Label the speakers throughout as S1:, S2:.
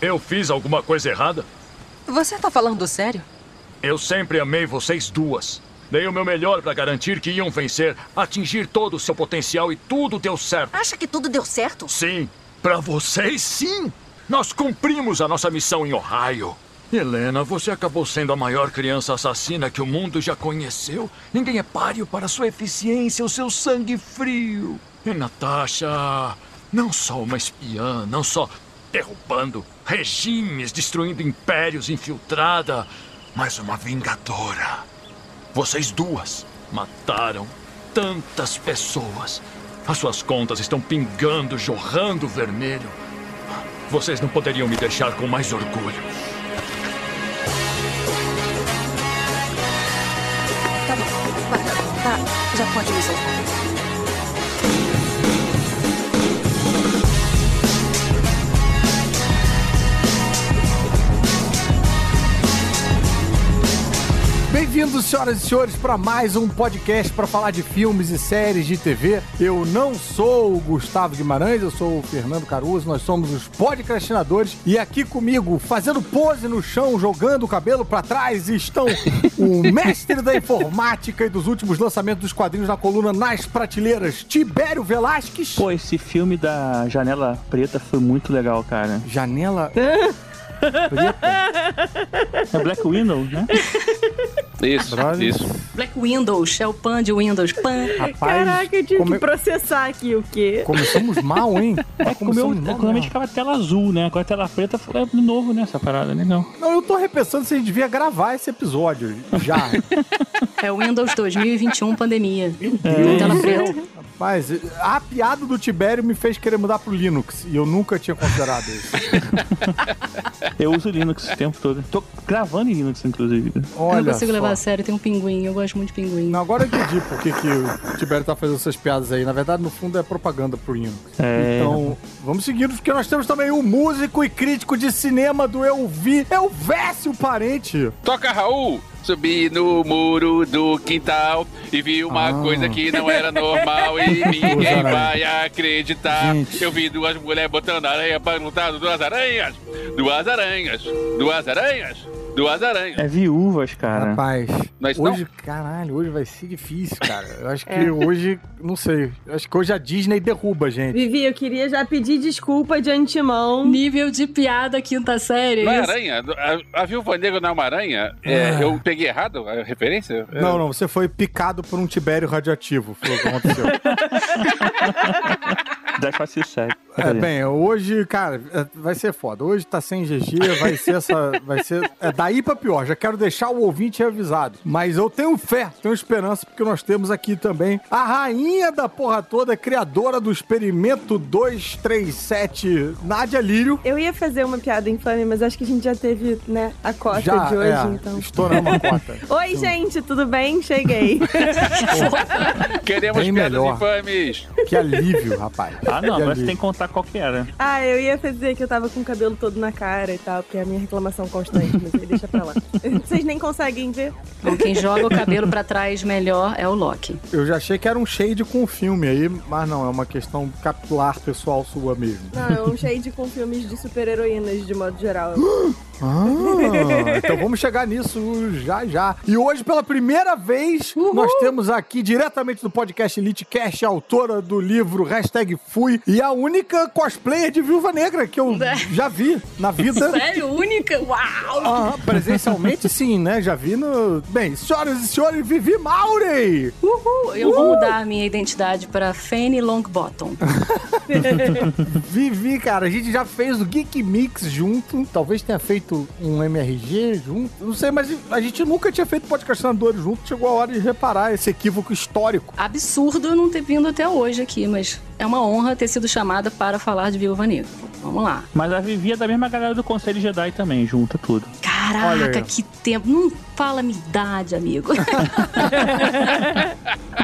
S1: Eu fiz alguma coisa errada?
S2: Você tá falando sério?
S1: Eu sempre amei vocês duas. Dei o meu melhor para garantir que iam vencer, atingir todo o seu potencial e tudo deu certo.
S2: Acha que tudo deu certo?
S1: Sim, para vocês sim. Nós cumprimos a nossa missão em Ohio. Helena, você acabou sendo a maior criança assassina que o mundo já conheceu. Ninguém é páreo para sua eficiência, o seu sangue frio. E Natasha, não só uma espiã, não só derrubando regimes, destruindo impérios, infiltrada, mas uma vingadora. Vocês duas mataram tantas pessoas. As suas contas estão pingando, jorrando vermelho. Vocês não poderiam me deixar com mais orgulho.
S2: Tá bom. Vai, tá. Já pode me soltar.
S3: Bem-vindos, senhoras e senhores, para mais um podcast para falar de filmes e séries de TV. Eu não sou o Gustavo Guimarães, eu sou o Fernando Caruso, nós somos os podcastinadores e aqui comigo, fazendo pose no chão, jogando o cabelo para trás, estão o mestre da informática e dos últimos lançamentos dos quadrinhos na coluna Nas Prateleiras, Tibério Velasquez.
S4: Pô, esse filme da Janela Preta foi muito legal, cara.
S3: Janela
S4: É Black Window, né?
S5: Isso,
S3: Brother.
S5: isso.
S2: Black Windows, é o pan de Windows. Pan.
S3: Rapaz,
S6: Caraca, eu tive
S3: come-
S6: que processar aqui o quê?
S3: começamos mal, hein?
S4: É meu,
S3: Começamos mal
S4: normalmente
S3: mesmo.
S4: ficava tela azul, né? Agora a tela preta foi é novo, né? Essa parada, legal.
S3: Não, eu tô repensando se a gente devia gravar esse episódio já.
S2: É o Windows 2021 pandemia.
S3: Deus
S2: Tela
S3: do
S2: preta.
S3: Rapaz, a piada do Tibério me fez querer mudar pro Linux. E eu nunca tinha considerado isso.
S4: Eu uso Linux o tempo todo. Tô gravando em Linux, inclusive.
S2: Eu
S3: Olha
S2: não consigo
S3: só.
S2: levar a sério, tem um pinguim, eu gosto muito de pinguim.
S3: Não, agora eu entendi por que, que o Tibério tá fazendo essas piadas aí. Na verdade, no fundo, é propaganda pro Linux.
S4: É.
S3: Então, vamos seguindo, porque nós temos também o músico e crítico de cinema do Eu Vi, Elvésio Parente.
S5: Toca Raul! Subi no muro do quintal e vi uma
S3: Ah.
S5: coisa que não era normal e ninguém
S3: Duas
S5: vai acreditar.
S3: Gente.
S5: Eu vi duas mulheres botando aranha para lutar, duas aranhas, duas aranhas, duas aranhas, duas aranhas.
S4: É viúvas, cara.
S3: Rapaz,
S5: Não é isso
S3: hoje, caralho, hoje vai ser difícil, cara. Eu acho que
S6: É.
S3: hoje, não sei, eu acho que hoje a Disney derruba a gente.
S6: Vivi, eu queria já pedir desculpa de antemão.
S2: Nível de piada quinta série.
S5: Não é
S2: isso.
S5: aranha? A, a viúva negra não é uma aranha? É,
S3: Ah.
S5: Eu peguei errado a referência? É.
S3: Não, não, você foi picado por um tibério radioativo. Foi o que aconteceu.
S4: Segue.
S3: É, bem, hoje, cara, é, vai ser foda. Hoje tá sem GG, vai ser essa. Vai ser. É daí pra pior. Já quero deixar o ouvinte avisado. Mas eu tenho fé, tenho esperança, porque nós temos aqui também a rainha da porra toda, criadora do experimento 237, Nádia Lírio.
S6: Eu ia fazer uma piada infame, mas acho que a gente já teve, né, a cota
S3: Já,
S6: de hoje,
S3: é,
S6: então.
S3: estouramos a cota.
S6: Oi, gente, tudo bem? Cheguei.
S5: Queremos
S3: Bem
S5: piadas
S3: melhor.
S5: infames.
S3: Que alívio, rapaz.
S4: Ah, não,
S3: Que
S4: você
S3: alívio.
S4: tem que contar qual que era.
S6: ah, eu ia dizer que eu tava com o cabelo todo na cara e tal, porque é a minha reclamação constante, mas aí deixa pra lá. Vocês nem conseguem ver.
S2: Bom, quem joga o cabelo pra trás melhor é o Loki.
S3: Eu já achei que era um shade com o filme aí, mas não, é uma questão capitular pessoal sua mesmo.
S6: Não, é um shade com filmes de super-heroínas, de modo geral.
S3: Ah, então vamos chegar nisso já já. E hoje, pela primeira vez, nós temos aqui, diretamente do podcast Elite Cast, a autora do livro Hashtag Fui e a única cosplayer de Viúva Negra que eu já vi na vida.
S2: Sério? Única? Uau!
S3: Ah, presencialmente sim, né? Já vi no... Bem, senhoras e senhores, Vivi Maurey!
S2: Uhul! Eu vou mudar a minha identidade pra Fanny Longbottom.
S3: Vivi, cara, a gente já fez o Geek Mix junto, talvez tenha feito um MRG junto, não sei, mas a gente nunca tinha feito podcastinadores junto, chegou a hora de reparar esse equívoco histórico.
S2: Absurdo não ter vindo até hoje aqui, mas é uma honra ter sido chamada para falar de Viúva Negra. Vamos lá.
S4: Mas a Vivi é da mesma galera do Conselho Jedi também, junta tudo.
S2: Caraca, que tempo. Não fala a minha idade, amigo.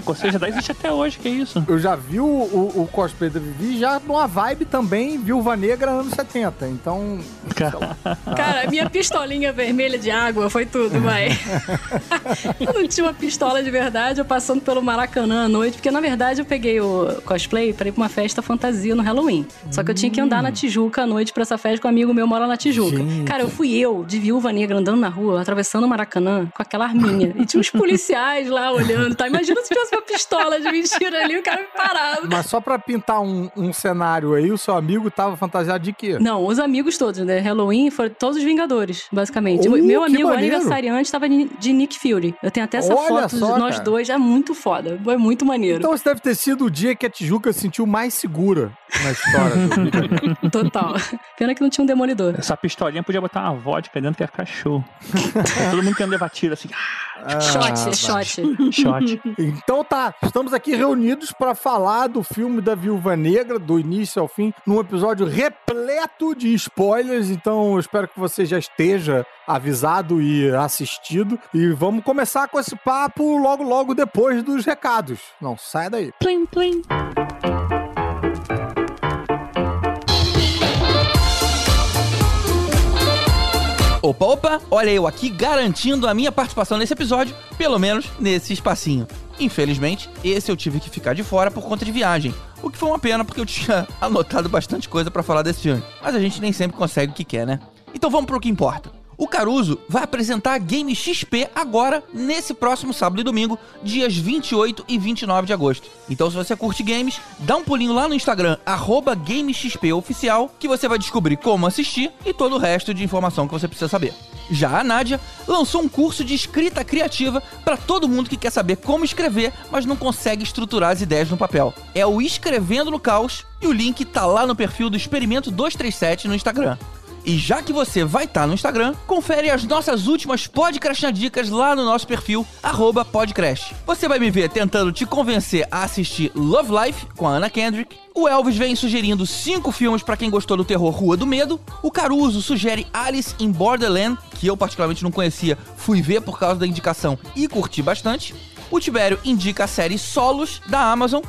S4: Ou seja, daí existe até hoje, que é isso?
S3: Eu já vi o, o, o cosplay da Vivi já numa vibe também Viúva Negra anos 70. Então,
S2: Cara, minha pistolinha vermelha de água foi tudo, vai. eu não tinha uma pistola de verdade, eu passando pelo Maracanã à noite, porque na verdade eu peguei o cosplay pra ir pra uma festa fantasia no Halloween. Só que eu tinha que andar na Tijuca à noite pra essa festa, que um amigo meu mora na Tijuca.
S3: Gente.
S2: Cara, eu fui eu, de viúva negra, andando na rua, atravessando o Maracanã, com aquela arminha. E tinha uns policiais lá olhando, tá? Imagina se tivesse uma pistola de mentira ali, o cara me parava.
S3: mas só pra pintar um, um cenário aí, o seu amigo tava fantasiado de quê?
S2: Não, os amigos todos, né? Halloween foram todos os Vingadores, basicamente.
S3: Uh,
S2: Meu amigo
S3: maneiro.
S2: aniversariante tava de de Nick Fury. Eu tenho até essa
S3: Olha
S2: foto de
S3: só,
S2: nós
S3: cara.
S2: dois, é muito foda. É muito maneiro.
S3: Então esse deve ter sido o dia que a Tijuca se sentiu mais segura na história do.
S2: Total. Pena que não tinha um demolidor.
S4: Essa pistolinha podia botar uma vodka dentro que ia ficar show. Todo mundo querendo levar tiro assim.
S3: Ah,
S2: shot, shot.
S4: Shot.
S3: Então tá, estamos aqui reunidos para falar do filme da Viúva Negra, do início ao fim, num episódio repleto de spoilers. Então eu espero que você já esteja avisado e assistido. E vamos começar com esse papo logo, logo depois dos recados. Não, sai daí.
S4: Plim, plim.
S7: Opa, opa, olha eu aqui garantindo a minha participação nesse episódio, pelo menos nesse espacinho. Infelizmente, esse eu tive que ficar de fora por conta de viagem, o que foi uma pena porque eu tinha anotado bastante coisa pra falar desse filme. Mas a gente nem sempre consegue o que quer, né? Então vamos pro que importa. O Caruso vai apresentar a Game XP agora, nesse próximo sábado e domingo, dias 28 e 29 de agosto. Então, se você curte games, dá um pulinho lá no Instagram, GameXPOficial, que você vai descobrir como assistir e todo o resto de informação que você precisa saber. Já a Nádia lançou um curso de escrita criativa para todo mundo que quer saber como escrever, mas não consegue estruturar as ideias no papel. É o Escrevendo no Caos e o link tá lá no perfil do Experimento 237 no Instagram. E já que você vai estar no Instagram, confere as nossas últimas Podcrastinadicas lá no nosso perfil, arroba Podcrash. Você vai me ver tentando te convencer a assistir Love Life, com a Anna Kendrick. O Elvis vem sugerindo cinco filmes pra quem gostou do terror Rua do Medo. O Caruso sugere Alice in Borderland, que eu particularmente não conhecia, fui ver por causa da indicação e curti bastante. O Tibério indica a série Solos, da Amazon.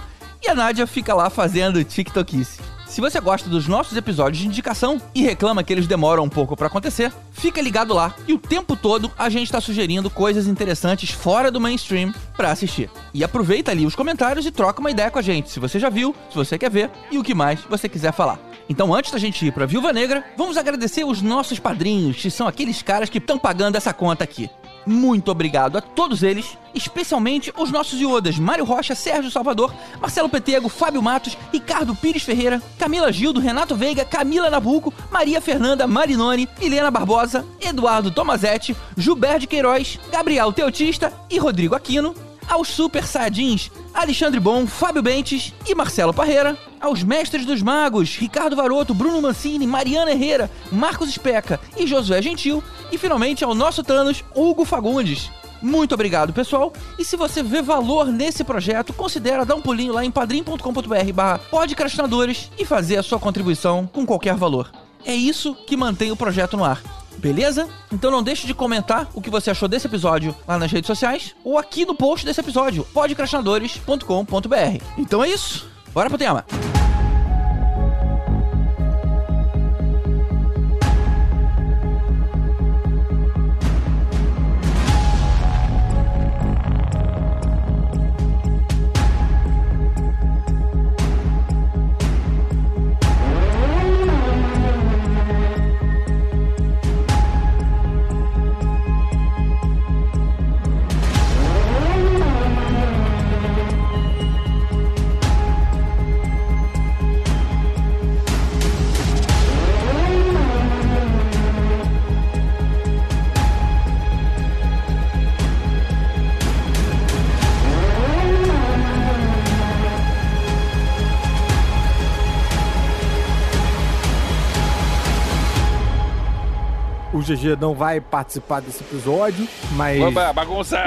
S7: E a Nádia fica lá fazendo TikTokice. Se você gosta dos nossos episódios de indicação e reclama que eles demoram um pouco pra acontecer, fica ligado lá e o tempo todo a gente tá sugerindo coisas interessantes fora do mainstream pra assistir. E aproveita ali os comentários e troca uma ideia com a gente, se você já viu, se você quer ver e o que mais você quiser falar. Então, antes da gente ir pra Viúva Negra, vamos agradecer os nossos padrinhos, que são aqueles caras que estão pagando essa conta aqui. Muito obrigado a todos eles, especialmente os nossos iodas Mário Rocha, Sérgio Salvador, Marcelo Petego, Fábio Matos, Ricardo Pires Ferreira, Camila Gildo, Renato Veiga, Camila Nabuco, Maria Fernanda Marinoni, Helena Barbosa, Eduardo Tomazetti, Gilberto Queiroz, Gabriel Teotista e Rodrigo Aquino, aos Super Saiyajins Alexandre Bom, Fábio Bentes e Marcelo Parreira, aos Mestres dos Magos Ricardo Varoto, Bruno Mancini, Mariana Herrera, Marcos Especa e Josué Gentil, e finalmente ao nosso Thanos, Hugo Fagundes. Muito obrigado, pessoal. E se você vê valor nesse projeto, considera dar um pulinho lá em padrim.com.br barra podcastinadores e fazer a sua contribuição com qualquer valor. É isso que mantém o projeto no ar. Beleza? Então não deixe de comentar o que você achou desse episódio lá nas redes sociais ou aqui no post desse episódio, podcastinadores.com.br. Então é isso. Bora pro tema.
S3: O GG não vai participar desse episódio, mas
S5: bagunça!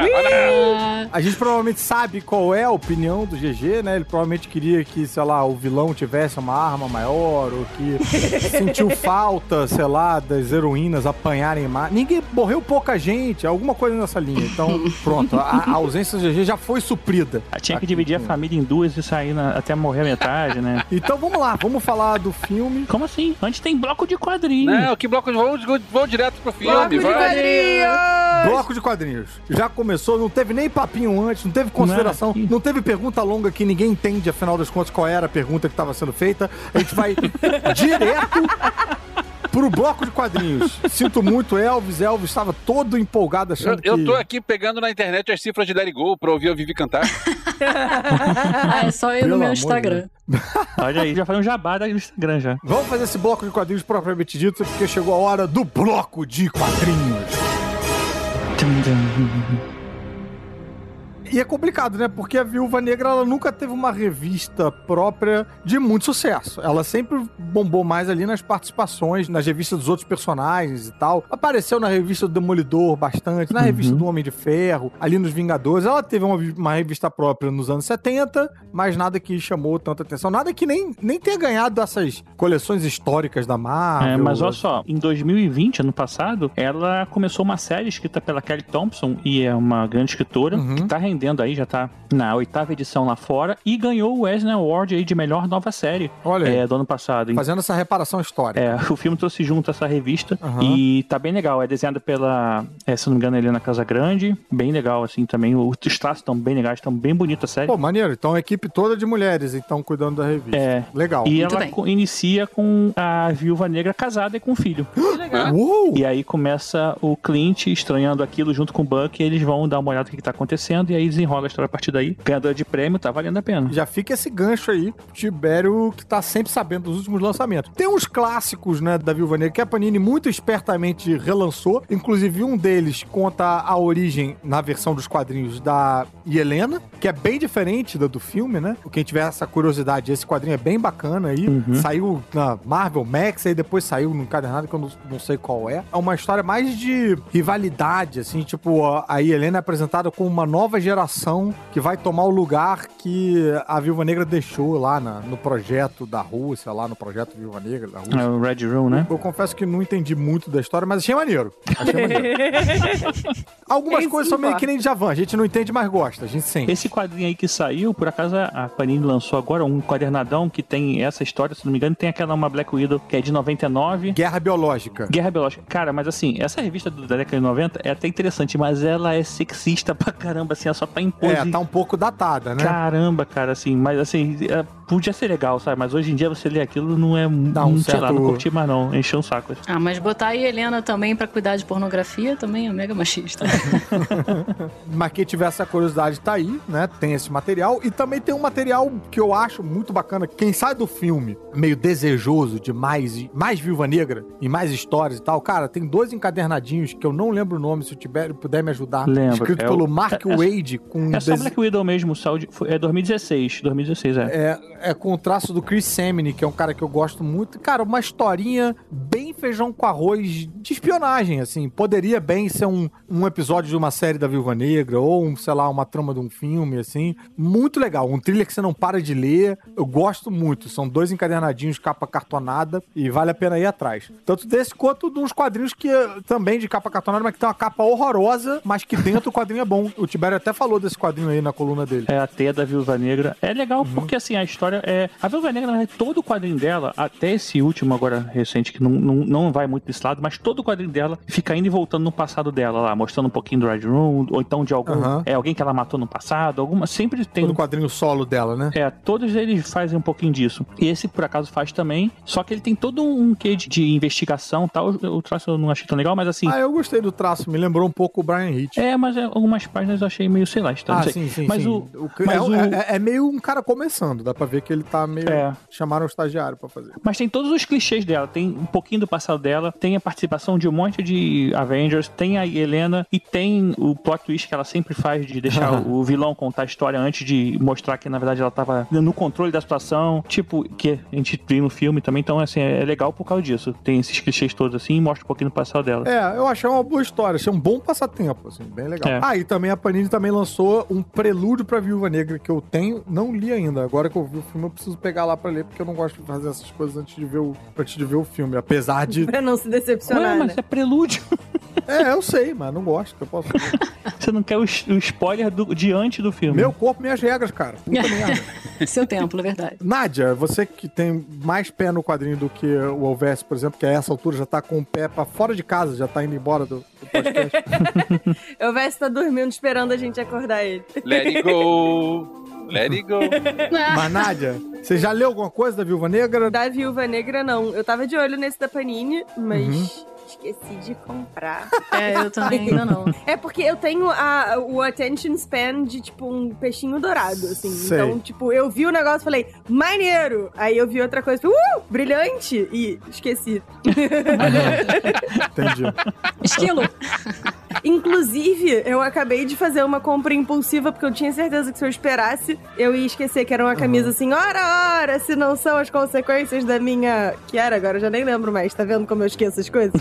S3: A gente provavelmente sabe qual é a opinião do GG, né? Ele provavelmente queria que, sei lá, o vilão tivesse uma arma maior, ou que sentiu falta, sei lá, das heroínas apanharem mais. Ninguém morreu pouca gente, alguma coisa nessa linha. Então, pronto, a, a ausência do GG já foi suprida.
S4: Tinha que
S3: Aqui.
S4: dividir a família em duas e sair na- até morrer a metade, né?
S3: Então vamos lá, vamos falar do filme.
S4: Como assim? Antes tem bloco de quadrinhos.
S5: Não, que bloco de vamos, vamos direto pro
S6: Bloco
S5: filme,
S6: de
S5: vai.
S6: quadrinhos!
S3: Bloco de quadrinhos. Já começou, não teve nem papinho antes, não teve consideração,
S4: Não,
S3: não teve pergunta longa que ninguém entende, afinal das contas, qual era a pergunta que estava sendo feita. A gente vai direto pro bloco de quadrinhos. Sinto muito, Elvis. Elvis estava todo empolgado
S5: Eu,
S3: achando
S5: eu
S3: que...
S5: tô aqui pegando na internet as cifras de It Go pra ouvir a Vivi cantar.
S2: Ah, é só ir
S3: Pelo
S2: no meu
S3: de
S2: Instagram.
S4: Olha aí, já foi um jabá da Instagram já.
S3: Vamos fazer esse bloco de quadrinhos propriamente dito, porque chegou a hora do bloco de quadrinhos. E é complicado, né? Porque a Viúva Negra ela nunca teve uma revista própria de muito sucesso. Ela sempre bombou mais ali nas participações, nas revistas dos outros personagens e tal. Apareceu na revista do Demolidor bastante, na revista do Homem de Ferro, ali nos Vingadores. Ela teve uma, uma revista própria nos anos 70, mas nada que chamou tanta atenção. Nada que nem, nem tenha ganhado essas coleções históricas da Marvel.
S4: É, mas olha só, em 2020, ano passado, ela começou uma série escrita pela Kelly Thompson, e é uma grande escritora,
S3: Uhum.
S4: que tá rendendo aí, já tá na oitava edição lá fora, e ganhou o Eisner Award aí de melhor nova série
S3: Olha aí,
S4: é, do ano passado.
S3: fazendo essa reparação histórica.
S4: É, o filme trouxe junto essa revista
S3: Aham.
S4: e tá bem legal. É desenhada pela, é, se não me engano, Helena Casagrande. Bem legal, assim, também. Os traços estão bem legais, estão bem bonitas a série.
S3: Pô, maneiro. Então a equipe toda de mulheres, então, cuidando da revista.
S4: É.
S3: Legal.
S4: E
S2: Muito
S4: ela
S2: bem.
S4: inicia com a viúva negra casada e com um filho.
S3: Uou!
S4: E aí começa o Clint estranhando aquilo junto com o Buck e eles vão dar uma olhada no que, que tá acontecendo e aí desenrola a história a partir daí. Ganhador de prêmio, tá valendo a pena.
S3: Já fica esse gancho aí, Tibério, que tá sempre sabendo dos últimos lançamentos. Tem uns clássicos, né, da Viúva Negra que a Panini muito espertamente relançou. Inclusive, um deles conta a origem, na versão dos quadrinhos, da Helena, que é bem diferente da do filme, né? Quem tiver essa curiosidade, esse quadrinho é bem bacana aí. Saiu na Marvel Max, aí depois saiu no encadernado, que eu não, não sei qual é. É uma história mais de rivalidade, assim, tipo, a, a Helena é apresentada como uma nova geração que vai tomar o lugar que a Viúva Negra deixou lá na- no projeto da Rússia, lá no projeto Viúva Negra da Rússia.
S4: É o Red Room, né?
S3: Eu confesso que não entendi muito da história, mas achei maneiro. Achei maneiro. Algumas
S6: Isso
S3: coisas são meio que nem Javan, a gente não entende, mas gosta, a gente sente.
S4: Esse quadrinho aí que saiu, por acaso a Panini lançou agora um quadernadão que tem essa história, se não me engano, tem aquela uma Black Widow que é de 99.
S3: Guerra Biológica.
S4: Guerra Biológica. Cara, mas assim, essa revista do- da década de 90 é até interessante, mas ela é sexista pra caramba, assim, ela só tá impor.
S3: É, tá um pouco datada, né?
S4: Caramba, cara, assim, mas assim, é, podia ser legal, sabe? Mas hoje em dia você lê aquilo não é.
S3: Um
S4: não, Sei lá,
S3: certo-
S4: não curti mais não, encheu um saco.
S2: Ah, mas botar aí Helena também pra cuidar de pornografia também é mega machista.
S3: Mas quem tiver essa curiosidade tá aí, né? Tem esse material. E também tem um material que eu acho muito bacana. Quem sai do filme meio desejoso de mais, mais Viúva Negra e mais histórias e tal, cara, tem dois encadernadinhos que eu não lembro o nome, se o Tibério puder me ajudar.
S4: Lembro,
S3: Escrito
S4: é o-
S3: pelo Mark
S4: é- é-
S3: Wade com
S4: É só
S3: dese-
S4: Black Widow mesmo, saúde, foi- é 2016, 2016, é.
S3: É, é com o traço do Chris Semine, que é um cara que eu gosto muito. Cara, uma historinha bem feijão com arroz de espionagem, assim. Poderia bem ser um, um episódio de uma série da Viúva Negra, ou, um, sei lá, uma trama de um filme, assim. Muito legal. Um thriller que você não para de ler. Eu gosto muito. São dois encadernadinhos, capa cartonada, e vale a pena ir atrás. Tanto desse quanto de uns quadrinhos que também de capa cartonada, mas que tem uma capa horrorosa, mas que dentro o quadrinho é bom. O Tibério até falou desse quadrinho aí na coluna dele.
S4: É a teia da Viúva Negra. É legal porque, assim, a história é... A Viúva Negra, na verdade, todo o quadrinho dela, até esse último agora recente, que não, não, não vai muito desse lado, mas todo o quadrinho dela fica indo e voltando no passado dela lá, mostrando um pouquinho do Red Room, ou então de algum... É alguém que ela matou no passado, alguma... Sempre tem...
S3: Todo o quadrinho solo dela, né?
S4: É, todos eles fazem um pouquinho disso. E esse, por acaso, faz também. Só que ele tem todo um quê de, de investigação e tal. O traço eu não achei tão legal, mas assim.
S3: Ah, eu gostei do traço, me lembrou um pouco o Brian Hitch.
S4: É, mas é, algumas páginas eu achei meio, sei lá, estranho.
S3: ah, sim, sim,
S4: mas
S3: sim.
S4: o.
S3: O-
S4: mas
S3: é,
S4: o-
S3: é- é meio um cara começando, dá pra ver que ele tá meio...
S4: É.
S3: Chamaram o estagiário pra fazer.
S4: Mas tem todos os clichês dela. Tem um pouquinho do passado dela, tem a participação de um monte de Avengers, tem a Helena e tem o plot twist que ela sempre faz de deixar o vilão contar a história antes de mostrar que na verdade ela tava no controle da situação, tipo, que a gente vê no filme também, então assim, é legal por causa disso. Tem esses clichês todos assim e mostra um pouquinho do passado dela.
S3: É, eu achei uma boa história, achei um bom passatempo, assim, bem legal.
S4: É.
S3: Ah, e também a Panini também lançou um prelúdio pra Viúva Negra que eu tenho, não li ainda. Agora que eu vi o filme, eu preciso pegar lá pra ler, porque eu não gosto de fazer essas coisas antes de ver o, antes de ver o filme, apesar de...
S6: Pra não se decepcionar,
S4: Ué, mas
S6: né?
S4: é prelúdio.
S3: É, eu sei, mas não gosto, eu posso.
S4: Você não quer o, o spoiler do, diante do filme.
S3: Meu corpo, minhas regras, cara. Puta merda.
S2: Seu templo, é verdade.
S3: Nádia, você que tem mais pé no quadrinho do que o Alves, por exemplo, que a essa altura já tá com o pé pra fora de casa, já tá indo embora do, do podcast.
S6: Eu vai estar dormindo esperando a gente acordar ele.
S5: Let it go. Let it go.
S3: Mas, Nádia, você já leu alguma coisa da Viúva Negra?
S6: Da Viúva Negra, não. Eu tava de olho nesse da Panini, mas
S3: Uhum.
S6: Esqueci de comprar.
S2: É, eu também ainda não.
S6: É porque eu tenho a, o attention span de, tipo, um peixinho dourado, assim.
S3: Sei.
S6: Então, tipo, eu vi o negócio e falei, maneiro! Aí eu vi outra coisa, falei, uh, brilhante! E esqueci.
S3: Entendi.
S2: Esquilo.
S6: Inclusive, eu acabei de fazer uma compra impulsiva, porque eu tinha certeza que se eu esperasse, eu ia esquecer que era uma camisa assim, ora, ora, se não são as consequências da minha... Que era agora, eu já nem lembro mais, tá vendo como eu esqueço as coisas?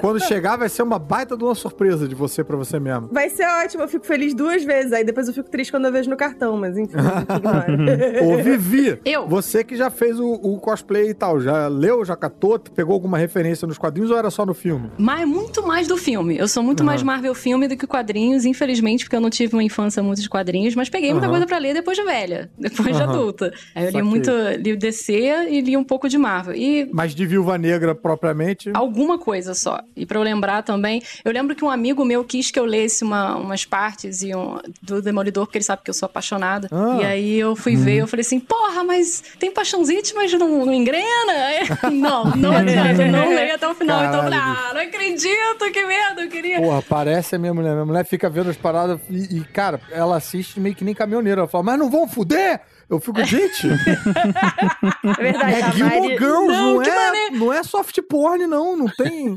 S3: Quando chegar, vai ser uma baita de uma surpresa de você pra você mesmo.
S6: Vai ser ótimo, eu fico feliz duas vezes, aí depois eu fico triste quando eu vejo no cartão, mas enfim, ignora.
S3: Ô, Vivi,
S2: Eu.
S3: você que já fez o, o cosplay e tal, já leu, já catou, pegou alguma referência nos quadrinhos ou era só no filme?
S2: Mas muito mais do filme. Eu sou muito mais Marvel filme do que quadrinhos, infelizmente, porque eu não tive uma infância muito de quadrinhos, mas peguei muita
S3: Aham.
S2: coisa pra ler depois de velha, depois de
S3: Aham.
S2: adulta. Aí eu li
S3: Saquei.
S2: muito, li o DC e li um pouco de Marvel. E
S3: Mas de Viúva Negra propriamente.
S2: alguma coisa só. E pra eu lembrar também, eu lembro que um amigo meu quis que eu lesse uma- umas partes e um- do Demolidor, porque ele sabe que eu sou apaixonada.
S3: Ah.
S2: E aí eu fui ver, eu falei assim, porra, mas tem paixãozite, mas não, não engrena? Aí, não, não adianta, não leio até o final. Então
S3: Caralho,
S2: ah, não acredito, que medo, eu queria...
S3: Porra, parece a minha mulher. Minha mulher fica vendo as paradas e, e, cara, ela assiste meio que nem caminhoneira. Ela fala, mas não vão fuder? Eu fico, gente,
S6: É verdade,
S3: é Gilmore
S6: Mari...
S3: Girls,
S2: Não,
S3: não, é, não é soft porn, não. Não tem.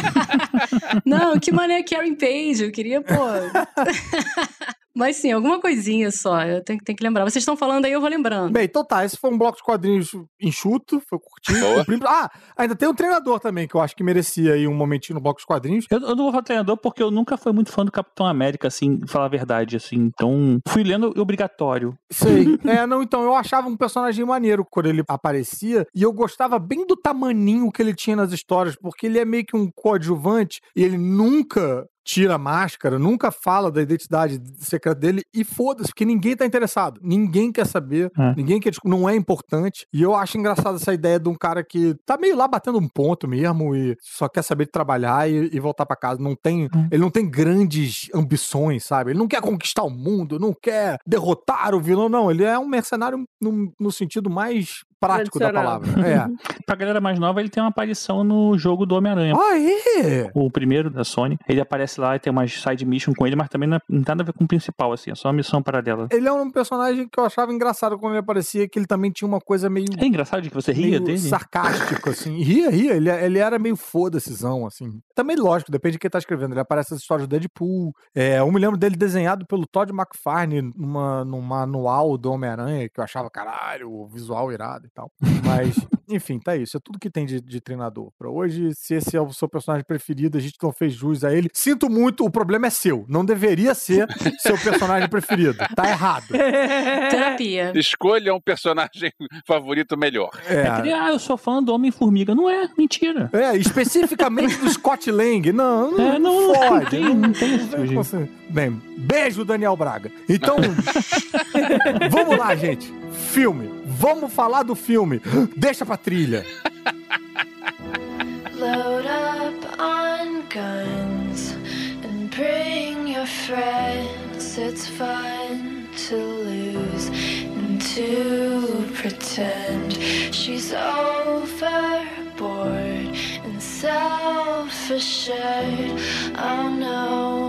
S2: Não, que maneira Karen Page, eu queria, pô. Mas sim, alguma coisinha só, eu tenho, tenho que lembrar. Vocês estão falando aí, eu vou lembrando.
S3: Bem, então tá, esse foi um bloco de quadrinhos enxuto, foi curtinho. Cumprimos. Ah, ainda tem um treinador também, que eu acho que merecia aí um momentinho no bloco de quadrinhos.
S4: Eu, eu não vou falar treinador porque eu nunca fui muito fã do Capitão América, assim, falar a verdade, assim. Então, fui lendo obrigatório.
S3: Sei. é, não, então, eu achava um personagem maneiro quando ele aparecia, e eu gostava bem do tamaninho que ele tinha nas histórias, porque ele é meio que um coadjuvante, e ele nunca tira a máscara, nunca fala da identidade secreta dele, e foda-se, porque ninguém tá interessado. Ninguém quer saber,
S4: É.
S3: ninguém quer, não é importante. E eu acho engraçado essa ideia de um cara que tá meio lá batendo um ponto mesmo, e só quer saber de trabalhar e, e voltar pra casa. Não tem, ele não tem grandes ambições, sabe? Ele não quer conquistar o mundo, não quer derrotar o vilão, não. Ele é um mercenário no, no sentido mais prático da palavra. É.
S4: Pra galera mais nova, ele tem uma aparição no jogo do Homem-Aranha.
S3: Aê!
S4: O primeiro da Sony. Ele aparece lá e tem umas side mission com ele, mas também não, é- não tem nada a ver com o principal, assim. É só uma missão paralela.
S3: Ele é um personagem que eu achava engraçado quando ele aparecia, que ele também tinha uma coisa meio.
S4: É engraçado de que você ria dele.
S3: sarcástico, assim. Ria, ria. Ele, ele era meio foda-sezão, assim. Também, lógico, depende de quem tá escrevendo. Ele aparece nas histórias do Deadpool. É, eu me lembro dele desenhado pelo Todd McFarlane numa, num manual do Homem-Aranha, que eu achava, caralho, o visual irado e tal. Mas, enfim, tá isso. É tudo que tem de, de treinador pra hoje. Se esse é o seu personagem preferido, a gente não fez jus a ele. Sinto muito, o problema é seu. Não deveria ser seu personagem preferido. Tá errado.
S2: Terapia.
S5: Escolha um personagem favorito melhor.
S4: É que nem, ah, eu sou fã do Homem-Formiga. Não é, mentira.
S3: É, especificamente do Scott Lang. Não, não,
S4: É, não, não
S3: pode.
S4: tem- não tem
S3: com você. Bem, beijo, Daniel Braga. Então, vamos lá, gente. Filme. Vamos falar do filme. Deixa pra trilha.
S8: Load up on guns and bring your friends. It's fun to lose and to pretend she's overboard and self assured. Oh no,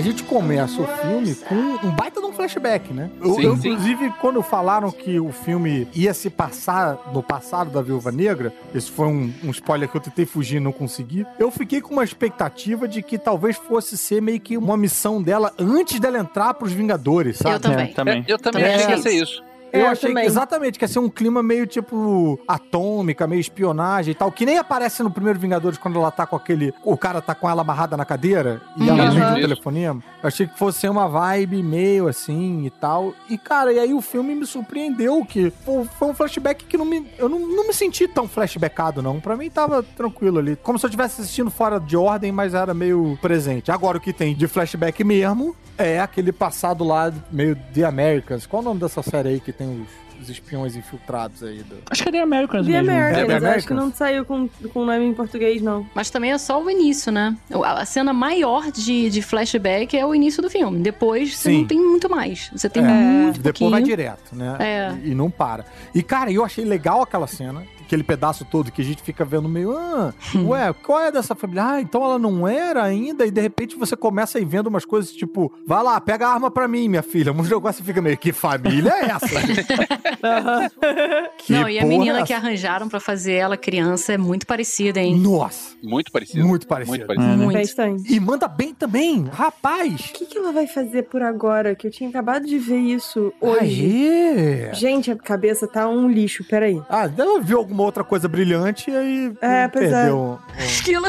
S8: a
S3: gente começa o filme com um baita de um flashback, né? Eu,
S5: Sim,
S3: eu,
S5: sim.
S3: inclusive, quando falaram que o filme ia se passar no passado da Viúva Negra, esse foi um, um spoiler que eu tentei fugir e não consegui, eu fiquei com uma expectativa de que talvez fosse ser meio que uma missão dela antes dela entrar pros Vingadores, sabe?
S2: Eu também.
S4: É, também.
S5: Eu também
S2: Também
S5: achei que ia ser isso.
S3: Eu
S6: É,
S3: achei que, exatamente que ia ser um clima meio tipo atômica, meio espionagem e tal, que nem aparece no primeiro Vingadores quando ela tá com aquele. O cara tá com ela amarrada na cadeira e ela
S6: Uhum.
S3: atende o
S5: Isso.
S3: telefonema. Eu achei que fosse uma vibe meio assim e tal. E, cara, e aí o filme me surpreendeu que foi um flashback que não me, eu não, não me senti tão flashbackado, não. Pra mim tava tranquilo ali. Como se eu estivesse assistindo fora de ordem, mas era meio presente. Agora, o que tem de flashback mesmo é aquele passado lá meio The Americans. Qual o nome dessa série aí que tem os, os espiões infiltrados aí? Do...
S4: Acho que é The Americans
S6: The
S4: mesmo.
S6: Americans,
S3: É, The
S6: acho que
S3: Americans?
S6: não saiu com, com nome em português, não.
S2: Mas também é só o início, né? A a cena maior de, de flashback é o início do filme. Depois você
S3: Sim.
S2: não tem muito mais. Você tem
S3: É,
S2: muito
S3: Depois
S2: pouquinho.
S3: vai direto, né?
S2: É.
S3: E, e não para. E, cara, eu achei legal aquela cena, aquele pedaço todo que a gente fica vendo meio, ah, ué, qual é dessa família? Ah, então ela não era ainda, e de repente você começa a ir vendo umas coisas tipo, vai lá, pega a arma pra mim, minha filha. Um negócio fica meio, que família é essa? Que
S2: Não, e a menina
S3: é
S2: que
S3: essa?
S2: arranjaram pra fazer ela criança é muito parecida, hein?
S3: Nossa,
S5: Muito parecido.
S3: muito parecido.
S5: Muito parecido.
S4: É, né?
S2: Muito.
S6: Bastante.
S3: E manda bem também, rapaz.
S6: O que, que ela vai fazer por agora? Que eu tinha acabado de ver isso hoje.
S3: Aê!
S6: Gente, a cabeça tá um lixo, peraí.
S3: Ah, ela viu alguma outra coisa brilhante e aí
S6: É, pois é.
S3: perdeu. o-
S2: Esquilo.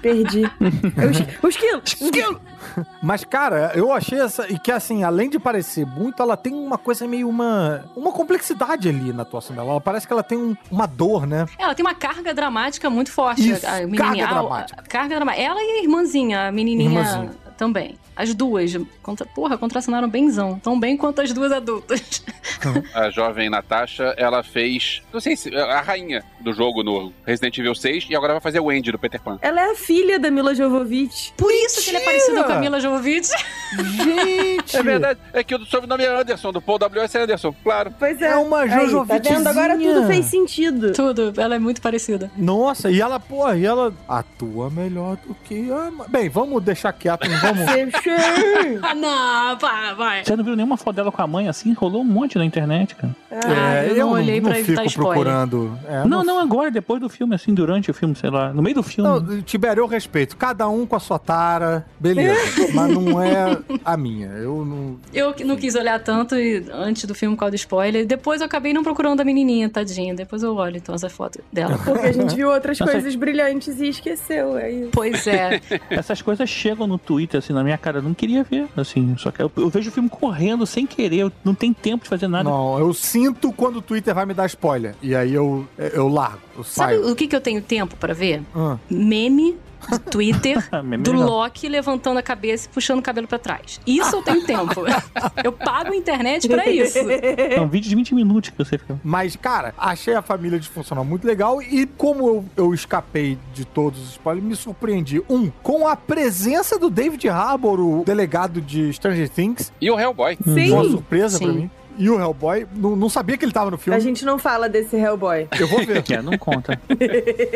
S6: Perdi. É o esqui- o esquilo! Esquilo!
S3: Mas, cara, eu achei essa. E que, assim, além de parecer muito, ela tem uma coisa meio uma. Uma complexidade ali na atuação dela. Ela parece que ela tem um- uma dor, né?
S2: Ela tem uma carga dramática muito forte.
S3: Isso,
S2: a
S3: carga
S2: a-
S3: dramática.
S2: a- carga dramática. Ela e a irmãzinha, a menininha
S3: Irmãzinha.
S2: também. As duas. Contra, porra, contracenaram benzão. Tão bem quanto as duas adultas.
S5: A jovem Natasha, ela fez. Não sei se. A rainha do jogo no Resident Evil 6 e agora vai fazer o Andy do Peter Pan.
S6: Ela é a filha da Mila Jovovich.
S2: Por isso que ele é parecido com a Mila Jovovich.
S3: Gente!
S5: É verdade. É que o sobrenome é Anderson, do Paul W.S. Anderson, claro.
S6: Pois é.
S3: É uma
S6: Aí, Tá vendo? Agora tudo fez sentido.
S2: Tudo. Ela é muito parecida.
S3: Nossa, e ela, pô, e ela atua melhor do que a. Bem, vamos deixar quieto, não vamos.
S2: Não, pá, vai.
S4: Você não viu nenhuma foto dela com a mãe assim? Rolou um monte na internet, cara.
S2: Ah, eu não olhei pra evitar
S3: fico
S2: spoiler.
S3: procurando. É,
S4: não, não agora, depois do filme, assim, durante o filme, sei lá. No meio do filme.
S3: Não, Tibério, eu respeito. Cada um com a sua tara, beleza. mas não é a minha. Eu não.
S2: Eu que não quis olhar tanto e- antes do filme por causa do spoiler. Depois eu acabei não procurando a menininha, tadinha. Depois eu olho, então, essa foto dela.
S6: Porque a gente viu outras coisas brilhantes e esqueceu. É isso.
S2: Pois é.
S4: Essas coisas chegam no Twitter, assim, na minha cara. Eu não queria ver, assim. Só que eu, eu vejo o filme correndo sem querer. Eu não tenho tempo de fazer nada.
S3: Não, eu sinto quando o Twitter vai me dar spoiler. E aí eu, eu largo, eu
S2: Sabe
S3: saio.
S2: o que, que eu tenho tempo pra ver?
S3: Ah,
S2: Meme do Twitter do. Loki levantando a cabeça e puxando o cabelo pra trás. Isso eu tenho tempo. Eu pago a internet pra isso.
S4: É um vídeo de 20 minutos que você fica.
S3: Mas, cara, achei a família disfuncional muito legal. E como eu, eu escapei de todos os spoilers, me surpreendi. Um, com a presença do David Harbour, o delegado de Stranger Things.
S5: E o Hellboy.
S3: Foi uma
S6: Sim.
S3: surpresa
S2: Sim.
S3: pra mim. E o Hellboy, não, não sabia que ele tava no filme.
S6: A gente não fala desse Hellboy.
S3: Eu vou ver.
S4: É, não conta.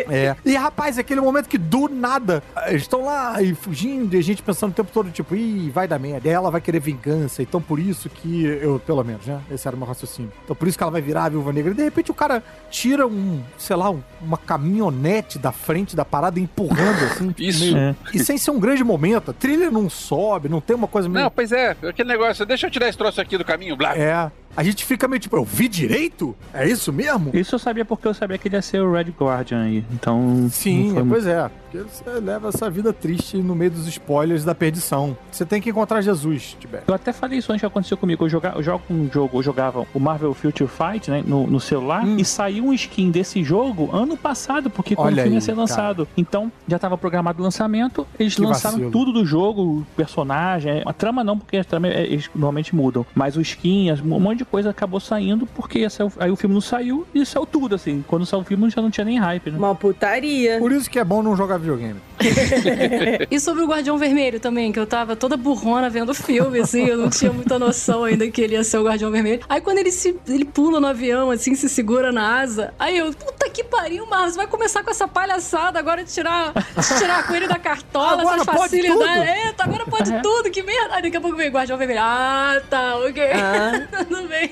S3: É. E, rapaz, é aquele momento que do nada eles estão lá e fugindo e a gente pensando o tempo todo, tipo, ih, vai dar merda. E ela vai querer vingança. Então, por isso que eu, pelo menos, né? Esse era o meu raciocínio. Então, por isso que ela vai virar a viúva negra. E de repente o cara tira um, sei lá, um- uma caminhonete da frente da parada empurrando assim.
S5: Isso.
S3: meio-
S4: É.
S3: E sem ser um grande momento. A trilha não sobe, não tem uma coisa meio.
S5: Não, pois é, aquele negócio, deixa eu tirar esse troço aqui do caminho, blá.
S3: É. A gente fica meio tipo, eu vi direito? É isso mesmo?
S4: Isso eu sabia porque eu sabia que ele ia ser o Red Guardian aí. Então.
S3: Sim,
S4: foi
S3: pois é. Porque você leva essa vida triste no meio dos spoilers da perdição. Você tem que encontrar Jesus, Tibete.
S4: Eu até falei isso antes que aconteceu comigo. Eu, joga, eu jogo um jogo, eu jogava o Marvel Future Fight, né, no, no celular,
S3: Hum.
S4: e saiu um skin desse jogo ano passado, porque quando
S3: Olha
S4: o filme ia
S3: aí,
S4: ser lançado. Então, já tava programado o lançamento, eles
S3: Que
S4: lançaram
S3: vacilo.
S4: tudo do jogo, personagem, a trama não, porque a trama é- eles normalmente mudam, mas o skin, as- um monte de coisa acabou saindo, porque o- aí o filme não saiu, e saiu tudo, assim. Quando saiu o filme já não tinha nem hype, né?
S6: Uma putaria.
S3: Por isso que é bom não jogar videogame.
S2: E sobre o Guardião Vermelho também, que eu tava toda burrona vendo o filme, assim, eu não tinha muita noção ainda que ele ia ser o Guardião Vermelho. Aí quando ele se ele pula no avião, assim, se segura na asa, aí eu, puta que pariu, Marcos, vai começar com essa palhaçada agora de tirar, de tirar a coelho da cartola,
S3: Agora
S2: essas
S3: pode
S2: facilidades.
S3: tudo.
S2: Eita, agora pode
S4: É.
S2: tudo, que merda. Aí daqui a pouco vem Guardião Vermelho. Ah, tá, ok.
S6: Ah.
S2: Tudo bem.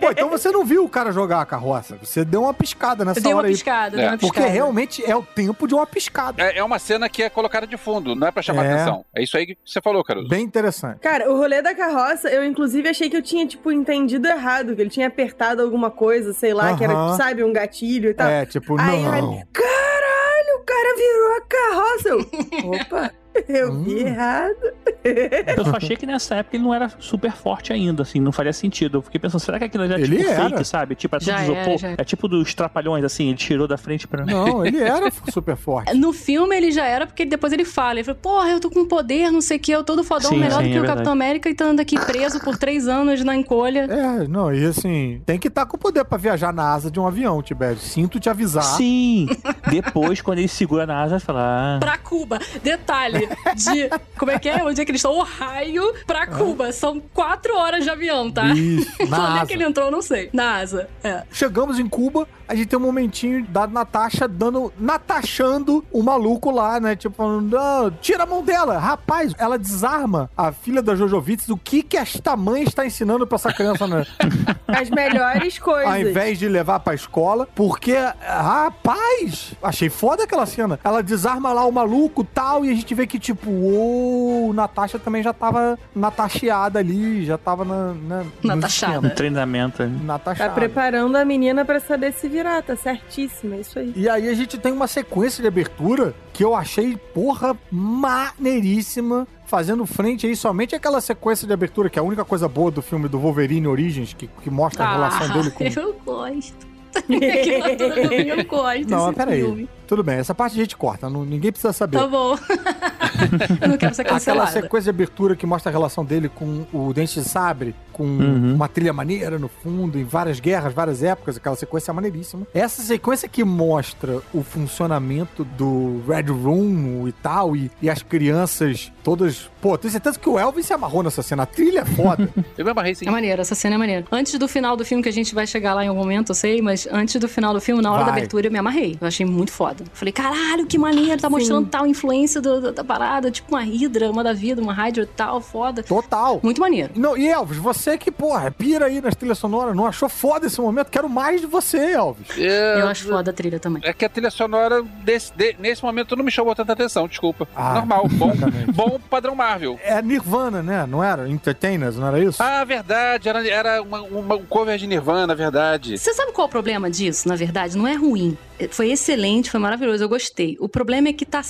S3: Pô, então você não viu o cara jogar a carroça. Você deu uma piscada nessa
S2: Eu dei uma
S3: hora aí.
S2: piscada, dei
S5: É,
S2: uma
S3: Porque
S2: piscada.
S3: realmente é o tempo de uma piscada.
S5: É, é uma cena que é colocada de fundo, não é pra chamar
S3: É.
S5: atenção. É isso aí que você falou, Caruso.
S3: Bem interessante.
S6: Cara, o rolê da carroça, eu inclusive achei que eu tinha, tipo, entendido errado, que ele tinha apertado alguma coisa, sei lá, que era, sabe, um gatilho e tal.
S3: É, tipo,
S6: Aí,
S3: não.
S6: aí, caralho, o cara virou a carroça. Eu, Opa, eu vi
S3: Hum.
S6: errado.
S4: Eu só achei que nessa época ele não era super forte ainda, assim, não faria sentido. Eu fiquei pensando, será que aquilo já é
S3: Ele
S4: tipo
S3: era.
S4: fake, sabe? Tipo, é tudo
S2: Já era, já era.
S4: É tipo dos trapalhões, assim, ele tirou da frente pra.
S3: Não, ele era super forte.
S2: No filme ele já era, porque depois ele fala. Ele fala, porra, eu tô com poder, não sei o que, eu todo fodão,
S4: Sim,
S2: melhor
S4: sim,
S2: do que
S4: é
S2: o Capitão América e tá andando aqui preso por três anos na encolha.
S3: É, não, e assim, tem que estar com poder pra viajar na asa de um avião, Tibério. Sinto te avisar.
S4: Sim! Depois, quando ele segura na asa, fala. Ah,
S2: Pra Cuba. Detalhe, de. Como é que é? Onde é que eles estão? Ohio pra Cuba. São quatro horas de avião, tá?
S3: Isso, na
S2: Onde é que ele entrou, eu não sei. Na asa. É.
S3: Chegamos em Cuba, a gente tem um momentinho da Natasha dando. Natachando o maluco lá, né? Tipo, falando, "Ah, tira a mão dela. Rapaz, ela desarma a filha da Jojovitz. O que que esta mãe está ensinando pra essa criança, né?
S6: As melhores coisas.
S3: Ao invés de levar pra escola, porque, rapaz, achei foda aquela cena. Ela desarma lá o maluco tal, e a gente vê que, tipo, o Natasha também já tava natacheada ali, já tava na. na nos
S2: Natachada.
S3: esquemas.
S4: treinamento.
S6: Tá
S3: Natachada.
S6: preparando a menina pra saber se virar, tá certíssima, é isso aí.
S3: E aí a gente tem uma sequência de abertura que eu achei, porra, maneiríssima. Fazendo frente aí somente aquela sequência de abertura, que é a única coisa boa do filme do Wolverine Origins, que, que mostra a relação dele com.
S2: Ah, Eu gosto. Filme, eu gosto
S3: Não,
S2: desse
S3: peraí.
S2: filme.
S3: Tudo bem, essa parte a gente corta, não- ninguém precisa saber.
S2: Tá bom. eu não quero ser
S3: Aquela
S2: cancelada.
S3: sequência de abertura que mostra a relação dele com o Dente de Sabre, com
S4: Uhum.
S3: uma trilha maneira no fundo, em várias guerras, várias épocas, aquela sequência é maneiríssima. Essa sequência que mostra o funcionamento do Red Room e tal, e, e as crianças todas. Pô, tenho certeza que o Elvis se amarrou nessa cena. A trilha é foda.
S5: Eu me amarrei sim.
S2: É maneiro, essa cena é maneira. Antes do final do filme, que a gente vai chegar lá em algum momento, eu sei, mas antes do final do filme, na hora da
S3: Vai.
S2: abertura, eu me amarrei. Eu achei muito foda. Falei, caralho, que maneiro, tá mostrando tal influência do- do- da parada, tipo uma Hydra, uma da vida, uma Hydra e tal, foda.
S3: Total.
S2: Muito maneiro.
S3: Não, e Elvis, você que, porra, pira aí nas trilhas sonoras, não achou foda esse momento? Quero mais de você, Elvis.
S5: É,
S2: Eu acho foda a trilha também.
S5: É que a trilha sonora desse, de- nesse momento não me chamou tanta atenção, desculpa.
S3: Ah,
S5: Normal, bom, bom padrão Marvel.
S3: É Nirvana, né? Não era? Entertainers, não era isso?
S5: Ah, verdade, era, era uma, uma- um cover de Nirvana, verdade.
S2: Você sabe qual é o problema disso, na verdade? Não é ruim. Foi excelente, foi maravilhoso, eu gostei. O problema é que tá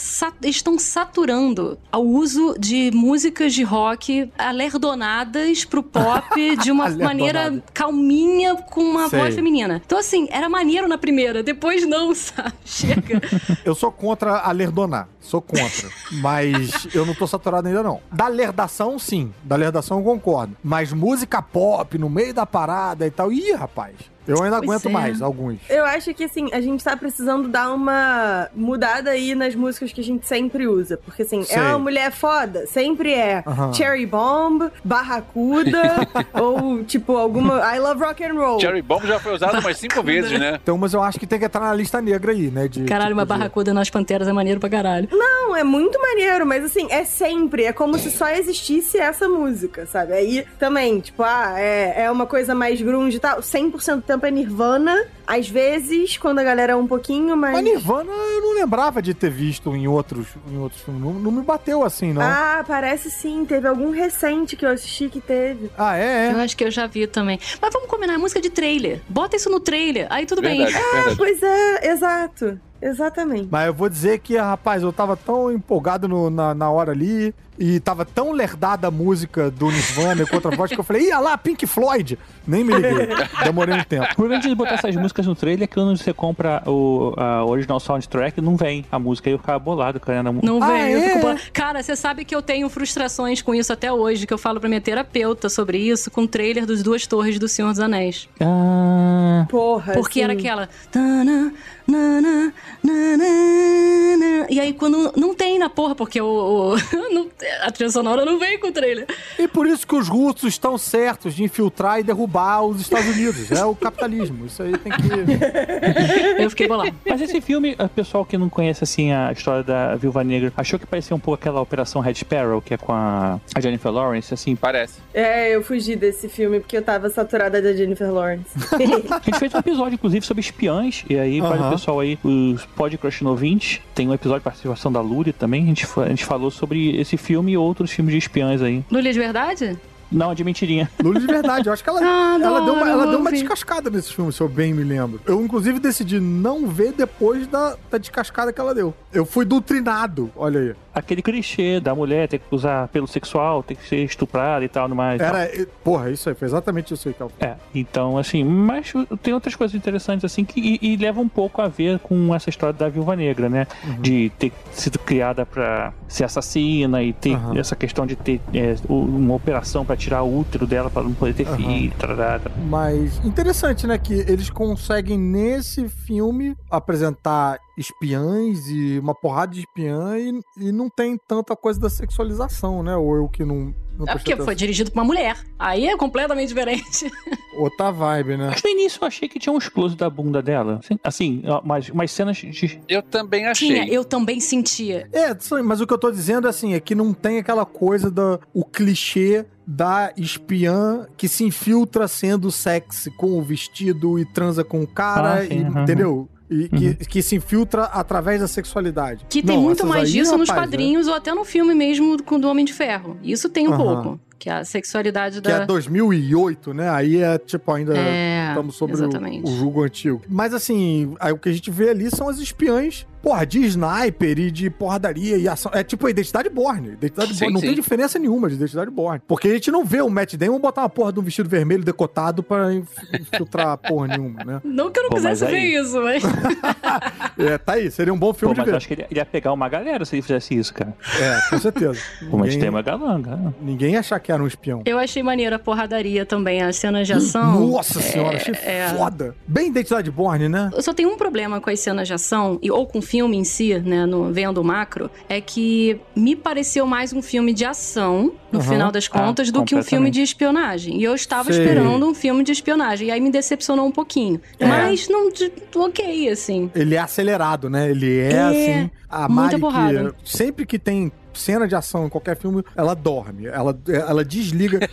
S2: eles estão saturando ao uso de músicas de rock alerdonadas pro pop de uma maneira calminha com uma
S3: Sei.
S2: voz feminina. Então, assim, era maneiro na primeira, depois não, sabe? Chega.
S3: Eu sou contra a lerdonar. Sou contra. Mas eu não tô saturado ainda, não. Da lerdação, sim. Da lerdação eu concordo. Mas música pop no meio da parada e tal. Ih, rapaz. Eu ainda
S2: Pois
S3: aguento
S2: é.
S3: mais, alguns.
S6: Eu acho que, assim, a gente tá precisando dar uma mudada aí nas músicas que a gente sempre usa. Porque, assim,
S3: Sei.
S6: é uma mulher foda, sempre é
S3: Aham.
S6: Cherry Bomb, Barracuda, ou, tipo, alguma I Love Rock and Roll.
S5: Cherry Bomb já foi usado umas cinco vezes, né?
S3: Então, mas eu acho que tem que entrar na lista negra aí, né? De,
S2: Caralho,
S3: tipo,
S2: uma
S3: de-
S2: barracuda nas panteras é maneiro pra caralho.
S6: Não, é muito maneiro, mas assim, é sempre. É como se só existisse essa música, sabe? Aí também, tipo, ah, é, é uma coisa mais grunge e tal. 100% do tempo é Nirvana. Às vezes, quando a galera é um pouquinho mais.
S3: Mas Nirvana eu não lembrava de ter visto em outros, em outros filmes. Não, não me bateu assim, não. Ah,
S6: Ah, parece sim. Teve algum recente que eu assisti que teve.
S3: é,
S2: Eu
S3: é.
S2: acho que eu já vi também. Mas vamos combinar, é música de trailer. Bota isso no trailer, aí tudo bem.
S5: Verdade, verdade.
S6: Pois é, exato. Exatamente.
S3: Mas eu vou dizer que, rapaz, eu tava tão empolgado no- na, na hora ali e tava tão lerdada a música do Nirvana e contra voz que eu falei, ia lá, Pink Floyd. Nem me liguei. Demorei um tempo.
S4: O problema de botar essas músicas no trailer é que quando você compra o a original soundtrack, não vem a música. Aí eu ficava bolado, cara.
S2: Não
S3: Ah,
S2: vem, eu
S3: é?
S2: fico bola- Cara, você sabe que eu tenho frustrações com isso até hoje, que eu falo pra minha terapeuta sobre isso, com o trailer dos Duas Torres do Senhor dos Anéis.
S4: Ah,
S6: Porra.
S2: Porque
S6: assim,
S2: era aquela. Tana, na, na, na, na, na. E aí quando não tem na porra, porque o, o- não- a trilha sonora não vem com o trailer.
S3: E por isso que os russos estão certos de infiltrar e derrubar os Estados Unidos. É o capitalismo. Isso aí tem que.
S2: Eu fiquei bolado.
S4: Mas esse filme, o pessoal que não conhece assim a história da Viúva Negra, achou que parecia um pouco aquela Operação Red Sparrow, que é com a, a Jennifer Lawrence, assim.
S5: Parece.
S6: É, eu fugi desse filme porque eu tava saturada da Jennifer Lawrence.
S4: A gente fez um episódio, inclusive, sobre espiãs, e aí, para
S3: Aham.
S4: Pessoal aí, os Podcrush ouvintes, tem um episódio de participação da Luri também, a gente, a gente falou sobre esse filme e outros filmes de espiãs aí.
S2: Lulha de verdade?
S4: Não, de mentirinha.
S3: Lula de verdade. Eu acho que ela,
S2: Ah,
S3: ela, deu, uma, ela deu uma descascada nesse filme, se eu bem me lembro. Eu, inclusive, decidi não ver depois da, da descascada que ela deu. Eu fui doutrinado, olha aí.
S4: Aquele clichê da mulher ter que usar pelo sexual, ter que ser estuprada e tal, no mais.
S3: Era. eh, Porra, isso aí, foi exatamente isso aí que ela fez.
S4: É, então, assim, mas tem outras coisas interessantes, assim, que e, e leva um pouco a ver com essa história da Viúva Negra, né? De ter sido criada pra ser assassina e ter
S3: Aham.
S4: essa questão de ter é, uma operação pra tirar o útero dela pra não poder ter
S3: Aham.
S4: filho, tarará, tarará.
S3: Mas interessante, né? Que eles conseguem nesse filme apresentar espiãs e uma porrada de espiã e, e não tem tanta coisa da sexualização, né? Ou eu que não. não
S2: É porque foi
S3: atenção.
S2: dirigido por uma mulher. Aí é completamente diferente.
S3: Outra vibe, né?
S4: Mas no início eu achei que tinha uns close da bunda dela. Assim, mas umas cenas de.
S5: Eu também achei.
S2: Tinha, eu também sentia.
S3: É, mas o que eu tô dizendo assim, é que não tem aquela coisa do o clichê da espiã que se infiltra sendo sexy com o vestido e transa com o cara,
S4: Ah, sim,
S3: e-
S4: aham.
S3: entendeu? E que, que se infiltra através da sexualidade.
S2: Que tem
S3: Não,
S2: muito mais disso nos
S3: rapaz, é-
S2: quadrinhos ou até no filme mesmo com do Homem de Ferro. Isso tem um
S3: Aham.
S2: pouco. Que é a sexualidade
S3: Que é
S2: da.
S3: 2008, né? Aí é tipo ainda
S2: É,
S3: estamos sobre o, o julgo antigo. Mas assim, aí o que a gente vê ali são as espiãs, porra, de sniper e de porradaria e ação. É tipo a identidade Borne. Identidade
S5: Sim,
S3: Borne. Não
S5: sim.
S3: tem diferença nenhuma de identidade Borne. Porque a gente não vê o Matt Damon botar uma porra de um vestido vermelho decotado pra inf- infiltrar porra nenhuma, né?
S2: Não que eu não
S4: Pô,
S2: quisesse ver
S4: aí-
S2: isso, mas.
S3: É, tá aí. Seria um bom
S4: Pô,
S3: filme
S4: mas
S3: de
S4: eu
S3: ver.
S4: acho que ele ia pegar uma galera se ele fizesse isso, cara.
S3: É, com certeza.
S4: Pô, mas
S3: Ninguém-
S4: tem uma galanga.
S3: Ninguém ia achar que era um espião.
S2: Eu achei maneira a porradaria também, as cenas de ação.
S3: Nossa senhora, achei
S2: é.
S3: foda. Bem identidade Borne, né?
S2: Eu só tenho um problema com as cenas de ação, e- ou com o filme em si, né, no, vendo o macro, é que me pareceu mais um filme de ação, no
S3: Aham.
S2: final das contas,
S4: Ah,
S2: do que um filme de espionagem. E eu estava
S3: Sei.
S2: esperando um filme de espionagem, e aí me decepcionou um pouquinho.
S3: É.
S2: Mas não, ok, assim.
S3: Ele é acelerado, né? Ele é,
S2: É,
S3: assim. A
S2: muita
S3: Mari,
S2: porrada.
S3: que sempre que tem cena de ação em qualquer filme, ela dorme. Ela, ela desliga.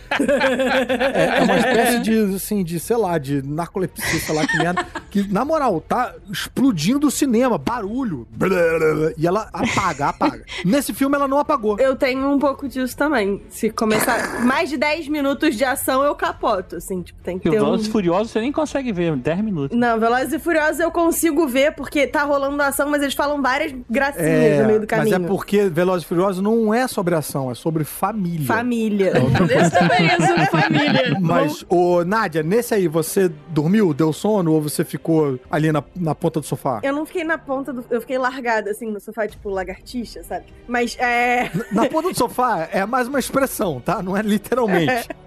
S3: é, é uma espécie de, assim, de, sei lá, de narcolepsia, sei lá que merda. Que, na moral, tá explodindo o cinema, barulho. blá, blá, blá, E ela apaga, apaga. Nesse filme ela não apagou.
S6: Eu tenho um pouco disso também. Se começar mais de 10 minutos de ação, eu capoto, assim, tipo, tem que
S4: E o
S6: ter um...
S4: Velozes e Furiosos você nem consegue ver, 10 minutos.
S6: Não, Velozes e Furiosos eu consigo ver porque tá rolando ação, mas eles falam várias gracinhas no meio do
S3: mas
S6: caminho.
S3: é porque Velozes e Furiosos não é sobre ação, é sobre família.
S6: Família.
S2: Esse também é sobre família.
S3: Mas, ô, Nádia, nesse aí, você dormiu, deu sono ou você ficou ali na, na ponta do sofá?
S6: Eu não fiquei na ponta do. Eu fiquei largada, assim, no sofá, tipo lagartixa, sabe? Mas é.
S3: Na ponta do sofá é mais uma expressão, tá? Não é literalmente.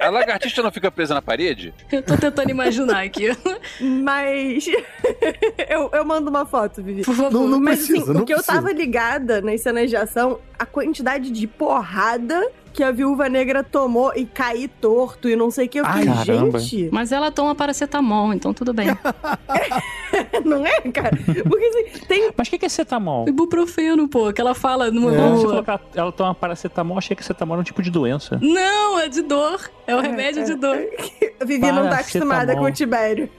S5: A, a lagartixa não fica presa na parede?
S2: Eu tô tentando imaginar aqui.
S6: Mas. eu, eu mando uma foto, Vivi.
S2: Por favor.
S3: Não, não
S6: Mas
S3: precisa,
S6: assim,
S3: não
S6: o que eu
S3: precisa.
S6: tava ligada nas cenas de ação, a quantidade de porrada que a viúva negra tomou e cair torto e não sei o que. Eu
S3: Ai,
S6: fiquei, gente,
S2: Mas ela toma paracetamol, então tudo bem.
S6: não é, cara? Porque assim, tem.
S4: Mas o que, que é cetamol?
S2: Ibuprofeno, pô, que ela fala no.
S3: É.
S4: Falou que ela, ela toma paracetamol, achei que cetamol era um tipo de doença.
S2: Não, é de dor. É o remédio de dor.
S6: A Vivi não tá acostumada com o Tibério.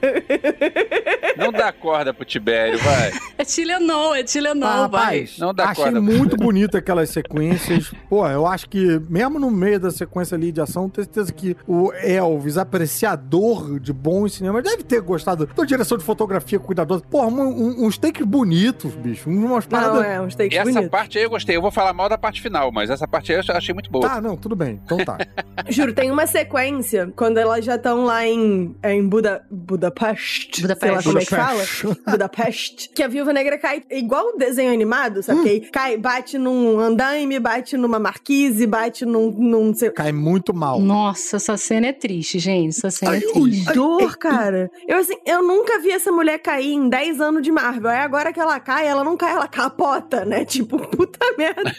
S5: Não dá corda pro Tibério, vai.
S2: É Tilenol, é Tilenol,
S3: Ah,
S2: vai.
S3: rapaz,
S5: Não dá
S3: achei
S5: corda.
S3: muito bonito aquelas sequências. Pô, eu acho que mesmo no meio da sequência ali de ação, tenho certeza que o Elvis, apreciador de bons cinemas, deve ter gostado da direção de fotografia cuidadosa. Porra, um, um, uns takes bonitos, bicho. Umas
S6: Não,
S3: paradas...
S6: é, uns takes
S5: Essa
S6: bonitos.
S5: parte aí eu gostei. Eu vou falar mal da parte final, mas essa parte aí eu achei muito boa.
S3: Tá, não, tudo bem. Então tá.
S6: Juro, tem uma sequência, quando elas já estão lá em, em Buda, Budapeste, sei lá
S2: Budapeste.
S6: como é que fala. Budapeste. Que a Viúva Negra cai igual o desenho animado, sabe? Que aí cai, bate num andaime, bate numa marquise, bate num... num sei-
S3: Cai muito mal.
S2: Nossa, essa cena é triste, gente. Essa cena é
S6: Que
S2: triste.
S6: dor, cara. Eu, assim, eu nunca vi essa mulher cair em 10 anos de Marvel. Aí agora que ela cai, ela não cai, ela capota, né? Tipo, puta merda.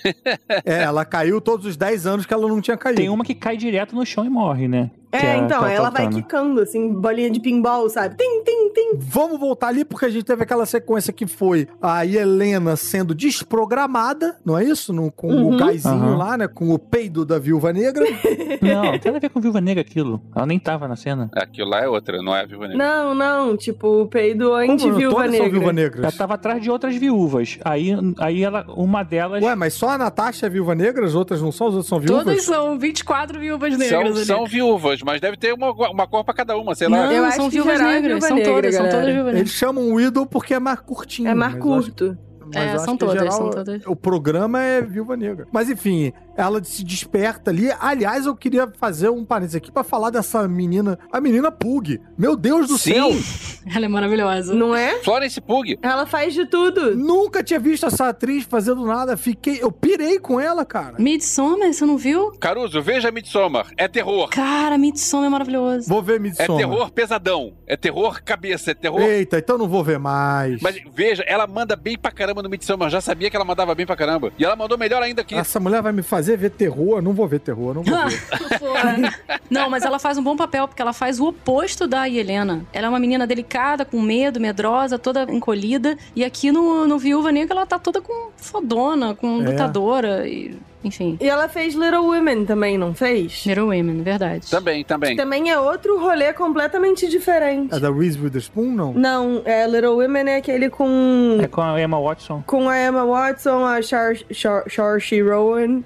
S3: É, ela caiu todos os 10 anos que ela não tinha caído.
S4: Tem uma que cai direto no chão e morre, né?
S6: É,
S4: a-
S6: então,
S4: a
S6: ela vai quicando, assim, bolinha de pinball, sabe? Tem, tem, tem.
S3: Vamos voltar ali porque a gente teve aquela sequência que foi a Helena sendo desprogramada, não é isso? No- com
S6: Uhum.
S3: o gásinho
S4: Aham.
S3: lá, né? Com o peido da viúva negra.
S4: Não, não tem nada a ver com Viúva Negra aquilo. Ela nem tava na cena.
S5: Aquilo lá é outra, não é a Viúva Negra.
S6: Não, não, tipo, o peido anti-viúva negra.
S3: são viúva
S4: Ela
S3: negras.
S4: tava atrás de outras viúvas. Aí, aí ela, uma delas.
S3: Ué, mas só a Natasha é viúva negra, as outras não são, as outras são viúvas?
S2: Todas são 24 viúvas
S5: São,
S2: negras ali.
S5: são viúvas, mas deve ter uma, uma cor pra cada uma, sei lá.
S2: Não,
S6: Eu acho
S2: são
S6: que
S2: viúvas
S6: é
S2: negras. são
S6: negra,
S2: todas, são todas viúvas
S3: Eles
S2: negras.
S3: chamam o Widow porque é mais curtinho.
S6: É mais
S3: mas eu acho-
S6: curto.
S3: mas
S2: É, são todas,
S3: geral,
S2: são todas.
S3: O programa é Viúva Negra. Mas enfim, ela se desperta ali. Aliás, eu queria fazer um parênteses aqui pra falar dessa menina, a menina Pug. Meu Deus do
S5: Sim.
S3: céu!
S2: Ela é maravilhosa.
S6: Não é?
S5: Florence Pug.
S6: Ela faz de tudo.
S3: Nunca tinha visto essa atriz fazendo nada. Fiquei, eu pirei com ela, cara.
S2: Midsommar, você não viu?
S5: Caruso, veja Midsommar. É terror.
S2: Cara, Midsommar é maravilhoso.
S3: Vou ver
S5: É
S3: Midsommar.
S5: terror pesadão. É terror cabeça. É terror.
S3: Eita, então não vou ver mais.
S5: Mas veja, ela manda bem pra caramba no Midsommar. Eu já sabia que ela mandava bem pra caramba. E ela mandou melhor ainda que
S3: Essa mulher vai me fazer ver terror? Eu não vou ver terror, não vou ver.
S2: Não, mas ela faz um bom papel, porque ela faz o oposto da Helena. Ela é uma menina delicada, com medo, medrosa, toda encolhida. E aqui no, no Viúva Negra ela tá toda com fodona, com
S3: É.
S2: lutadora. E, enfim,
S6: E ela fez Little Women também, não fez?
S2: Little Women, verdade.
S5: Também, também.
S6: Também é outro rolê completamente diferente.
S3: É da Reese Witherspoon, não?
S6: Não, é Little Women é aquele com...
S4: É com a Emma Watson.
S6: Com a Emma Watson, a Char Char Saoirse Rowan.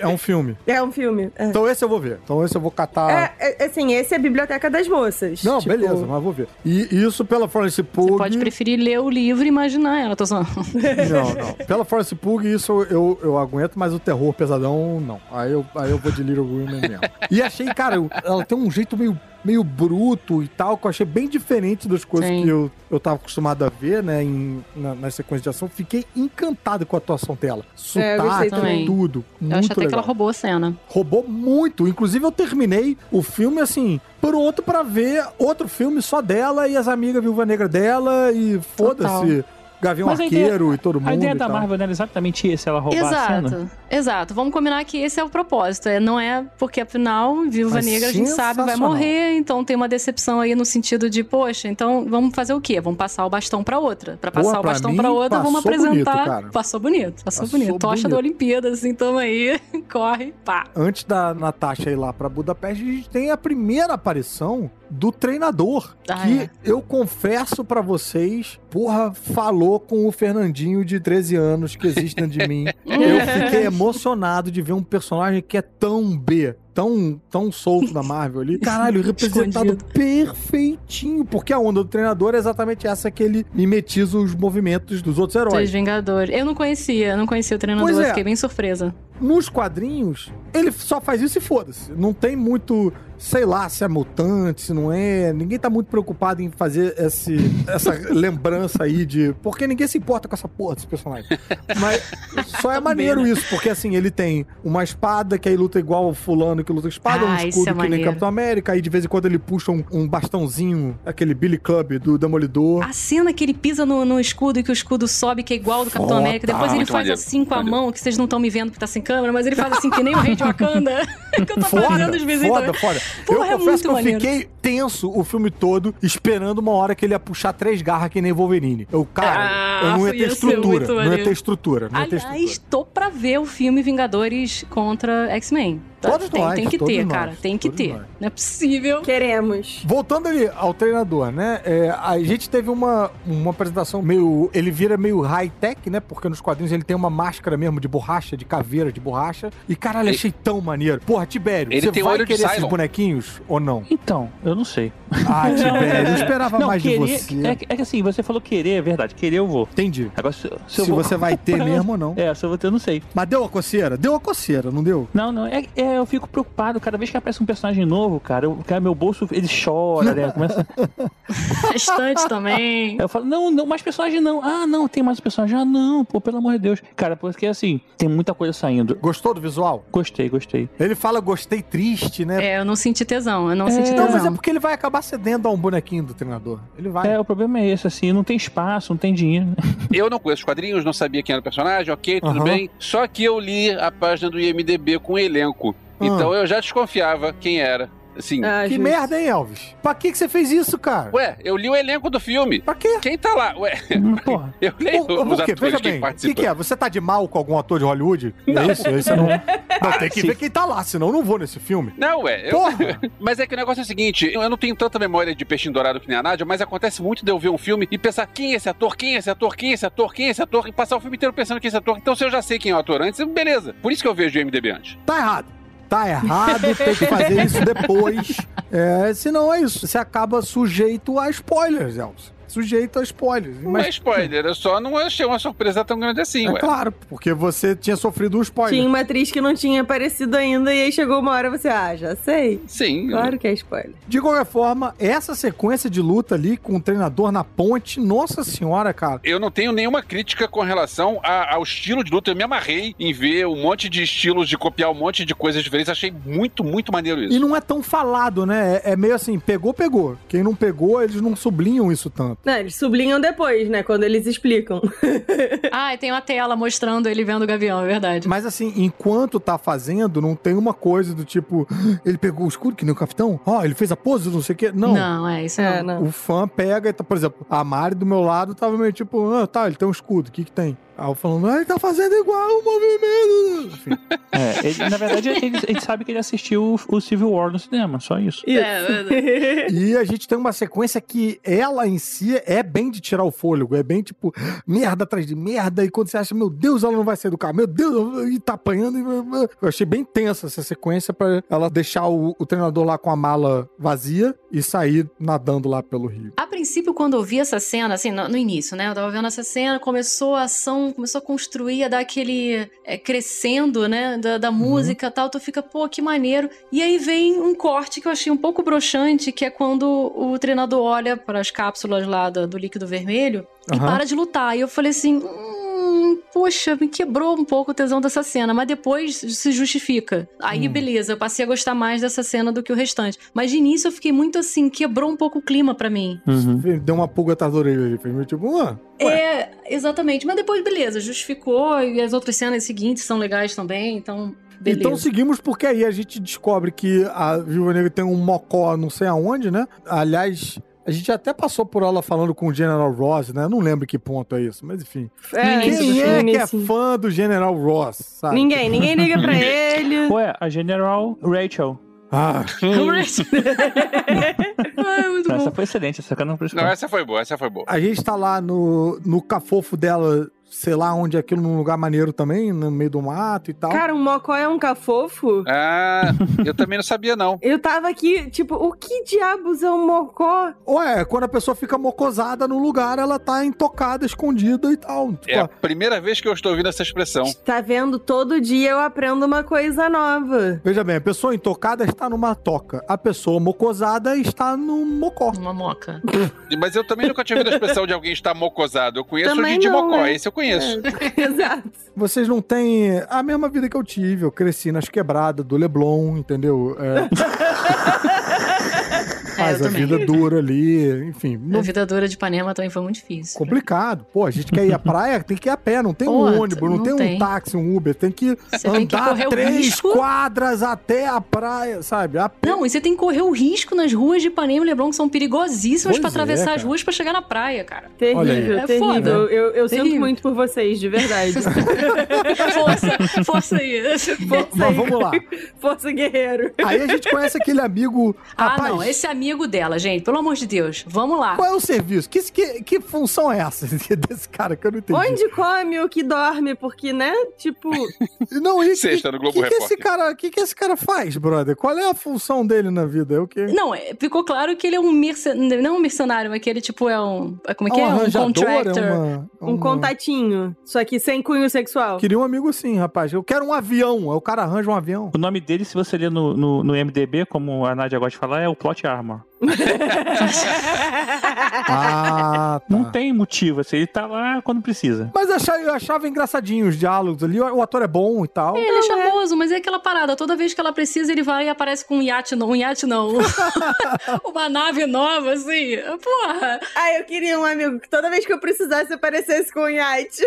S3: É um filme.
S6: É um filme. É.
S3: Então esse eu vou ver. Então esse eu vou catar...
S6: É, é, assim, esse é a Biblioteca das Moças.
S3: Não,
S6: Tipo,
S3: beleza, mas vou ver. E isso pela Florence Pugh.
S2: Você pode preferir ler o livro e imaginar ela, tô só.
S3: Não, não. Pela Florence Pugh, isso eu, eu aguento, mas o terror pesadão, não. Aí eu, aí eu vou de Little Women mesmo. E achei, cara, eu- ela tem um jeito meio, meio bruto e tal, que eu achei bem diferente das coisas
S2: Sim.
S3: que eu, eu tava acostumado a ver, né, em, na, nas sequências de ação. Fiquei encantado com a atuação dela.
S6: É, eu
S3: Sotaque,
S2: também.
S3: tudo.
S2: Eu
S3: muito
S2: acho até que
S3: legal.
S2: ela roubou a cena.
S3: Roubou muito. Inclusive, eu terminei o filme, assim, pronto pra ver outro filme só dela e as amigas Viúva Negra dela e foda-se. Gavião
S4: Mas
S3: Arqueiro
S4: ideia-
S3: e todo mundo.
S4: A ideia
S3: e
S4: da
S3: tal.
S4: Marvel não era exatamente esse, ela roubar a cena.
S2: Exato, exato. Vamos combinar que esse é o propósito. É, não é porque, afinal, Viúva
S3: Mas
S2: Negra a gente sabe vai morrer, então tem uma decepção aí no sentido de, poxa, então vamos fazer o quê? Vamos passar o bastão pra outra. Pra passar o
S3: pra
S2: bastão
S3: mim,
S2: pra outra, vamos
S3: passou bonito,
S2: apresentar.
S3: cara.
S2: passou bonito, passou,
S3: Passou
S2: bonito. Tocha
S3: bonito.
S2: da Olimpíada, assim, tamo aí, corre, pá.
S3: Antes da Natasha ir lá pra Budapeste, a gente tem a primeira aparição do treinador.
S2: Ah,
S3: que
S2: é.
S3: eu confesso pra vocês, porra, falou com o Fernandinho de 13 anos que existe dentro de mim. eu fiquei emocionado de ver um personagem que é tão B. Tão, tão solto da Marvel ali. Caralho, representado
S2: Escondido.
S3: perfeitinho. Porque a onda do treinador é exatamente essa que ele mimetiza os movimentos dos outros
S2: Dos
S3: heróis.
S2: Vingadores. Eu não conhecia, eu não conhecia o treinador,
S3: Pois é.
S2: fiquei bem surpresa.
S3: Nos quadrinhos, ele só faz isso e foda-se. Não tem muito, sei lá, se é mutante, se não é. Ninguém tá muito preocupado em fazer esse, essa lembrança aí de. Porque ninguém se importa com essa porra desse personagem. Mas só é maneiro isso, porque assim, ele tem uma espada que aí luta igual o fulano que luta com espada, um
S2: Ah, isso
S3: escudo
S2: é
S3: que nem. Capitão América, aí de vez em quando ele puxa um, um bastãozinho, aquele Billy Club do Demolidor.
S2: A cena que ele pisa no, no escudo e que o escudo sobe, que é igual ao do Capitão
S3: Foda.
S2: América. Depois ele
S5: Muito
S2: faz assim com a mão, que vocês não estão me vendo porque tá sem câmera, mas ele faz assim que nem o rei de Wakanda. que eu tô fazendo os vizinhos
S3: foda, foda.
S2: Porra, é
S3: eu confesso
S2: muito
S3: que eu
S2: maneiro.
S3: fiquei tenso o filme todo, esperando uma hora que ele ia puxar três garras que nem Wolverine. Eu, cara,
S2: Ah,
S3: eu não ia ter estrutura. Não ia ter estrutura. Não ia ter
S2: Aliás,
S3: estrutura.
S2: tô pra ver o filme Vingadores contra X-Men. Tá?
S3: Todos
S2: tem,
S3: nós,
S2: tem que ter,
S3: nós,
S2: cara. Tem que ter.
S3: nós.
S2: Não é possível.
S6: Queremos.
S3: Voltando ali ao treinador, né? é, a gente teve uma, uma apresentação meio. Ele vira meio high-tech, né? Porque nos quadrinhos ele tem uma máscara mesmo de borracha, de caveira de borracha. E caralho,
S5: Ele-
S3: achei tão maneiro. Porra, Tibério,
S5: Ele
S3: você
S5: tem
S3: vai
S5: olho de
S3: querer esses bonequinhos ou não?
S4: Então, eu não sei.
S3: Ah, Tibério, eu esperava
S4: Não,
S3: mais de
S4: querer,
S3: você.
S4: É, que- é que assim, você falou querer, é verdade. Querer eu vou.
S3: Entendi.
S4: Agora, se, se eu
S3: Se
S4: vou
S3: você vai ter mesmo ou não.
S4: É, se eu vou ter, eu não sei.
S3: Mas deu a coceira? Deu a coceira, não deu?
S4: Não, não, é, é, eu fico preocupado. Cada vez que aparece um personagem novo, cara, eu, cara meu bolso, ele chora, né? Começa,
S2: Restante também.
S4: eu falo, não, não, mais personagem não. Ah, não, tem mais personagem. Ah, não, pô, pelo amor de Deus. Cara, porque assim, tem muita coisa saindo.
S3: Gostou do visual?
S4: Gostei, gostei.
S3: Ele fala gostei triste, né?
S2: É, eu não senti tesão, eu não senti
S3: Não, mas é
S2: tesão.
S3: porque ele vai acabar cedendo a um bonequinho do treinador. Ele vai.
S4: É, o problema é esse, assim, não tem espaço, não tem dinheiro.
S5: Eu não conheço os quadrinhos, não sabia quem era o personagem, ok, tudo
S3: Aham.
S5: bem. Só que eu li a página do IMDB com o elenco.
S3: Ah.
S5: Então eu já desconfiava quem era. Assim,
S6: Ah,
S3: que merda, hein, Elvis? Pra que, que você fez isso, cara?
S5: ué, eu li o elenco do filme.
S3: Pra quê?
S5: Quem tá lá? Ué,
S4: Porra.
S5: eu leio
S3: Por, por
S5: os
S3: quê?
S5: atores
S3: Veja
S5: que
S3: bem, o que, que é? Você tá de mal com algum ator de Hollywood? Não. É isso? Aí você não... não, tem que
S4: sim.
S3: ver quem tá lá, senão eu não vou nesse filme.
S5: Não, ué. eu-
S3: Porra!
S5: Mas é que o negócio é o seguinte, eu não tenho tanta memória de peixinho dourado que nem a Nádia, mas acontece muito de eu ver um filme e pensar quem é esse ator, quem é esse ator, quem é esse ator, quem é esse ator, e passar o filme inteiro pensando que é esse ator. Então se eu já sei quem é o ator antes, beleza. Por isso que eu vejo o MDB antes.
S3: Tá errado. Tá errado, tem que fazer isso depois. É, senão é isso. Você acaba sujeito a spoilers, Elvis. Sujeito a spoilers.
S5: Não é
S3: Mas,
S5: spoiler, eu só não achei uma surpresa tão grande assim,
S3: é
S5: ué.
S3: claro, porque você tinha sofrido um spoiler.
S6: Tinha uma atriz que não tinha aparecido ainda, e aí chegou uma hora e você, ah, já sei.
S5: Sim.
S6: Claro que é spoiler.
S3: De qualquer forma, essa sequência de luta ali com o treinador na ponte, nossa senhora, cara.
S5: Eu não tenho nenhuma crítica com relação a- ao estilo de luta. Eu me amarrei em ver um monte de estilos, de copiar um monte de coisas diferentes. Achei muito, muito maneiro
S3: E
S5: isso.
S3: não é tão falado, né? É, é meio assim, pegou, pegou. Quem não pegou, eles não sublinham isso tanto.
S6: Não, eles sublinham depois, né? Quando eles explicam.
S2: Ah, e tem uma tela mostrando ele vendo o gavião, é verdade.
S3: Mas assim, enquanto tá fazendo, não tem uma coisa do tipo, "Ah, ele pegou o escudo que nem o capitão? Ó, ele fez a pose, não sei o quê. Não.
S2: Não, é isso
S6: É,
S2: não.
S6: não.
S3: O fã pega e tá, por exemplo, a Mari do meu lado tava meio tipo, ah, tá, ele tem um escudo, o que que tem? Aí eu falando, ah, ele tá fazendo igual o movimento. Enfim,
S4: É, ele- na verdade, ele, ele sabe que ele assistiu o, o Civil War no cinema, só isso.
S6: Isso.
S2: É.
S3: E a gente tem uma sequência que ela em si é bem de tirar o fôlego, é bem tipo, merda atrás de merda, e quando você acha, meu Deus, ela não vai sair do carro, meu Deus, e tá apanhando. e- Eu achei bem tensa essa sequência pra ela deixar o, o treinador lá com a mala vazia e sair nadando lá pelo rio.
S2: A princípio, quando eu vi essa cena, assim, no, no início, né? Eu tava vendo essa cena, começou a ação, começou a construir, a dar aquele é, crescendo, né? Da, da música e tal. Tu fica, pô, que maneiro. E aí vem um corte que eu achei um pouco broxante, que é quando o treinador olha para as cápsulas lá do, do líquido vermelho e
S3: Aham.
S2: para de lutar. E eu falei assim. Hum, poxa, me quebrou um pouco o tesão dessa cena, mas depois se justifica. Aí,
S3: Hum.
S2: beleza, eu passei a gostar mais dessa cena do que o restante. Mas de início eu fiquei muito assim, quebrou um pouco o clima pra mim.
S4: Uhum.
S3: Deu uma pulga atrás da orelha ali, meio tipo, ah, ué.
S2: É, exatamente. Mas depois, beleza, justificou e as outras cenas seguintes são legais também, então. Beleza.
S3: Então seguimos porque aí a gente descobre que a Viúva Negra tem um mocó não sei aonde, né? Aliás, a gente até passou por ela falando com o General Ross, né? Eu não lembro que ponto é isso, mas enfim.
S6: É, isso
S3: Quem
S6: do
S3: é que é
S6: assim.
S3: fã do General Ross, sabe?
S6: Ninguém, ninguém liga pra ele.
S4: Ué, a General Rachel.
S3: Ah,
S2: Ai, muito bom.
S4: Essa foi excelente, essa cara não
S5: Não, essa foi boa, essa foi boa.
S3: a gente tá lá no, no cafofo dela, sei lá onde é aquilo, num lugar maneiro também, no meio do mato e tal.
S6: Cara, um mocó é um cafofo?
S5: Ah, eu também não sabia, não.
S6: Eu tava aqui, tipo, o que diabos é um mocó?
S3: Ué, quando a pessoa fica mocosada no lugar, ela tá intocada, escondida e tal. Tipo,
S5: É a primeira vez que eu estou ouvindo essa expressão.
S6: Tá vendo? Todo dia eu aprendo uma coisa nova.
S3: Veja bem, a pessoa intocada está numa toca. A pessoa mocosada está no mocó.
S2: Uma moca.
S5: Mas eu também nunca tinha ouvido a expressão de alguém estar mocosado. Eu conheço
S6: Também
S5: o de
S6: não,
S5: mocó,
S6: é.
S5: esse eu conheço.
S6: Exato.
S3: Vocês não têm a mesma vida que eu tive. Eu cresci nas quebradas do Leblon, entendeu? É,
S2: Eu
S3: a
S2: também.
S3: vida dura ali, enfim.
S2: A
S3: Não,
S2: vida dura de Ipanema também foi muito difícil.
S3: complicado. Pô, a gente quer ir à praia, tem que ir a pé. Não tem
S2: Pô,
S3: um ônibus, não,
S2: não
S3: tem, um
S2: tem.
S3: táxi, um Uber. Tem que
S2: Você tem que
S3: andar
S2: correr o
S3: três
S2: risco.
S3: quadras até a praia, sabe? A pé.
S2: Não, e você tem que correr o risco nas ruas de Ipanema e Leblon, que são perigosíssimas
S3: Pois
S2: pra
S3: é,
S2: atravessar as ruas pra chegar na praia, cara.
S6: Terrível,
S2: É
S6: terrível.
S2: foda.
S6: Eu, eu sinto
S2: Terrível.
S6: muito por vocês, de verdade.
S2: Força, força aí.
S6: Força
S3: Mas
S6: aí.
S3: vamos lá.
S6: Força guerreiro.
S3: Aí a gente conhece aquele amigo.
S2: Ah,
S3: Rapaz,
S2: não, esse amigo amigo dela, gente. Pelo amor de Deus. Vamos lá.
S3: Qual é o serviço? Que, que, que função é essa desse cara que eu não entendi?
S6: Onde come o que dorme, porque, né? Tipo,
S3: Não, e
S5: Sexta
S3: que,
S5: no Globo
S3: que, que esse cara, que, que esse cara faz, brother? Qual é a função dele na vida? É o quê?
S2: Não, é, ficou claro que ele é um mercenário. Não um mercenário, mas que ele, tipo, é um. é Como é que é? Um
S3: arranjador,
S2: contractor.
S3: é uma,
S6: um
S3: uma-
S6: contatinho. Só que sem cunho sexual.
S3: Queria um amigo assim, rapaz. Eu quero um avião. Aí o cara arranja um avião.
S4: O nome dele, se você ler no, no, no MDB, como a Nadia gosta de falar, é o Plot Armor.
S3: Ah, tá.
S4: Não tem motivo, assim, ele tá lá quando precisa.
S3: Mas eu achava, eu achava engraçadinho os diálogos ali. O, o ator é bom e tal.
S2: Ele é charmoso, mas é aquela parada. Toda vez que ela precisa, ele vai e aparece com um iate, não. Um iate não. Uma nave nova, assim. Porra.
S6: Ah, eu queria um amigo que toda vez que eu precisasse aparecesse com um iate.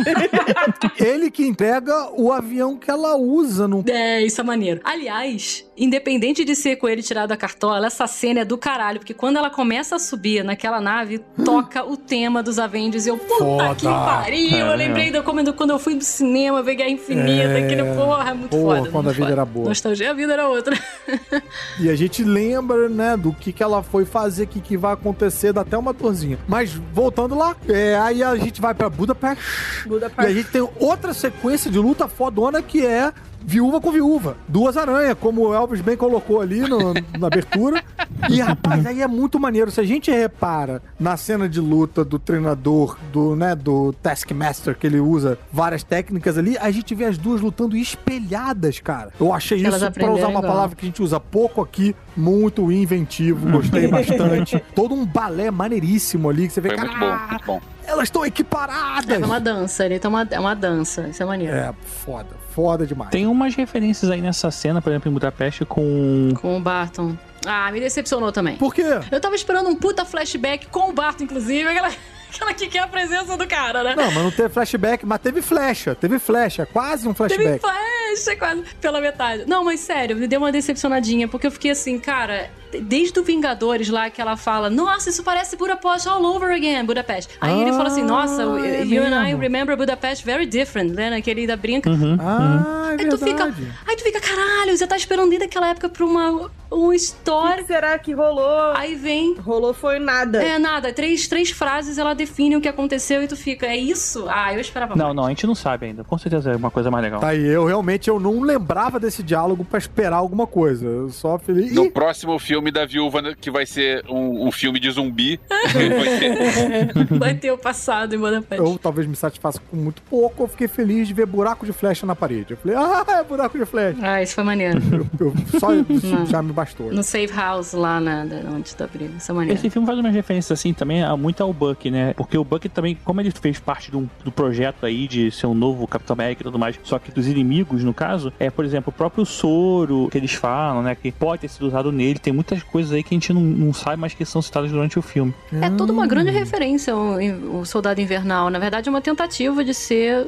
S3: Ele que entrega o avião que ela usa no.
S2: É, isso é maneiro. Aliás, independente de ser com ele tirado da cartola, essa cena é do caralho, porque quando ela começa a subir naquela nave, toca o tema dos Avengers e eu, puta
S3: Foda.
S2: que pariu! eu
S4: É.
S2: lembrei de quando, quando eu fui no cinema ver Guerra Infinita,
S3: É.
S2: aquele porra, é muito
S3: Porra,
S2: foda.
S3: quando a vida
S2: foda.
S3: era boa.
S2: Nostalgia, a vida era outra.
S3: E a gente lembra, né, do que, que ela foi fazer, o que, que vai acontecer, dá até uma dorzinha. Mas voltando lá, é, aí a gente vai pra Budapest.
S6: Buda
S3: E a gente tem outra sequência de luta fodona que é viúva com viúva. Duas aranhas, como o Elvis bem colocou ali no- na abertura. E, rapaz, aí é muito maneiro. Se a gente repara na cena de luta do treinador, do, né, do Taskmaster, que ele usa várias técnicas ali, a gente vê as duas lutando espelhadas, cara. Eu achei
S2: Elas
S3: isso, pra usar uma
S2: igual.
S3: palavra que a gente usa pouco aqui, muito inventivo. Gostei bastante. Todo um balé maneiríssimo ali, que você vê,
S5: Foi
S3: cara,
S5: muito bom, muito bom.
S3: Elas estão equiparadas.
S2: É uma dança, ele tem uma, é uma dança. Isso é maneiro.
S3: É, foda, foda demais.
S4: Tem umas referências aí nessa cena, por exemplo, em Budapeste, com.
S2: Com o Barton. Ah, me decepcionou também.
S3: Por quê?
S2: Eu tava esperando um puta flashback com o Barton, inclusive. Aquela, aquela que quer a presença do cara, né?
S3: Não, mas não teve flashback, mas teve flecha, teve flecha, quase um
S2: Teve
S3: flashback.
S2: flash, quase pela metade. Não, mas sério, me deu uma decepcionadinha, porque eu fiquei assim, cara, desde o Vingadores lá que ela fala, nossa, isso parece Budapest all over again, Budapest. Aí ele fala assim, nossa,
S3: Ah, é
S2: you and I
S3: mesmo.
S2: remember Budapest very different, né? Que ele ainda brinca.
S3: Ah, é
S2: Aí tu fica, aí tu fica, caralho, você tá esperando desde aquela época pra uma, uma
S6: O
S2: história.
S6: que será que rolou?
S2: Aí vem
S6: Rolou foi nada.
S2: É, nada. Três, três frases, ela define o que aconteceu e tu fica, é isso? Ah, eu esperava
S4: Não,
S2: mais.
S4: não, a gente não sabe ainda. Com certeza é uma coisa mais legal.
S3: Tá aí, eu realmente eu não lembrava desse diálogo pra esperar alguma coisa. Eu só falei.
S5: No
S3: "Ih,
S5: próximo filme da viúva, né, que vai ser um, um filme de zumbi, vai ter-
S2: Vai ter o passado em Budapeste.
S3: eu talvez me satisfaça com muito pouco. Eu fiquei feliz de ver buraco de flecha na parede. Eu falei, ah, é buraco de flecha.
S2: Ah, isso foi maneiro.
S3: Eu, só isso já me bastou.
S2: No safe house lá na, antes da briga. Isso é maneiro.
S4: Esse filme faz umas referências assim também a, muito ao Buck, né? Porque o Buck também, como ele fez parte do, do projeto aí de ser um novo Capitão América e tudo mais, só que dos inimigos, no caso, é, por exemplo, o próprio soro que eles falam, né? Que pode ter sido usado nele. Tem muitas coisas aí que a gente não, não sabe, mas que são citadas durante o filme.
S2: É toda uma grande referência o, o Soldado Invernal. Na verdade, é uma tentativa de ser.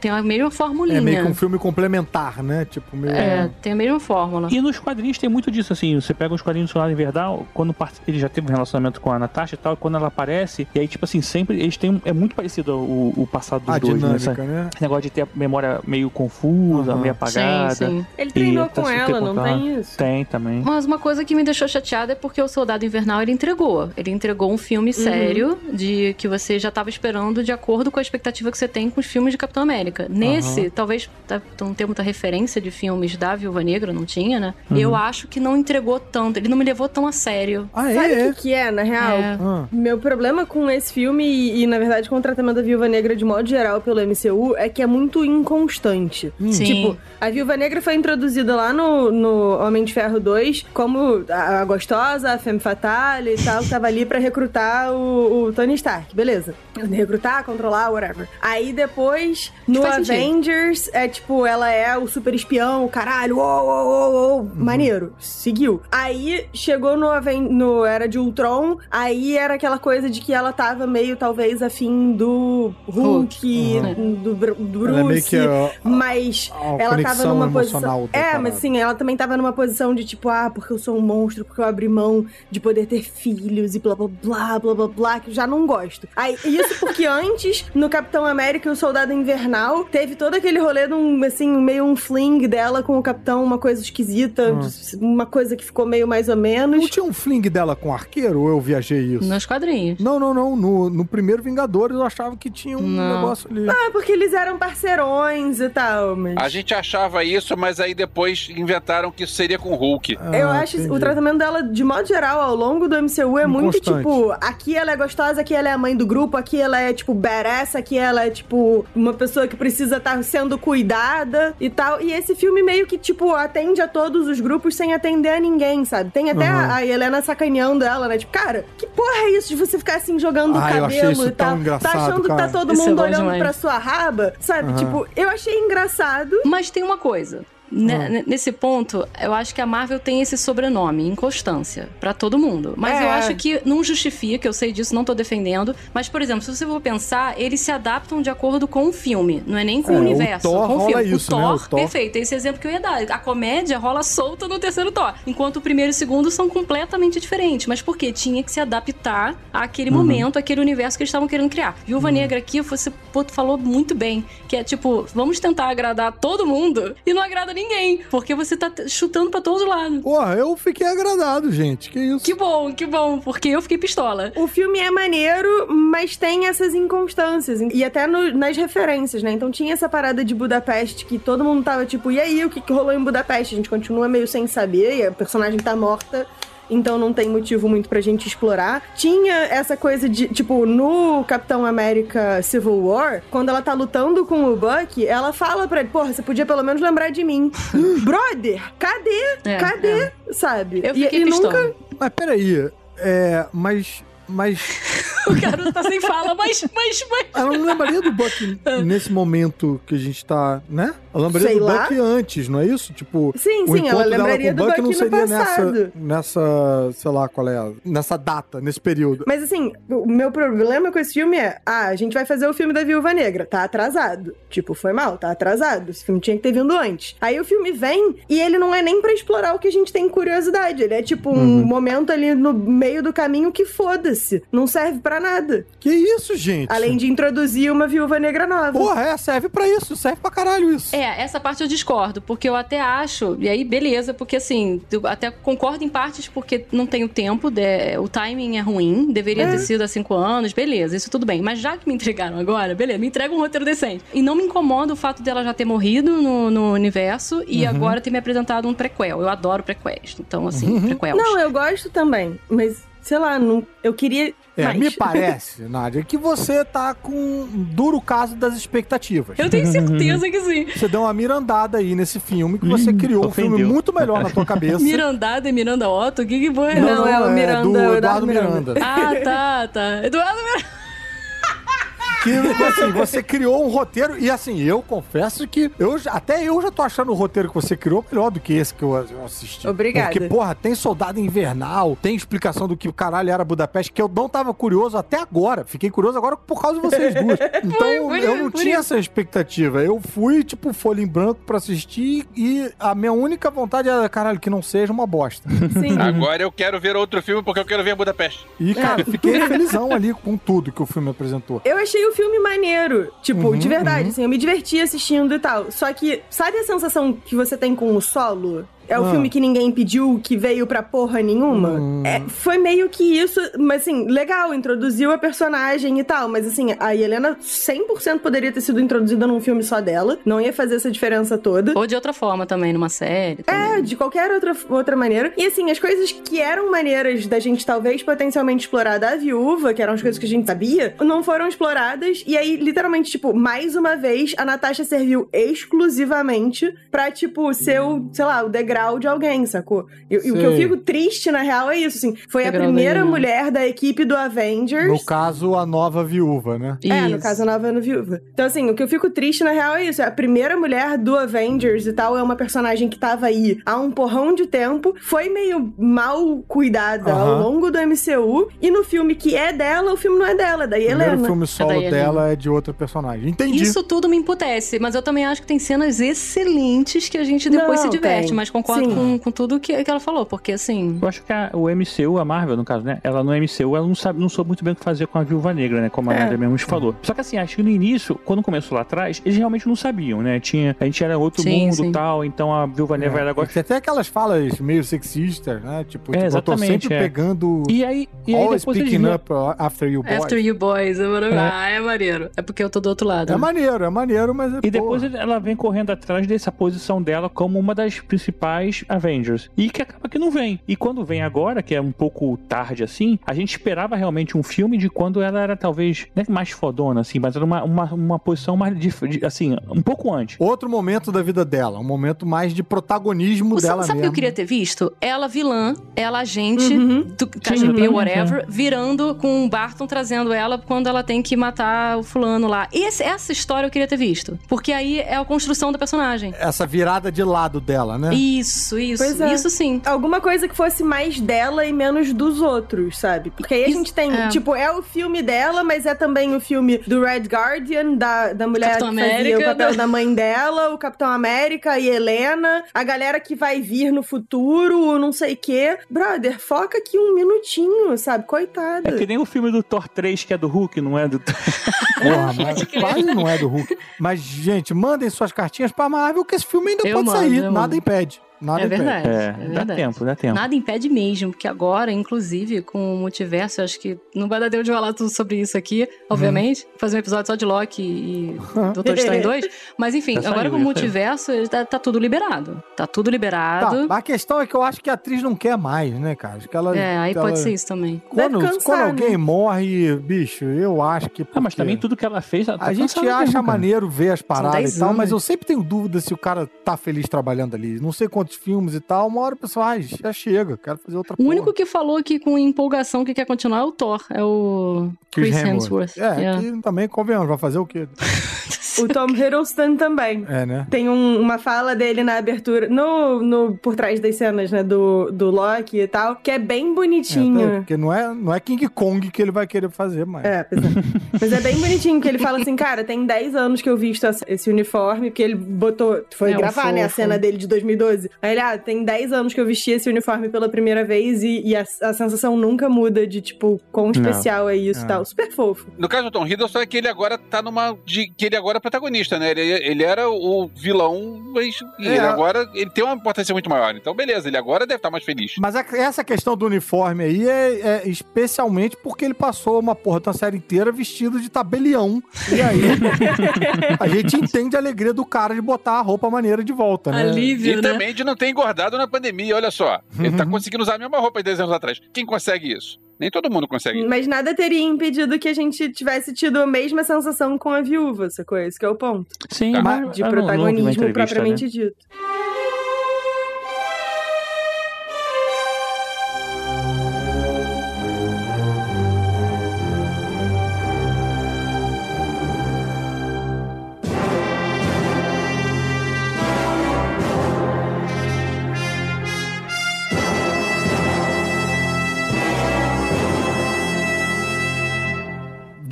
S2: Tem a mesma formulinha.
S3: É meio que um filme complementar, né? Tipo, meio.
S2: É, tem a mesma fórmula.
S4: E nos quadrinhos tem muito disso, assim. Você pega os quadrinhos do Soldado Invernal, quando ele já teve um relacionamento com a Natasha e tal, e quando ela aparece, e aí, tipo assim, sempre eles têm. É muito parecido o, o passado dos
S3: a
S4: dois, né?
S3: dinâmica, né?
S4: Esse negócio de ter a memória meio confusa,
S3: Aham.
S4: meio apagada.
S2: Sim, sim.
S6: Ele treinou
S4: E tá
S6: com
S4: super
S6: ela, não tem isso?
S4: Tem também.
S2: Mas uma coisa que me deixou chateada é porque o Soldado Invernal ele entregou. Ele entregou um filme sério de que você já estava esperando de acordo com a expectativa que você tem com os filmes de Capitão América. Nesse, talvez tá- não tenha muita referência de filmes da Viúva Negra, não tinha, né? Eu acho que não entregou tanto. Ele não me levou tão a sério.
S3: Ah,
S6: Sabe
S3: é?
S6: o que, que é, na real?
S2: É.
S3: Ah.
S6: Meu problema com esse filme e, e, na verdade, com o tratamento da Viúva Negra de modo geral pelo MCU é que é muito inconstante.
S2: Sim.
S6: Tipo, a Viúva Negra foi introduzida lá no, no Homem de Ferro 2 como a, a gostosa, a femme fatale e tal, que tava ali pra recrutar o, o Tony Stark, beleza. Recrutar, controlar, whatever. Aí depois, no
S2: faz sentido.
S6: Avengers, é tipo, ela é o super espião, o caralho, uou, uou, uou, uou, maneiro, seguiu. Aí chegou no, Aven no Era de Ultron, aí era aquela coisa de que ela tava meio, talvez, afim do Hulk, do, Bru- do Bruce.
S3: Ela é meio que a-
S6: Mas
S3: a
S6: ela tava numa posição. É,
S3: parada.
S6: mas sim, ela também tava numa posição de tipo, ah, porque eu sou um monstro, porque eu abri mão de poder ter filhos e blá blá blá blá blá blá, que eu já não gosto. Aí, isso porque antes, no Capitão América e o Soldado Invernal, teve todo aquele rolê de um, assim, meio um fling dela com o Capitão, uma coisa esquisita, uma coisa que ficou meio mais ou menos.
S3: Não tinha um fling dela com arqueiro ou eu viajei isso?
S2: Nos quadrinhos.
S3: Não, não, não. No, no primeiro Vingadores eu achava que tinha um
S2: Não.
S3: negócio ali.
S6: Ah, porque eles eram parceirões e tal, mas...
S5: A gente achava isso, mas aí depois inventaram que isso seria com o Hulk.
S6: Eu
S3: Ah,
S6: acho
S3: entendi.
S6: o tratamento dela, de modo geral, ao longo do MCU é muito tipo: aqui ela é gostosa, aqui ela é a mãe do grupo, aqui ela é tipo badass, aqui ela é tipo uma pessoa que precisa estar sendo cuidada e tal. E esse filme meio que tipo atende a todos os grupos sem atender a ninguém, sabe? Tem até
S3: Aham.
S6: a, a Helena sacaneando ela, né? Tipo, cara, que porra é isso de você ficar assim jogando o
S3: Ah, eu achei
S6: cabelo
S3: isso
S6: e tal?
S3: tão engraçado,
S6: tá achando que
S3: cara.
S6: tá todo
S2: é
S6: mundo
S2: bom
S6: olhando
S2: demais.
S6: pra sua raba, sabe?
S3: Aham.
S6: Tipo, eu achei engraçado.
S2: Mas tem uma coisa. Ne- Nesse ponto, eu acho que a Marvel tem esse sobrenome, inconstância, pra todo mundo. Mas
S6: É.
S2: eu acho que não justifica, eu sei disso, não tô defendendo. Mas, por exemplo, se você for pensar, eles se adaptam de acordo com o filme, não é nem com
S3: É,
S2: o
S3: o
S2: universo,
S3: Thor
S2: com o
S3: rola
S2: filme.
S3: isso,
S2: o,
S3: né?
S2: Thor,
S3: O Thor-
S2: perfeito, esse exemplo que eu ia dar. A comédia rola solta no terceiro Thor, enquanto o primeiro e o segundo são completamente diferentes. Mas por quê? Tinha que se adaptar àquele
S3: Uhum.
S2: momento, àquele universo que eles estavam querendo criar. Viúva Negra aqui, você falou muito bem, que é tipo, vamos tentar agradar todo mundo e não agrada ninguém, porque você tá chutando pra todos os lados.
S3: Porra, eu fiquei agradado, gente. Que isso?
S2: Que bom, que bom, porque eu fiquei pistola.
S6: O filme é maneiro, mas tem essas inconstâncias. E até no- nas referências, né? Então tinha essa parada de Budapeste que todo mundo tava tipo, e aí, o que, que rolou em Budapeste? A gente continua meio sem saber, e a personagem tá morta. Então não tem motivo muito pra gente explorar. Tinha essa coisa de, tipo, no Capitão América Civil War, quando ela tá lutando com o Buck, ela fala pra ele, porra, você podia pelo menos lembrar de mim. Brother, cadê?
S2: É,
S6: cadê? Sabe?
S2: Eu
S6: E-
S2: fiquei
S6: e,
S2: pistola.
S6: nunca
S3: Mas peraí. É. Mas. Mas.
S2: O garoto tá sem fala, mas, mas, mas.
S3: Eu não lembraria do Buck nesse momento que a gente tá, né? Eu lembraria
S6: Sei
S3: do
S6: lá.
S3: Buck antes, não é isso? Tipo,
S6: Sim,
S3: o
S6: sim, ela
S3: dela
S6: lembraria
S3: com o
S6: do
S3: Buck
S6: Buck
S3: não
S6: no
S3: seria nessa, nessa, sei lá qual é, nessa data, nesse período.
S6: Mas assim, o meu problema com esse filme é: ah, a gente vai fazer o filme da Viúva Negra, tá atrasado. Tipo, foi mal, tá atrasado. Esse filme tinha que ter vindo antes. Aí o filme vem e ele não é nem pra explorar o que a gente tem curiosidade. Ele é tipo um
S3: Uhum.
S6: momento ali no meio do caminho que foda-se. Não serve pra nada.
S3: Que isso, gente?
S6: Além de introduzir uma Viúva Negra nova.
S3: Porra, é, serve pra isso, serve pra caralho isso.
S2: É, essa parte eu discordo, porque eu até acho, e aí beleza, porque assim, eu até concordo em partes porque não tenho tempo, de- o timing é ruim, deveria
S6: É.
S2: ter sido há cinco anos, beleza, isso tudo bem. Mas já que me entregaram agora, beleza, me entrega um roteiro decente. E não me incomoda o fato dela já ter morrido no, no universo e
S3: Uhum.
S2: agora ter me apresentado um prequel. Eu adoro prequels, então assim, prequels.
S6: Não, eu gosto também. Mas, sei lá, não, eu queria.
S3: É,
S6: mais.
S3: me parece, Nádia, que você tá com um duro caso das expectativas.
S2: Eu tenho certeza que sim.
S3: Você deu uma mirandada aí nesse filme que você criou um filme muito melhor na tua cabeça.
S2: Mirandada e Miranda Otto, o que que foi?
S6: Não, é o Miranda,
S3: do
S6: é o
S3: Eduardo
S6: Eduardo
S3: Miranda.
S6: Miranda.
S2: Ah, tá, tá. Eduardo Miranda.
S3: Que, assim, você criou um roteiro e, assim, eu confesso que eu, já- até eu já tô achando o roteiro que você criou melhor do que esse que eu, eu assisti.
S6: Obrigada.
S3: Porque, porra, tem Soldado Invernal, tem explicação do que o caralho era Budapeste, que eu não tava curioso até agora. Fiquei curioso agora por causa de vocês duas. Então, eu não tinha
S2: isso.
S3: essa expectativa. Eu fui, tipo, folha em branco pra assistir e a minha única vontade era, caralho, que não seja uma bosta.
S6: Sim.
S5: Agora eu quero ver outro filme porque eu quero ver Budapeste.
S3: E, cara, fiquei felizão ali com tudo que o filme apresentou.
S6: Eu achei o filme maneiro. Tipo,
S3: Uhum,
S6: de verdade,
S3: uhum.
S6: assim, eu me diverti assistindo e tal. Só que, sabe a sensação que você tem com o solo? É o
S3: Ah.
S6: filme que ninguém pediu, que veio pra porra nenhuma?
S3: Hum.
S6: É, foi meio que isso, mas assim, legal, introduziu a personagem e tal. Mas assim, a Helena 100% poderia ter sido introduzida num filme só dela. Não ia fazer essa diferença toda.
S2: Ou de outra forma também, numa série. também.
S6: É, de qualquer outra, outra maneira. E assim, as coisas que eram maneiras da gente talvez potencialmente explorar da viúva, que eram as coisas que a gente sabia, não foram exploradas. E aí, literalmente, tipo, mais uma vez, a Natasha serviu exclusivamente pra, tipo, ser o, sei lá, o degrau de alguém, sacou? E, e o que eu fico triste, na real, é isso, assim. Foi a primeira mulher da equipe do Avengers.
S3: No caso, a nova viúva, né?
S6: É, no
S2: Isso.
S6: caso, a nova Viúva. Então, assim, o que eu fico triste, na real, é isso. É a primeira mulher do Avengers e tal. É uma personagem que tava aí há um porrão de tempo. Foi meio mal cuidada ao longo do MCU. E no filme que é dela, o filme não é dela, é da
S3: O primeiro
S6: Helena.
S3: filme solo
S2: Helena.
S3: dela é de outra personagem. Entendi.
S2: Isso tudo me emputece, mas eu também acho que tem cenas excelentes que a gente depois
S6: Não,
S2: se diverte,
S6: tem.
S2: mas concordo concordo com, com tudo que, que ela falou, porque assim.
S4: Eu acho que a- o MCU, a Marvel, no caso, né? Ela no MCU, ela não sabe, não soube muito bem o que fazer com a Viúva Negra, né? Como a
S6: É.
S4: Nadia mesmo falou. Só que assim, acho que no início, quando começou lá atrás, eles realmente não sabiam, né? Tinha, a gente era outro
S2: Sim,
S4: mundo e tal, então a Viúva Negra era agora.
S3: Tem até aquelas falas meio sexistas, né? Tipo,
S4: É,
S3: tipo, eu tô
S4: exatamente,
S3: sempre
S4: é.
S3: pegando.
S4: E aí, e aí
S3: Always
S4: depois
S3: picking
S4: viram-
S3: up uh, after you boys.
S2: After You Boys, é maravilhoso. Ah, é maneiro. É porque eu tô do outro lado.
S3: É maneiro, é maneiro, mas é
S4: E depois
S3: porra.
S4: ela vem correndo atrás dessa posição dela como uma das principais Avengers. E que acaba que não vem. E quando vem agora, que é um pouco tarde assim, a gente esperava realmente um filme de quando ela era talvez, não é mais fodona assim, mas era uma, uma, uma posição mais, de, de- assim, um pouco antes.
S3: Outro momento da vida dela, um momento mais de protagonismo
S2: Sabe,
S3: dela
S2: sabe o que eu queria ter visto? Ela vilã, ela agente
S6: Uhum.
S2: do KGB,
S4: exatamente,
S2: whatever, virando com o Barton trazendo ela quando ela tem que matar o fulano lá. Esse- essa história eu queria ter visto. Porque aí é a construção da personagem.
S3: Essa virada de lado dela, né?
S2: Isso, isso.
S6: Pois é.
S2: Isso sim.
S6: Alguma coisa que fosse mais dela e menos dos outros, sabe? Porque aí a
S2: Isso-
S6: gente tem,
S2: é.
S6: tipo, é o filme dela, mas é também o filme do Red Guardian, da, da mulher
S2: Capitão
S6: que fazia
S2: América,
S6: o papel
S2: da-
S6: da mãe dela, o Capitão América e Helena, a galera que vai vir no futuro, não sei o quê. Brother, foca aqui um minutinho, sabe? Coitada.
S4: É que nem o filme do Thor 3, que é do Hulk, não é do.
S3: Porra, mas quase não é do Hulk. Mas, gente, mandem suas cartinhas pra Marvel, que esse filme ainda
S2: Eu
S3: pode
S2: mando,
S3: sair. Nada
S2: mando.
S3: impede. Nada
S2: É
S3: impede.
S2: verdade.
S4: É,
S2: É
S4: dá
S2: verdade.
S4: tempo, dá tempo.
S2: Nada impede mesmo, porque agora, inclusive, com o multiverso, eu acho que não vai dar tempo de falar tudo sobre isso aqui, obviamente. Fazer um episódio só de Loki e Doutor Estranho 2. Mas enfim,
S4: saiu,
S2: agora com o
S4: já
S2: multiverso, tá, tá tudo liberado. Tá tudo
S3: Tá,
S2: liberado.
S3: a questão é que eu acho que a atriz não quer mais, né, cara? Acho que ela,
S2: é, aí
S3: que
S2: pode
S3: ela-
S2: ser isso também.
S3: Quando,
S6: cansar,
S3: quando alguém
S6: né?
S3: morre, bicho, eu acho que.
S4: Ah, mas
S3: porque-
S4: também tudo que ela fez, ela tá
S3: A gente acha
S4: mesmo,
S3: maneiro ver as paradas
S2: 10
S3: e tal,
S2: anos.
S3: mas eu sempre tenho dúvida se o cara tá feliz trabalhando ali. Não sei quantos filmes e tal. Uma hora o pessoal, ah, já chega, quero fazer outra
S2: O
S3: porra.
S2: único que falou aqui com empolgação que quer continuar é o Thor. É o Chris, Hemsworth.
S3: É,
S2: Yeah.
S3: que também convenhamos, vai fazer o quê?
S6: O Tom Hiddleston também.
S3: É, né?
S6: Tem um- uma fala dele na abertura, no, no por trás das cenas, né, do, do Loki e tal, que é bem
S3: É,
S6: bonitinho.
S3: porque não é, não é King Kong que ele vai querer fazer, mas.
S6: É, é. Mas é bem bonitinho, que ele fala assim, cara, tem 10 anos que eu visto esse uniforme, porque ele botou, foi
S2: É um
S6: gravar, né, a cena dele de 2012. Aí ele, ah, tem 10 anos que eu vesti esse uniforme pela primeira vez e, e a, a sensação nunca muda de, tipo, quão especial é isso e
S3: É.
S6: tal. Super fofo.
S5: No caso do Tom Hiddleston é que ele agora tá numa. De, que ele agora é protagonista, né? Ele, ele era o vilão, mas
S3: É.
S5: ele agora ele tem uma importância muito maior. Então, beleza, ele agora deve estar mais feliz.
S3: Mas a- essa questão do uniforme aí é, é especialmente porque ele passou uma porra da série inteira vestido de tabelião. E aí a gente entende a alegria do cara de botar a roupa maneira de volta, né?
S2: Alívio,
S5: E
S2: né?
S5: também de não ter engordado na pandemia, olha só. Ele tá conseguindo usar a mesma roupa de 10 anos atrás. Quem consegue isso? Nem todo mundo consegue.
S6: Mas nada teria impedido que a gente tivesse tido a mesma sensação com a viúva, sacou? Esse que é o ponto.
S4: Sim,
S5: Tá.
S6: De
S4: eu não- não
S6: protagonismo
S4: entrevista,
S6: propriamente
S4: né?
S6: dito.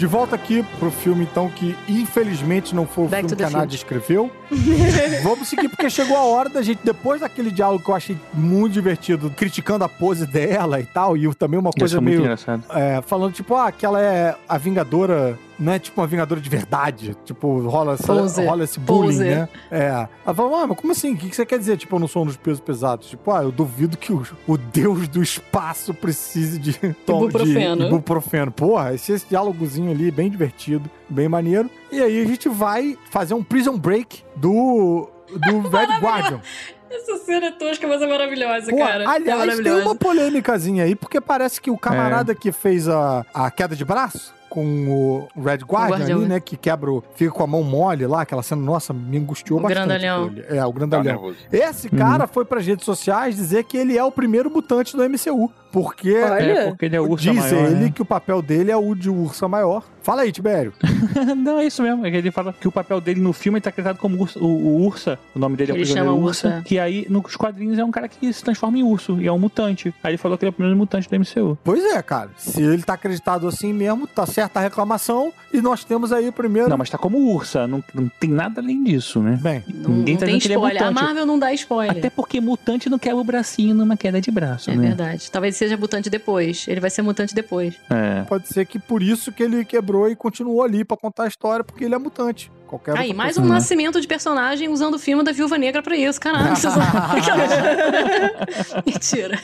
S3: De volta aqui pro filme, então, que infelizmente não foi o
S2: Back
S3: filme que a
S2: the
S3: Nádia escreveu. Vamos seguir, porque chegou a hora da gente, depois daquele diálogo que eu achei muito divertido, criticando a pose dela e tal, e também uma coisa
S4: muito
S3: meio. é, falando, tipo, ah, que ela é a Vingadora. Não é tipo uma Vingadora de verdade. Tipo, rola, essa,
S2: Poser.
S3: rola esse bullying,
S2: Poser.
S3: né? É. Ela fala, ah, mas como assim? O que que você quer dizer? Tipo, eu não sou um dos pesos pesados. Tipo, ah, eu duvido que o, o deus do espaço precise de... tom-
S2: Ibuprofeno.
S3: De ibuprofeno. Porra, esse, esse diálogozinho ali, bem divertido, bem maneiro. E aí a gente vai fazer um prison break do... Do Red Guardian.
S2: Essa cena é tosca, mas é maravilhosa,
S3: Pô,
S2: cara. é
S3: aliás, tem
S2: maravilhosa.
S3: uma polêmicazinha aí, porque parece que o camarada que fez a, a queda de braço com o Red Guardian
S2: Guardião,
S3: ali,
S2: né?
S3: né? Que quebra, o- fica com a mão mole lá, aquela cena, nossa, me angustiou
S2: O
S3: bastante.
S2: grandalhão.
S3: É, o
S5: Tá
S3: grandalhão.
S5: nervoso.
S3: Esse cara foi pras redes sociais dizer que ele é o primeiro mutante do MCU. Porque
S6: Olha.
S4: É, porque ele é o urso
S3: diz
S4: maior.
S3: ele
S4: né?
S3: que o papel dele é o de ursa maior. Fala aí, Tibério.
S4: Não, é isso mesmo. É que ele fala que o papel dele no filme tá acreditado como urso, o, o Ursa. O nome dele é o
S2: Ele chama
S4: Ursa.
S2: Ursa.
S4: Que aí, nos quadrinhos, é um cara que se transforma em urso. E é um mutante. Aí ele falou que ele é o primeiro mutante do MCU.
S3: Pois é, cara. Se ele tá acreditado assim mesmo, tá certa a reclamação. E nós temos aí o primeiro.
S4: Não, mas tá como ursa. Não, não tem nada além disso, né?
S3: Bem,
S2: Não,
S4: Ninguém
S2: não
S4: tá
S2: tem
S4: dizendo que ele é
S2: spoiler. a
S4: mutante.
S2: Marvel não dá spoiler.
S4: Até porque mutante não quebra o bracinho numa queda de braço,
S2: É
S4: né?
S2: verdade. Talvez seja mutante depois. Ele vai ser mutante depois.
S4: É.
S3: pode ser que por isso que ele quebrou e continuou ali pra contar a história, porque ele é mutante. Qualquer
S2: Aí, mais
S3: pessoa.
S2: um
S4: né?
S2: nascimento de personagem usando o filme da Viúva Negra pra isso. Caralho, vocês. Mentira.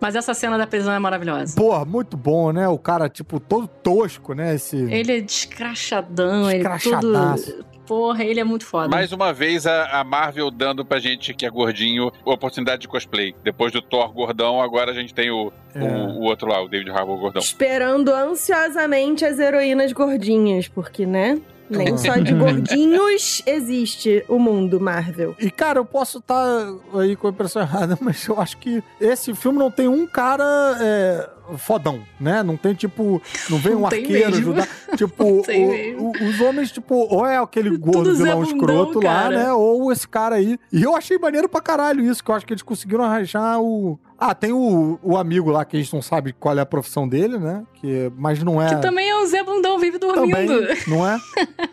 S2: Mas essa cena da prisão é maravilhosa.
S3: Porra, muito bom, né? O cara, tipo, todo tosco, né? Esse.
S2: Ele é descrachadão, ele
S3: Escrachadaço.
S2: tudo... Porra, ele é muito foda.
S5: Mais uma vez a, a Marvel dando pra gente que é gordinho a oportunidade de cosplay. Depois do Thor gordão, agora a gente tem o,
S3: É.
S5: o, o outro lá, o David Harbour gordão.
S6: Esperando ansiosamente as heroínas gordinhas, porque, né? Nem só de gordinhos existe o mundo Marvel.
S3: E, cara, eu posso estar aí com a impressão errada, mas eu acho que esse filme não tem um cara é, fodão, né? Não tem, tipo, não vem um
S2: Não tem
S3: arqueiro
S2: mesmo.
S3: ajudar. Tipo, o-
S2: mesmo.
S3: o- os homens, tipo, ou é aquele gordo vilão
S2: Bundão,
S3: escroto lá, né? Ou esse cara aí. E eu achei maneiro pra caralho isso, que eu acho que eles conseguiram arranjar o. Ah, tem o, o amigo lá que a gente não sabe qual é a profissão dele, né? Que, mas não é.
S2: Que também é o Zé Bundão, vive dormindo.
S3: Também, não é?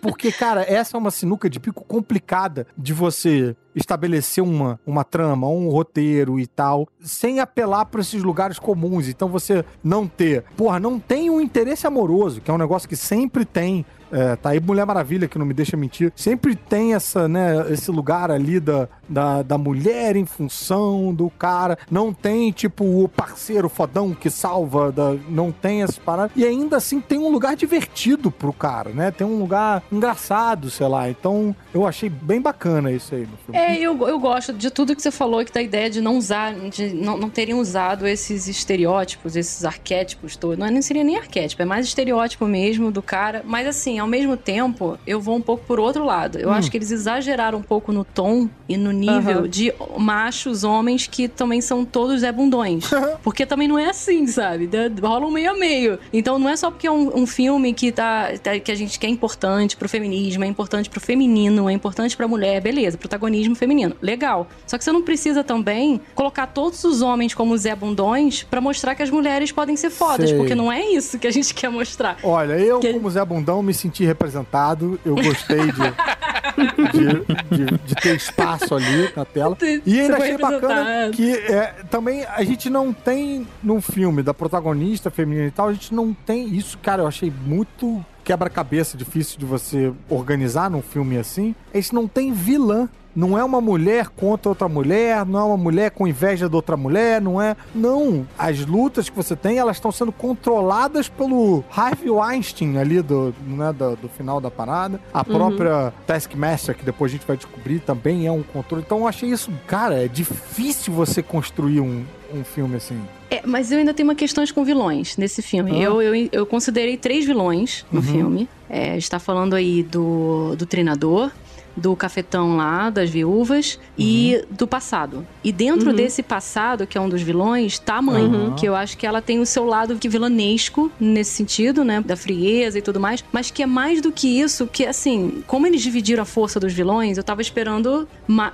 S3: Porque, cara, essa é uma sinuca de pico complicada de você estabelecer uma, uma trama, um roteiro e tal, sem apelar para esses lugares comuns. Então você não ter, porra, não tem um interesse amoroso, que é um negócio que sempre tem. É, tá aí Mulher Maravilha, que não me deixa mentir. Sempre tem essa, né, esse lugar ali da, da, da mulher em função do cara. Não tem, tipo, o parceiro fodão que salva. Da, não tem essas paradas. E ainda assim tem um lugar divertido pro cara, né? Tem um lugar engraçado, sei lá. Então eu achei bem bacana isso aí no filme.
S2: É, eu, eu gosto de tudo que você falou, que da ideia de não usar, de não, não terem usado esses estereótipos, esses arquétipos todos. Não, é- não seria nem arquétipo, é mais estereótipo mesmo do cara. Mas assim, ao mesmo tempo, eu vou um pouco por outro lado. Eu
S3: Hum.
S2: acho que eles exageraram um pouco no tom e no nível
S6: Aham.
S2: de machos, homens que também são todos Zé Bundões. Porque também não é assim, sabe? Rola um meio a meio. Então não é só porque é um, um filme que, tá, tá- que a gente quer importante pro feminismo, é importante pro feminino, é importante pra mulher, beleza, protagonismo feminino. Legal. Só que você não precisa também colocar todos os homens como Zé Bundões pra mostrar que as mulheres podem ser fodas,
S3: Sei.
S2: porque não é isso que a gente quer mostrar.
S3: Olha, eu,
S2: Que-
S3: como Zé Bundão, me senti representado. Eu gostei de, de, de- de ter espaço ali na tela. E ainda achei bacana que é, também a gente não tem num filme da protagonista feminina e tal, a gente não tem isso, cara, eu achei muito quebra-cabeça difícil de você organizar num filme assim. A gente não tem vilã. Não é uma mulher contra outra mulher, não é uma mulher com inveja de outra mulher, não é. Não. As lutas que você tem, elas estão sendo controladas pelo Harvey Weinstein ali do, né, do, do final da parada. A própria Taskmaster, que depois a gente vai descobrir, também é um controle. Então eu achei isso, cara, é difícil você construir um, um filme assim.
S2: É, mas eu ainda tenho uma questões com vilões nesse filme.
S3: Ah.
S2: Eu, eu, eu considerei três vilões no
S3: Uhum.
S2: filme. É, a gente tá falando aí do, do treinador, do cafetão lá, das viúvas e
S3: Uhum.
S2: do passado. E dentro
S6: Uhum.
S2: desse passado, que é um dos vilões, tá a mãe.
S3: Uhum.
S2: Que eu acho que ela tem o seu lado que vilanesco nesse sentido, né? Da frieza e tudo mais. Mas que é mais do que isso, que assim, como eles dividiram a força dos vilões, eu tava esperando.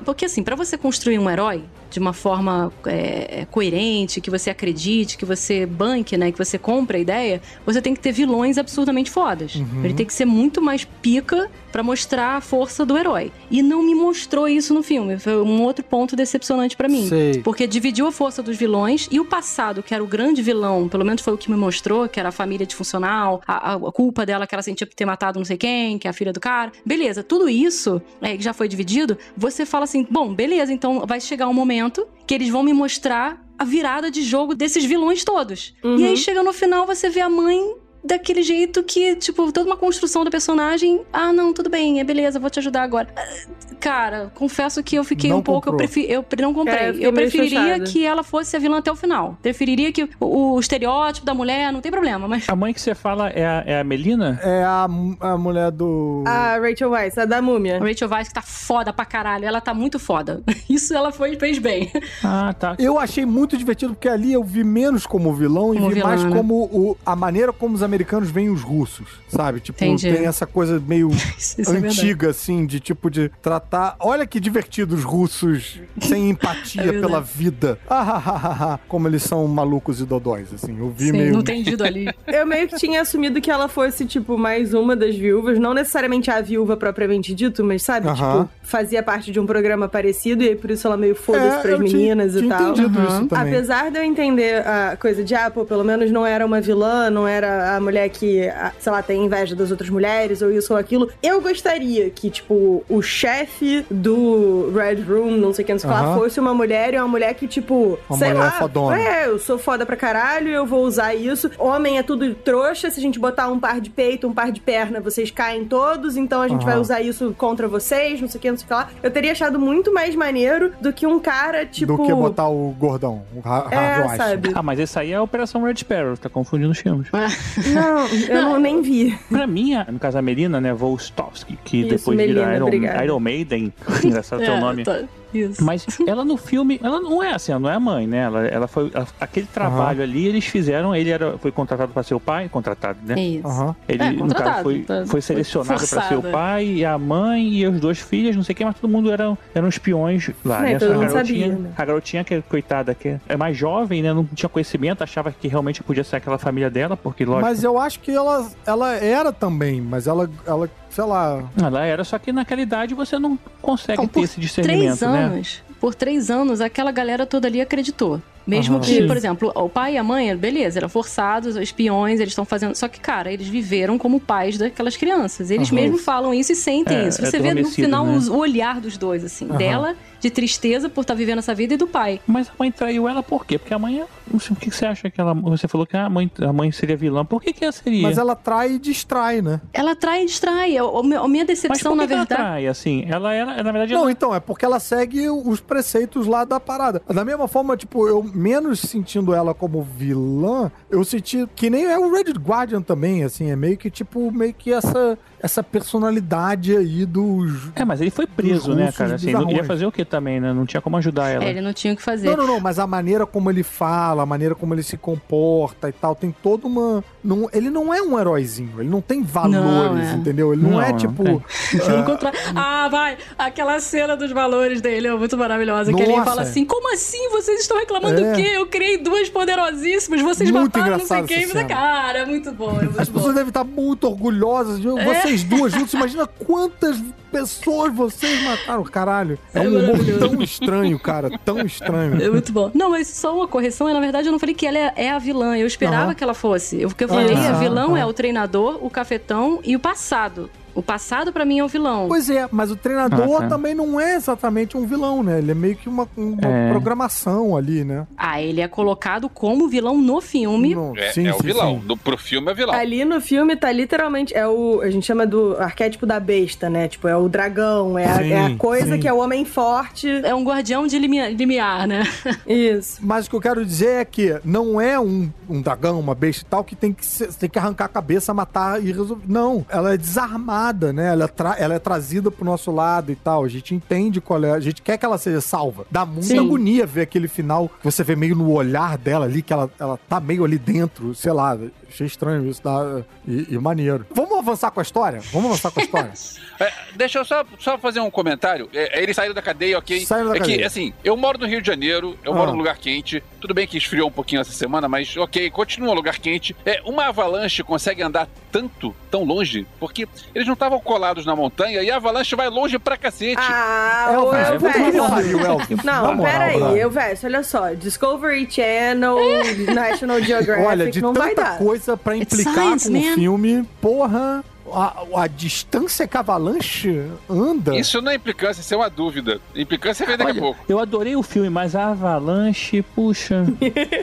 S2: Porque assim, pra você construir um herói de uma forma é, coerente, que você acredite, que você banque, né? Que você compre a ideia, você tem que ter vilões absurdamente fodas.
S3: Uhum.
S2: Ele tem que ser muito mais pica pra mostrar a força do herói. E não me mostrou isso no filme. Foi um outro ponto decepcionante pra mim.
S3: Sei.
S2: Porque dividiu a força dos vilões e o passado, que era o grande vilão, pelo menos foi o que me mostrou, que era a família disfuncional, a, a- culpa dela que ela sentia por ter matado não sei quem, que é a filha do cara. Beleza, tudo isso é, que já foi dividido, você fala assim: bom, beleza, então vai chegar um momento que eles vão me mostrar a virada de jogo desses vilões todos.
S6: Uhum.
S2: E aí chega no final, você vê a mãe daquele jeito que, tipo, toda uma construção do personagem. Ah, não, tudo bem, é beleza, vou te ajudar agora. Ah, Cara, confesso que eu fiquei
S3: Não
S2: um pouco. Eu, prefi- eu não comprei.
S6: É, eu
S2: eu preferiria que ela fosse a vilã até o final. Preferiria que o, o estereótipo da mulher, não tem problema, mas.
S4: A mãe que você fala é a, é a Melina?
S3: É a, a mulher do.
S6: A Rachel Weisz, a da múmia.
S2: A Rachel Weisz que tá foda pra caralho. Ela tá muito foda. Isso ela foi, fez bem.
S4: Ah, tá.
S3: Eu achei muito divertido, porque ali eu vi menos como vilão e
S2: Como
S3: vi
S2: vilã,
S3: mais
S2: né?
S3: como o- a maneira como os americanos veem os russos, sabe? Tipo,
S2: Entendi.
S3: tem essa coisa meio
S2: é
S3: antiga, assim, de tipo de tratar. Olha que divertido os russos sem empatia
S2: É
S3: pela vida. Ah, ah, ah, ah, ah, como eles são malucos e dodóis, assim. Eu vi
S2: Sim,
S3: meio.
S2: não entendido ali.
S6: Eu meio que tinha assumido que ela fosse, tipo, mais uma das viúvas. Não necessariamente a viúva propriamente dito, mas sabe?
S3: Aham.
S6: Tipo, fazia parte de um programa parecido e aí por isso ela meio foda-se
S3: É,
S6: pras
S3: eu tinha-
S6: meninas e
S3: tinha
S6: tal.
S3: entendido isso também.
S6: Apesar de eu entender a coisa de, ah, pô, pelo menos não era uma vilã, não era a mulher que, sei lá, tem inveja das outras mulheres, ou isso ou aquilo. Eu gostaria que, tipo, o chefe do Red Room, não sei o que, não sei o que lá, fosse uma mulher e uma mulher que, tipo,
S3: Uma
S6: sei lá,
S3: fodona.
S6: é, eu sou foda pra caralho, eu vou usar isso. Homem é tudo trouxa, se a gente botar um par de peito, um par de perna, vocês caem todos, então a gente vai usar isso contra vocês, não sei o que, não sei o que lá. Eu teria achado muito mais maneiro do que um cara, tipo...
S3: Do que botar o gordão, o
S6: É, sabe?
S4: Ah, mas esse aí é a Operação Red Sparrow, tá confundindo os filmes.
S6: Não, eu não, nem vi.
S4: Pra mim, no caso a Melina, né, Volstovski, que
S6: Isso,
S4: depois
S6: Melina,
S4: vira Iron,
S6: obrigada.
S4: Iron Maiden, engraçado teu
S2: É,
S4: nome.
S2: tá- Isso.
S4: Mas ela no filme, ela não é assim, ela não é a mãe, né? Ela, ela foi. a- aquele trabalho ali, eles fizeram, ele era, foi contratado pra ser o pai, contratado, né?
S2: Isso.
S3: Aham.
S4: Ele,
S2: É,
S4: no caso,
S2: contratado,
S4: foi,
S2: tá-
S4: foi selecionado pra ser o pai e a mãe e os dois filhos, não sei o que, mas todo mundo eram, eram espiões lá,
S6: É,
S4: né?
S6: todo
S4: a
S6: mundo
S4: garotinha,
S6: sabia, né?
S4: a garotinha que coitada, que é mais jovem, né? Não tinha conhecimento, achava que realmente podia ser aquela família dela, porque lógico.
S3: Mas eu acho que ela, ela era também, mas ela, ela, sei lá.
S4: Ela era, só que naquela idade você não consegue
S2: Então,
S4: ter
S2: por
S4: esse discernimento,
S2: três
S4: né?
S2: anos, por três anos, aquela galera toda ali acreditou. Mesmo
S3: Aham.
S2: que, por exemplo, o pai e a mãe, beleza, eram forçados, espiões, eles estão fazendo. Só que, cara, eles viveram como pais daquelas crianças. Eles
S3: Aham.
S2: mesmos falam isso e sentem
S4: É,
S2: isso.
S4: é
S2: Você vê no final
S4: né?
S2: o olhar dos dois, assim,
S3: Aham.
S2: dela de tristeza por estar vivendo essa vida e do pai.
S4: Mas a mãe traiu ela por quê? Porque a mãe é. não sei, O que você acha que ela. Você falou que a mãe, a mãe seria vilã. Por que, que ela seria?
S3: Mas ela trai e distrai, né?
S2: Ela trai e distrai. A, a minha- a minha
S4: Mas
S2: decepção,
S4: por que
S2: na
S4: que ela
S2: verdade.
S4: trai, assim? Ela era. Na verdade,
S3: Não,
S4: ela...
S3: então, é porque ela segue os preceitos lá da parada. Da mesma forma, tipo, eu menos sentindo ela como vilã, eu senti que nem é o Red Guardian também, assim, é meio que, tipo, meio que essa, essa personalidade aí dos...
S4: É, mas ele foi preso, né, cara? Assim, não ia fazer o que também, né? Não tinha como ajudar ela.
S2: É, ele não tinha o que fazer.
S3: Não, não, não, mas a maneira como ele fala, a maneira como ele se comporta e tal, tem toda uma... Não, ele não é um heróizinho, ele não tem valores,
S2: Não, é.
S3: entendeu? Ele não,
S4: Não,
S3: é,
S4: não
S3: tipo...
S4: tem.
S2: Pelo contrário. Ah, vai! Aquela cena dos valores dele é muito maravilhosa. que ele
S3: Nossa.
S2: fala assim: como assim? Vocês estão reclamando
S3: É.
S2: o quê? Eu criei duas poderosíssimas, vocês
S3: Muito
S2: mataram não sei quem. Mas,
S3: cena.
S2: cara, é muito bom. É muito
S3: As
S2: bom.
S3: pessoas devem estar muito orgulhosas de
S2: É.
S3: vocês duas juntas. Imagina quantas pessoas vocês mataram. Caralho. É,
S2: É
S3: um humor tão estranho, cara. Tão estranho.
S2: É muito bom. Não, mas só uma correção. é, Na verdade, eu não falei que ela é, é a vilã. Eu esperava
S3: Aham.
S2: que ela fosse. Eu, porque eu falei,
S3: Aham,
S2: a vilão é
S3: aham.
S2: o treinador, o cafetão e o passado. O passado, pra mim, é o vilão.
S3: Pois é, mas o treinador
S4: Ah, tá.
S3: também não é exatamente um vilão, né? Ele é meio que uma, uma
S4: É.
S3: programação ali, né?
S2: Ah, ele é colocado como vilão no filme.
S3: Não,
S5: É,
S3: sim,
S5: é o
S3: sim,
S5: vilão.
S3: sim.
S5: Do, pro filme é vilão.
S6: Ali no filme tá literalmente. É o. A gente chama do arquétipo da besta, né? Tipo, é o dragão, é, a,
S3: Sim,
S6: é a coisa
S3: sim.
S6: que é o homem forte.
S2: É um guardião de limiar, limiar né?
S6: Isso.
S3: Mas o que eu quero dizer é que não é um, um dragão, uma besta e tal, que tem que, ser- tem que arrancar a cabeça, matar e resolver. Não, ela é desarmada, né? Ela, é ela é trazida pro nosso lado e tal. A gente entende qual é. A gente quer que ela seja salva. Dá muita
S2: Sim.
S3: agonia ver aquele final que você vê meio no olhar dela ali, que ela, ela tá meio ali dentro, sei lá. Achei estranho isso, dá, e, e maneiro. Vamos avançar com a história? Vamos avançar com a história?
S5: É, deixa eu só, só fazer um comentário. É, ele saiu da cadeia, ok?
S3: Saíram da
S5: é que,
S3: cadeia.
S5: assim, eu moro no Rio de Janeiro, eu
S3: Ah.
S5: moro num lugar quente. Tudo bem que esfriou um pouquinho essa semana, mas ok, continua um lugar quente. É, uma avalanche consegue andar tanto, tão longe, porque eles não estavam colados na montanha e a avalanche vai longe pra cacete.
S6: Ah,
S3: É o que pariu, Elvis. Na
S6: Não,
S3: moral,
S6: peraí, vejo, olha só, Discovery Channel, National Geographic,
S3: Olha, de
S6: não vai
S3: tanta
S6: dar.
S3: coisa pra
S2: It's
S3: implicar
S2: science,
S3: com o filme, porra. A, a distância que a avalanche anda.
S5: Isso não é implicância, isso é uma dúvida. Implicância vem daqui
S4: Olha,
S5: a pouco.
S4: eu adorei o filme, mas a Avalanche, puxa,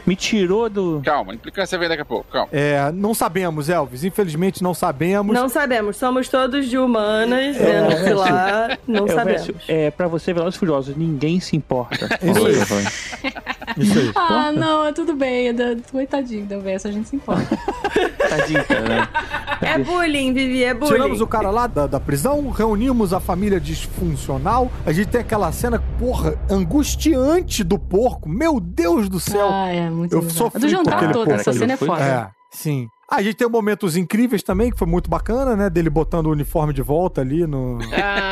S4: me tirou do.
S5: Calma, implicância vem daqui a pouco, calma.
S3: É, não sabemos, Elvis. Infelizmente não sabemos.
S6: Não sabemos, somos todos de humanas, vendo-se lá, não
S4: É,
S6: sabemos.
S4: É, pra você, Velozes e Furiosos, ninguém se importa.
S3: Isso aí. Isso aí.
S2: Ah, não, é tudo bem. é Coitadinho da Verso, a gente se importa.
S4: Tadinho, cara, né?
S6: É bullying, Vivi, é bullying.
S3: Tiramos o cara lá da, da prisão, reunimos a família disfuncional. A gente tem aquela cena, porra, angustiante do porco. Meu Deus do céu.
S2: Ah, é muito
S3: Eu
S2: bizarro.
S3: sofri
S2: Do jantar
S3: aquele
S2: todo, essa cena é foda.
S3: É, sim. A gente tem momentos incríveis também, que foi muito bacana, né? Dele botando o uniforme de volta ali no.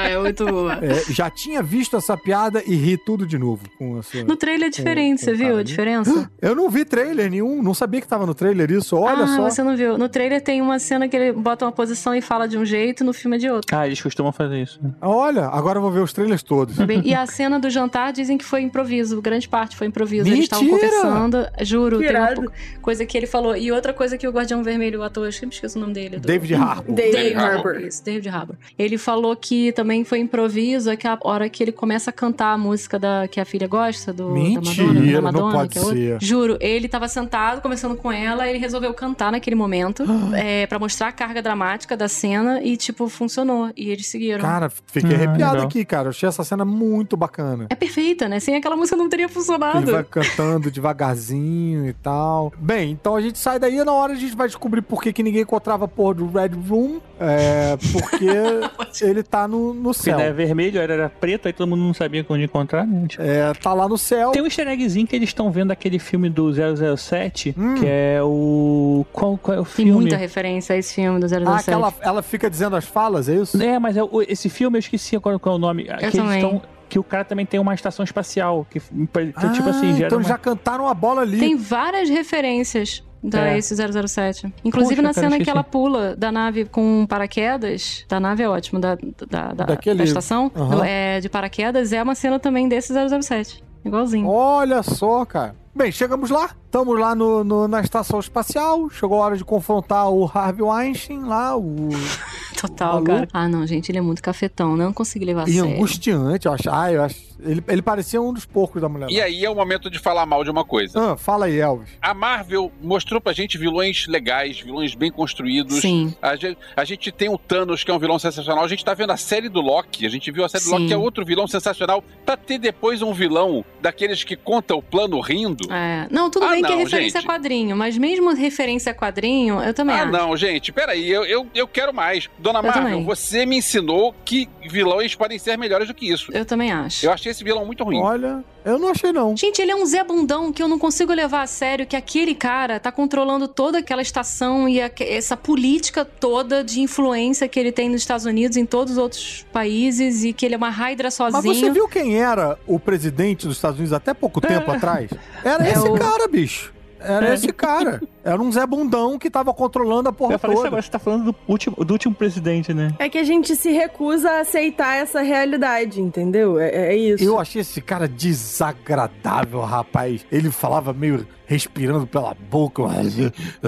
S2: Ah, é muito boa.
S3: É, já tinha visto essa piada e ri tudo de novo com essa.
S2: No trailer é diferente,
S3: com
S2: você
S3: o
S2: viu
S3: cara
S2: a
S3: ali.
S2: diferença?
S3: Eu não vi trailer nenhum, não sabia que tava no trailer isso. Olha
S2: ah,
S3: só.
S2: você não viu. No trailer tem uma cena que ele bota uma posição e fala de um jeito, no filme é de outro.
S4: Ah, eles costumam fazer isso. né?
S3: Olha, agora eu vou ver os trailers todos.
S2: Bem, e a cena do jantar dizem que foi improviso, grande parte foi improviso. Eles estavam
S3: Mentira!
S2: conversando, juro,
S6: Que
S2: tem uma
S6: irado.
S2: po- coisa que ele falou. E outra coisa que o Guardião Vermelho, o ator, eu sempre esqueço o nome dele. do-
S3: David Harbour.
S6: David
S5: David
S6: Harbour.
S2: Isso, David Harbour. Ele falou que também foi improviso, é que a hora que ele começa a cantar a música da, que a filha gosta, do,
S3: Mentira,
S2: da Madonna, da
S3: não
S2: Madonna,
S3: pode
S2: que é
S3: ser.
S2: Juro, ele tava sentado, conversando com ela, ele resolveu cantar naquele momento, é, para mostrar a carga dramática da cena e, tipo, funcionou. E eles seguiram.
S3: Cara, fiquei
S4: Ah,
S3: arrepiado
S4: legal.
S3: aqui, cara. Eu achei essa cena muito bacana.
S2: É perfeita, né? Sem aquela música não teria
S3: Ele
S2: funcionado.
S3: vai cantando devagarzinho e tal. Bem, então a gente sai daí e na hora a gente vai descobrir por que, que ninguém encontrava a porra do Red Room. É, porque ele tá no, no
S4: Porque
S3: céu.
S4: né, vermelho era, era preto, aí todo mundo não sabia onde encontrar, né? Tipo,
S3: É, tá lá no céu.
S4: Tem um easter eggzinho que eles estão vendo aquele filme do 007,
S3: Hum.
S4: que é o... Qual, qual é o
S2: Tem
S4: filme?
S2: muita referência a esse filme do 007.
S3: Ah, aquela, ela fica dizendo as falas, é isso?
S4: É, mas é esse filme eu esqueci qual, qual é o nome. que eles
S2: também.
S4: tão- que o cara também tem uma estação espacial. Que, então, tipo assim,
S3: Ah,
S4: gera
S3: então
S4: uma-
S3: já cantaram a bola ali.
S2: Tem várias referências da
S4: É.
S2: esse 007. Inclusive
S4: Poxa,
S2: na cena que ela pula da nave com paraquedas. Da nave é ótimo, da, da, da,
S3: Daquele-
S2: da estação. Do- é, de paraquedas é uma cena também desse 007. Igualzinho.
S3: Olha só, cara. Bem, chegamos lá. Estamos lá no, no- na estação espacial. Chegou a hora de confrontar o Harvey Weinstein lá, o
S2: Total,
S3: maluco.
S2: cara. Ah, não, gente, ele é muito cafetão. Não consegui levar a
S3: E
S2: sério.
S3: angustiante, eu acho. Ah, eu acho. Ele, ele parecia um dos porcos da mulher.
S5: E aí é o momento de falar mal de uma coisa.
S3: Ah, fala aí, Elvis.
S5: A Marvel mostrou pra gente vilões legais, vilões bem construídos.
S2: Sim.
S5: A gente, a gente tem o Thanos, que é um vilão sensacional. A gente tá vendo a série do Loki. A gente viu a série do
S2: Sim.
S5: Loki, que é outro vilão sensacional. Pra ter depois um vilão daqueles que conta o plano rindo.
S2: É. Não, tudo
S5: Ah,
S2: bem que é
S5: não,
S2: referência
S5: gente.
S2: a quadrinho, mas mesmo referência a quadrinho, eu também
S5: Ah,
S2: acho.
S5: não, gente, peraí, eu, eu, eu quero mais. Dona
S2: Eu
S5: Marvel,
S2: também.
S5: você me ensinou que vilões podem ser melhores do que isso.
S2: Eu também acho.
S5: Eu achei esse vilão muito ruim.
S3: Olha, eu não achei não.
S2: Gente, ele é um Zé Bundão que eu não consigo levar a sério que aquele cara tá controlando toda aquela estação e aque- essa política toda de influência que ele tem nos Estados Unidos, em todos os outros países, e que ele é uma Hydra
S3: Mas
S2: sozinho.
S3: você viu quem era o presidente dos Estados Unidos até pouco tempo atrás? Era
S2: É
S3: esse
S2: o-
S3: cara, bicho. Era esse cara. Era um Zé Bundão que tava controlando a porra
S4: Eu falei isso
S3: toda.
S4: agora, você tá falando do último, do último presidente, né?
S6: É que a gente se recusa a aceitar essa realidade, entendeu? É, é isso.
S3: Eu achei esse cara desagradável, rapaz. Ele falava meio respirando pela boca.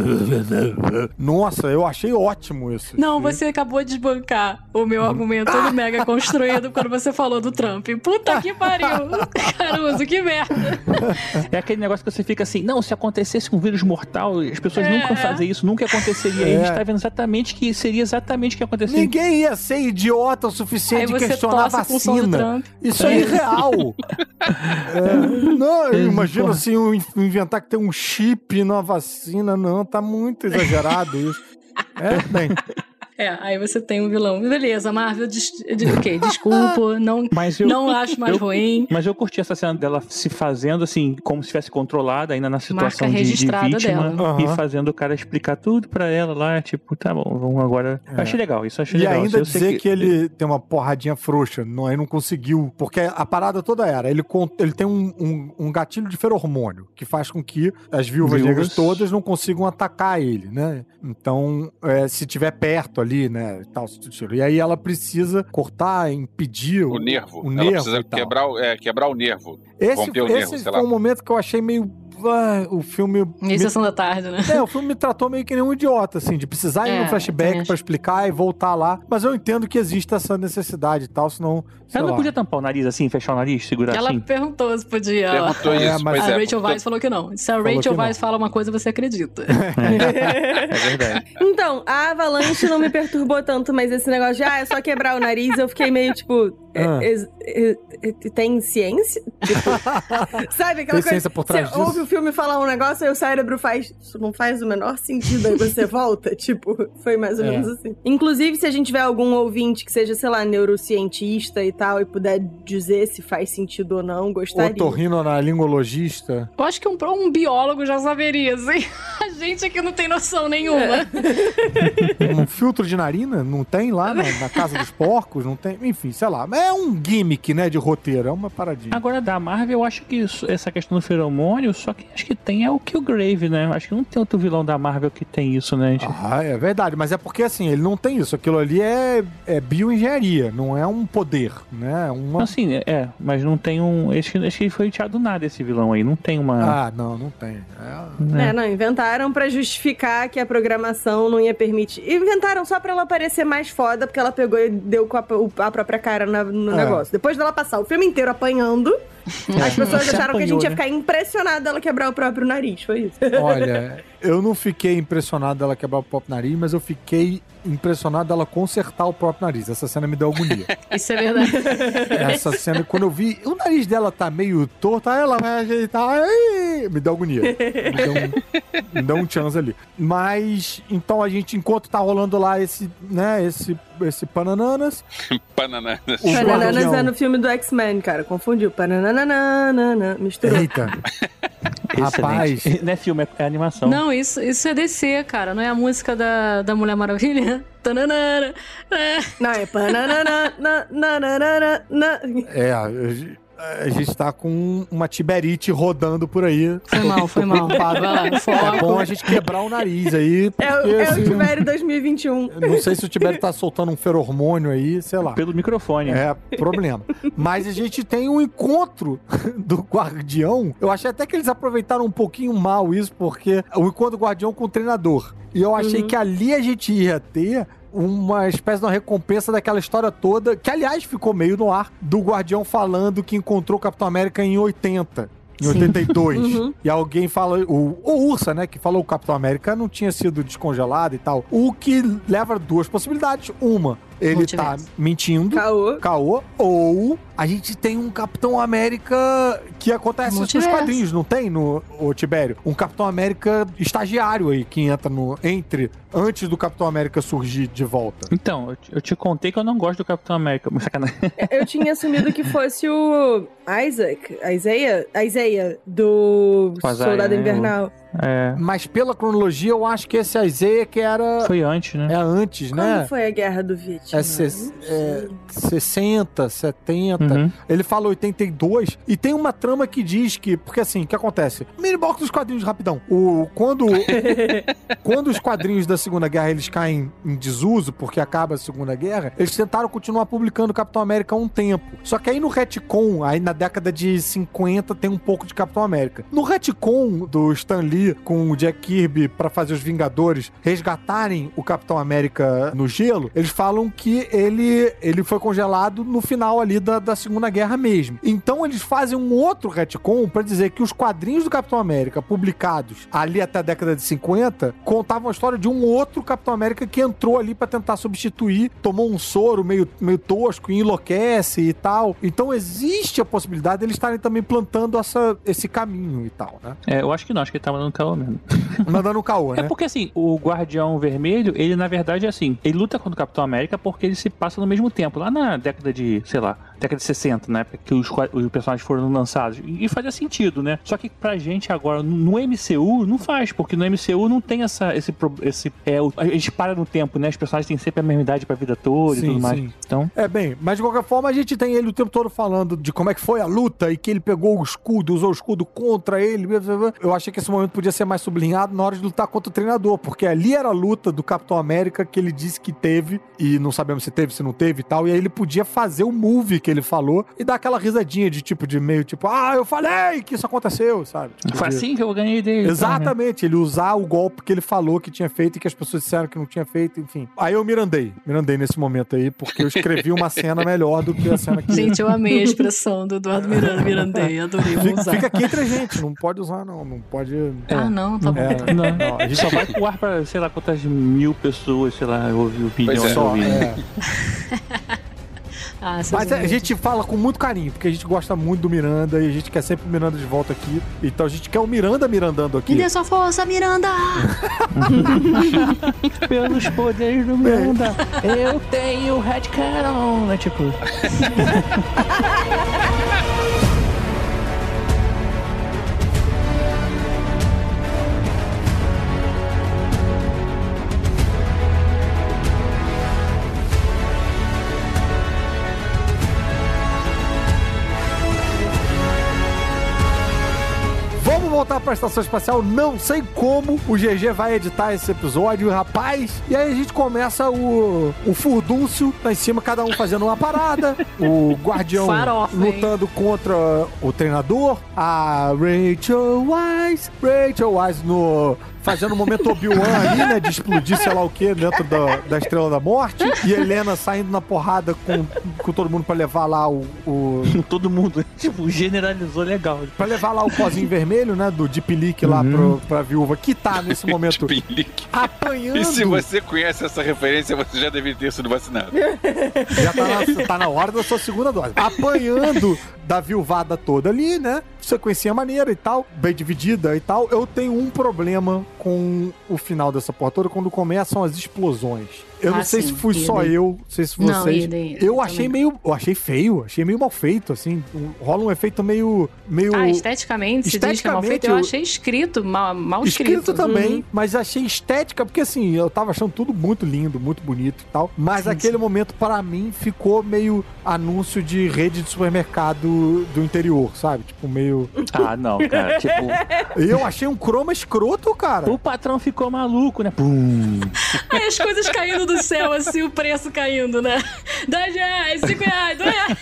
S3: Nossa, eu achei ótimo isso.
S2: Não, você acabou de desbancar o meu argumento todo mega construído quando você falou do Trump. Puta que pariu! Caruso, que merda!
S4: É aquele negócio que você fica assim, não, se acontecesse um vírus mortal, as pessoas
S2: É.
S4: nunca iam fazer isso, nunca aconteceria. E a
S3: É.
S4: gente tá vendo exatamente que seria exatamente o que ia acontecer.
S3: Ninguém ia ser idiota o suficiente de questionar a
S2: tosse com o som do
S3: vacina.
S2: Trump.
S3: Isso é irreal. É, não, eu imagino assim, um- inventar tem um chip na vacina. Não, tá muito exagerado isso. É, bem.
S2: É, aí você tem um vilão. Beleza, Marvel, des... de- ok, desculpa, não,
S4: Mas eu,
S2: não acho mais
S4: eu-
S2: ruim.
S4: Mas eu curti essa cena dela se fazendo assim, como se estivesse controlada, ainda na situação de, de vítima,
S3: dela.
S4: e fazendo o cara explicar tudo pra ela lá, tipo, tá bom, vamos agora. Eu achei legal, isso achei
S3: É. E
S4: legal.
S3: ainda
S4: Eu sei
S3: dizer que... ele tem uma porradinha frouxa, não, aí não conseguiu. Porque a parada toda era, ele, ele tem um, um- um gatilho de feromônio, que faz com que as viúvas
S4: Viúvas.
S3: negras todas não consigam atacar ele, né? Então, é, se tiver perto ali, né, e tal. E aí ela precisa cortar, impedir
S5: O nervo.
S3: O
S5: Ela
S3: nervo
S5: precisa quebrar, o- é, quebrar o nervo.
S3: Esse,
S5: romper o
S3: esse
S5: nervo, sei
S3: foi
S5: lá.
S3: um momento que eu achei meio ah, o filme.
S2: Em
S3: me-
S2: sessão da tarde, né?
S3: É, o filme me tratou meio que nem um idiota, assim, de precisar ir
S2: É,
S3: no
S2: também
S3: flashback pra explicar e voltar lá. Mas eu entendo que existe essa necessidade e tal, senão. sei
S4: Ela não
S3: lá.
S4: podia tampar o nariz assim, fechar o nariz, segurar
S2: Ela
S4: assim?
S2: perguntou se podia.
S5: Perguntou
S3: É,
S5: isso,
S3: mas-
S2: A
S5: é.
S2: Rachel Weisz falou que não. Se a
S3: Falou
S2: Rachel. Weisz fala uma coisa, você acredita.
S4: É verdade.
S6: Então, a Avalanche não me perturbou tanto, mas esse negócio de, ah, é só quebrar o nariz, eu fiquei meio tipo. É-
S3: Ah.
S6: é- é- é- tem ciência? Tipo, sabe aquela
S3: Tem
S6: coisa.
S3: ciência por trás
S6: você
S3: disso?
S6: ouve o filme falar um negócio, aí o cérebro faz. Isso não faz o menor sentido, aí você volta. Tipo, foi mais ou
S3: É.
S6: menos assim. Inclusive, se a gente tiver algum ouvinte que seja, sei lá, neurocientista e tal, e puder dizer se faz sentido ou não, gostaria.
S3: Otorrinolaringologista.
S2: Eu acho que um, um biólogo já saberia, assim. A gente aqui não tem noção nenhuma.
S3: Um filtro de narina? Não tem lá na, na casa dos porcos? Não tem? Enfim, sei lá. É um gimmick, né, de roteiro. É uma paradinha.
S4: Agora, da Marvel, eu acho que isso- essa questão do feromônio, só que acho que tem é o Killgrave, né? Acho que não tem outro vilão da Marvel que tem isso, né? gente?
S3: Ah, é verdade, mas é porque assim, ele não tem isso. Aquilo ali é, é bioengenharia, não é um poder, né? É Uma...
S4: Assim, é, mas não tem um. Acho que, acho que ele foi tirado do nada esse vilão aí. Não tem uma.
S3: Ah, não, não tem. É-?
S6: É, não, inventaram pra justificar que a programação não ia permitir. Inventaram só pra ela parecer mais foda, porque ela pegou e deu com a, a própria cara na- no
S3: É.
S6: negócio. Depois dela passar o filme inteiro apanhando, as pessoas
S4: Se
S6: acharam que a
S4: apanhou,
S6: gente ia
S4: né?
S6: ficar impressionado dela quebrar o próprio nariz. Foi isso.
S3: Olha, eu não fiquei impressionado dela quebrar o próprio nariz, mas eu fiquei impressionado dela consertar o próprio nariz. Essa cena me deu agonia.
S2: Isso é verdade.
S3: Essa cena, quando eu vi, o nariz dela tá meio torto, aí ela vai ajeitar, aí, me deu agonia. Me deu um, me deu um chance ali. Mas, então a gente, enquanto tá rolando lá esse, né, esse, esse Panananas, o
S6: Panananas
S3: guardião...
S6: é no filme do X-Men, cara. Confundiu. Misturou.
S3: Eita, rapaz.
S4: Excelente. Não é filme, é, é animação.
S2: Não, isso, isso é DC, cara. Não é a música da, da Mulher Maravilha? Tananana. É.
S6: Não, é pananana, na, na, na, na, na, na.
S3: É, a gente tá com uma tiberite rodando por aí.
S2: Foi mal, foi mal. Vai lá,
S3: É
S2: foco.
S3: bom a gente quebrar o nariz aí, porque
S6: É, o- é
S3: assim,
S6: o Tibério 2021.
S3: não sei se o Tibério tá soltando um feromônio aí, sei lá.
S4: Pelo microfone.
S3: É, problema. Mas a gente tem um encontro do Guardião. Eu achei até que eles aproveitaram um pouquinho mal isso, porque o encontro do Guardião com o treinador. E eu achei que ali a gente ia ter uma espécie de uma recompensa daquela história toda, que aliás ficou meio no ar, do Guardião falando que encontrou o Capitão América em 80. Em 82.
S6: Uhum.
S3: E alguém fala. O, o Ursa, né? Que falou que o Capitão América não tinha sido descongelado e tal. O que leva a duas possibilidades. Uma, ele tá mentindo
S6: Caô.
S3: caô, ou a gente tem um Capitão América que acontece nos quadrinhos, não tem, no o Tibério? Um Capitão América estagiário aí, que entra no entre, antes do Capitão América surgir de volta.
S4: Então, eu te, eu te contei que eu não gosto do Capitão América. Mas sacanagem.
S6: Eu tinha assumido que fosse o Isaac, Isaiah, Isaiah do Soldado
S4: né?
S6: Invernal.
S4: É,
S3: Mas pela cronologia, eu acho que esse Isaiah que era
S4: foi antes, né?
S3: é antes,
S6: Quando
S3: né?
S6: foi a Guerra do Vietnã?
S3: É, ses- é 60, 70.
S4: Uhum.
S3: Ele fala 82 e tem uma trama que diz que, porque assim, o que acontece? Mini box dos quadrinhos rapidão. O quando quando os quadrinhos da Segunda Guerra eles caem em desuso porque acaba a Segunda Guerra, eles tentaram continuar publicando Capitão América há um tempo. Só que aí no retcon, aí na década de 50 tem um pouco de Capitão América. No retcon do Stan Lee com o Jack Kirby pra fazer os Vingadores resgatarem o Capitão América no gelo, eles falam que ele ele foi congelado no final ali da, da Segunda Guerra mesmo. Então eles fazem um outro retcon pra dizer que os quadrinhos do Capitão América publicados ali até a década de 50 contavam a história de um outro Capitão América que entrou ali pra tentar substituir, tomou um soro meio, meio tosco enlouquece e tal. Então existe a possibilidade deles estarem também plantando essa, esse caminho e tal, né?
S4: É, eu acho que não, acho que ele tava dando calor mesmo.
S3: Mandando um caô,
S4: É
S3: né?
S4: porque assim, o Guardião Vermelho, ele na verdade é assim, ele luta contra o Capitão América porque ele se passa no mesmo tempo, lá na década de, sei lá, década de 60, na época que os, os personagens foram lançados. E e fazia sentido, né? Só que pra gente agora, no no MCU, não faz, porque no MCU não tem essa, esse, esse é, o- a gente para no tempo, né? Os personagens têm sempre a mesma idade pra vida toda
S3: Sim,
S4: e tudo mais.
S3: sim.
S4: Então,
S3: É, bem, mas de qualquer forma a gente tem ele o tempo todo falando de como é que foi a luta e que ele pegou o escudo, usou o escudo contra ele. Eu achei que esse momento podia ser mais sublinhado na hora de lutar contra o treinador, porque ali era a luta do Capitão América que ele disse que teve, e não sabemos se teve, se não teve e tal, e aí ele podia fazer o move que ele falou e dá aquela risadinha de tipo, de meio tipo, ah, eu falei que isso aconteceu, sabe? Tipo,
S4: Foi
S3: de-
S4: assim que eu ganhei dele.
S3: Exatamente, ele usar o golpe que ele falou que tinha feito e que as pessoas disseram que não tinha feito, enfim. Aí eu mirandei, mirandei nesse momento aí, porque eu escrevi uma cena melhor do que a cena que.
S2: Gente, eu amei a expressão do Eduardo Miranda, Mirandei, adorei, vou
S3: Fica,
S2: usar.
S3: fica aqui entre a gente, não pode usar, não. Não pode.
S2: Ah, não, tá bom.
S3: É,
S4: Não,
S3: não,
S4: a gente só vai pro ar pra, sei lá, quantas mil pessoas, sei lá, ouvir o milhões
S5: é.
S4: de
S3: só, é.
S2: Ah,
S3: Mas a
S2: amigos.
S3: gente fala com muito carinho, porque a gente gosta muito do Miranda e a gente quer sempre o Miranda de volta aqui. Então a gente quer o Miranda mirandando aqui.
S2: Me dê sua força, Miranda!
S4: Pelos poderes do Miranda, eu tenho Red Cannon, né? Tipo,
S3: voltar pra estação espacial. Não sei como o GG vai editar esse episódio, rapaz. E aí a gente começa o, o furdúncio lá em cima, cada um fazendo uma parada. o guardião
S2: Farofa, hein?
S3: lutando contra o treinador. A Rachel Wise. Rachel Wise no. Fazendo o momento Obi-Wan ali, né? De explodir sei lá o que dentro da, da Estrela da Morte. E a Helena saindo na porrada com, com todo mundo pra levar lá o- o,
S4: todo mundo, tipo, generalizou legal.
S3: Pra levar lá o pozinho vermelho, né? Do Deep Leak lá pro, pra viúva, que tá nesse momento apanhando.
S5: E se você conhece essa referência, você já deveria ter sido vacinado.
S3: Já tá na, tá na hora da sua segunda dose. Apanhando da viuvada toda ali, né? Sequência maneira e tal, bem dividida e tal. Eu tenho um problema com o final dessa porra toda quando começam as explosões. Eu não
S2: Ah,
S3: sei
S2: sim,
S3: se fui só
S2: idem.
S3: eu, não sei se
S2: Não,
S3: vocês.
S2: idem, idem,
S3: eu achei
S2: também.
S3: meio. Eu achei feio, achei meio mal feito, assim. Rola um efeito meio. meio
S2: Ah, esteticamente, se diz que é mal feito,
S3: Esteticamente,
S2: eu
S3: eu-
S2: achei escrito, mal, mal
S3: Escrito
S2: escrito.
S3: também,
S2: Uhum.
S3: mas achei estética, porque assim, eu tava achando tudo muito lindo, muito bonito e tal. Mas
S2: Sim,
S3: aquele
S2: sim.
S3: momento, para mim, ficou meio anúncio de rede de supermercado do interior, sabe? Tipo, meio.
S4: Ah, não, cara. Tipo,
S3: Eu achei um croma escroto, cara.
S4: o patrão ficou maluco, né? Pum.
S2: Aí as coisas caindo do céu, assim, o preço caindo, né? 10 reais, 5 reais, 2 reais.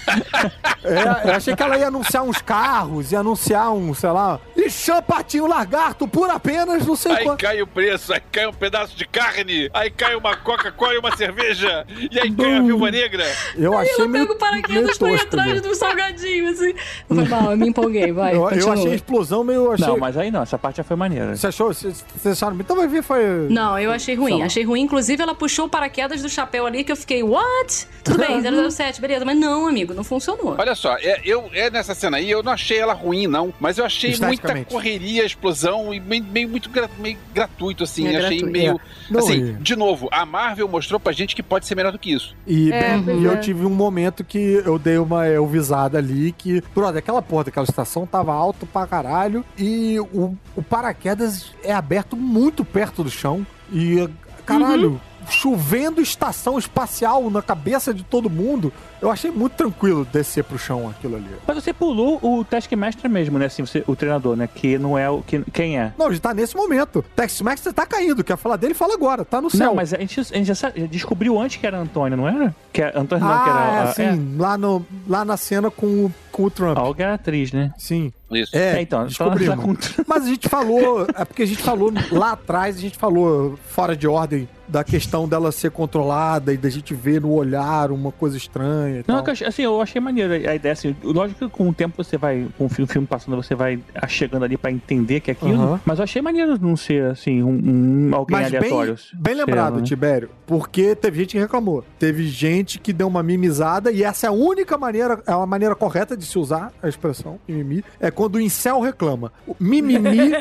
S3: É, eu achei que ela ia anunciar uns carros, ia anunciar um, sei lá, e chapatinho lagarto por apenas não sei
S5: Aí
S3: quanto.
S5: cai o preço, aí cai um pedaço de carne, aí cai uma Coca-Cola e uma cerveja, e aí cai a viúva negra.
S3: Eu achei
S2: Eu
S3: meio,
S2: pego paraquedas pra ir atrás do salgadinho, assim. Foi mal, eu me empolguei, vai.
S3: Eu, eu achei a explosão meio. Achei...
S4: Não, mas aí não, essa parte já foi maneira.
S3: Você achou? Vocês vocês acharam? Então vai ver, foi.
S2: Não, eu achei ruim. Achei ruim. Inclusive, ela puxou o paraquedas do chapéu ali que eu fiquei, what? Tudo bem, 007, beleza. Mas não, amigo, não funcionou.
S5: Olha só, é, eu, é nessa cena aí, eu não achei ela ruim, não, mas eu achei muita correria, explosão e meio, meio muito gra- meio gratuito, assim.
S2: É
S5: achei
S2: gratuito.
S5: meio.
S3: Não,
S5: assim,
S3: e-
S5: de novo, a Marvel mostrou pra gente que pode ser melhor do que isso.
S3: E,
S6: É,
S3: bem, e eu
S6: é.
S3: tive um momento que eu dei uma elvisada ali, que, brother, aquela porra daquela estação tava alto pra caralho e o, o paraquedas é aberto muito perto do chão e, caralho, chovendo estação espacial na cabeça de todo mundo. Eu achei muito tranquilo descer pro chão aquilo ali.
S4: Mas você pulou o Taskmaster mesmo, né? Assim, você, o treinador, né? Que não é o. Que, quem é?
S3: Não, ele tá nesse momento. Max tá caindo, quer falar dele, fala agora, tá no céu.
S4: Não, mas a gente, a gente já, sabe- já descobriu antes que era Antônio, não era? Que era, Antônio não, que era.
S3: ah,
S4: a-
S3: é, sim, Lá, no, lá na cena com, o- com o Trump.
S4: A Olga era atriz, né?
S3: Sim.
S5: Isso.
S3: É,
S4: É, então,
S3: descobrimos.
S4: com-
S3: Mas a gente falou, é porque a gente falou lá atrás, a gente falou fora de ordem da questão dela ser controlada e da gente ver no olhar uma coisa estranha e
S4: Não, eu assim, eu achei maneiro a a ideia, assim, lógico que com o tempo você vai, com o filme, filme passando, você vai chegando ali pra entender que é aquilo,
S3: Aham.
S4: mas eu achei maneiro não ser, assim, um, um- alguém
S3: Mas bem,
S4: aleatório.
S3: bem lembrado,
S4: Sei lá, né?
S3: Tibério, porque teve gente que reclamou. Teve gente que deu uma mimizada e essa é a única maneira, é uma maneira correta de se usar a expressão mimimi, é quando o incel reclama. O mimimi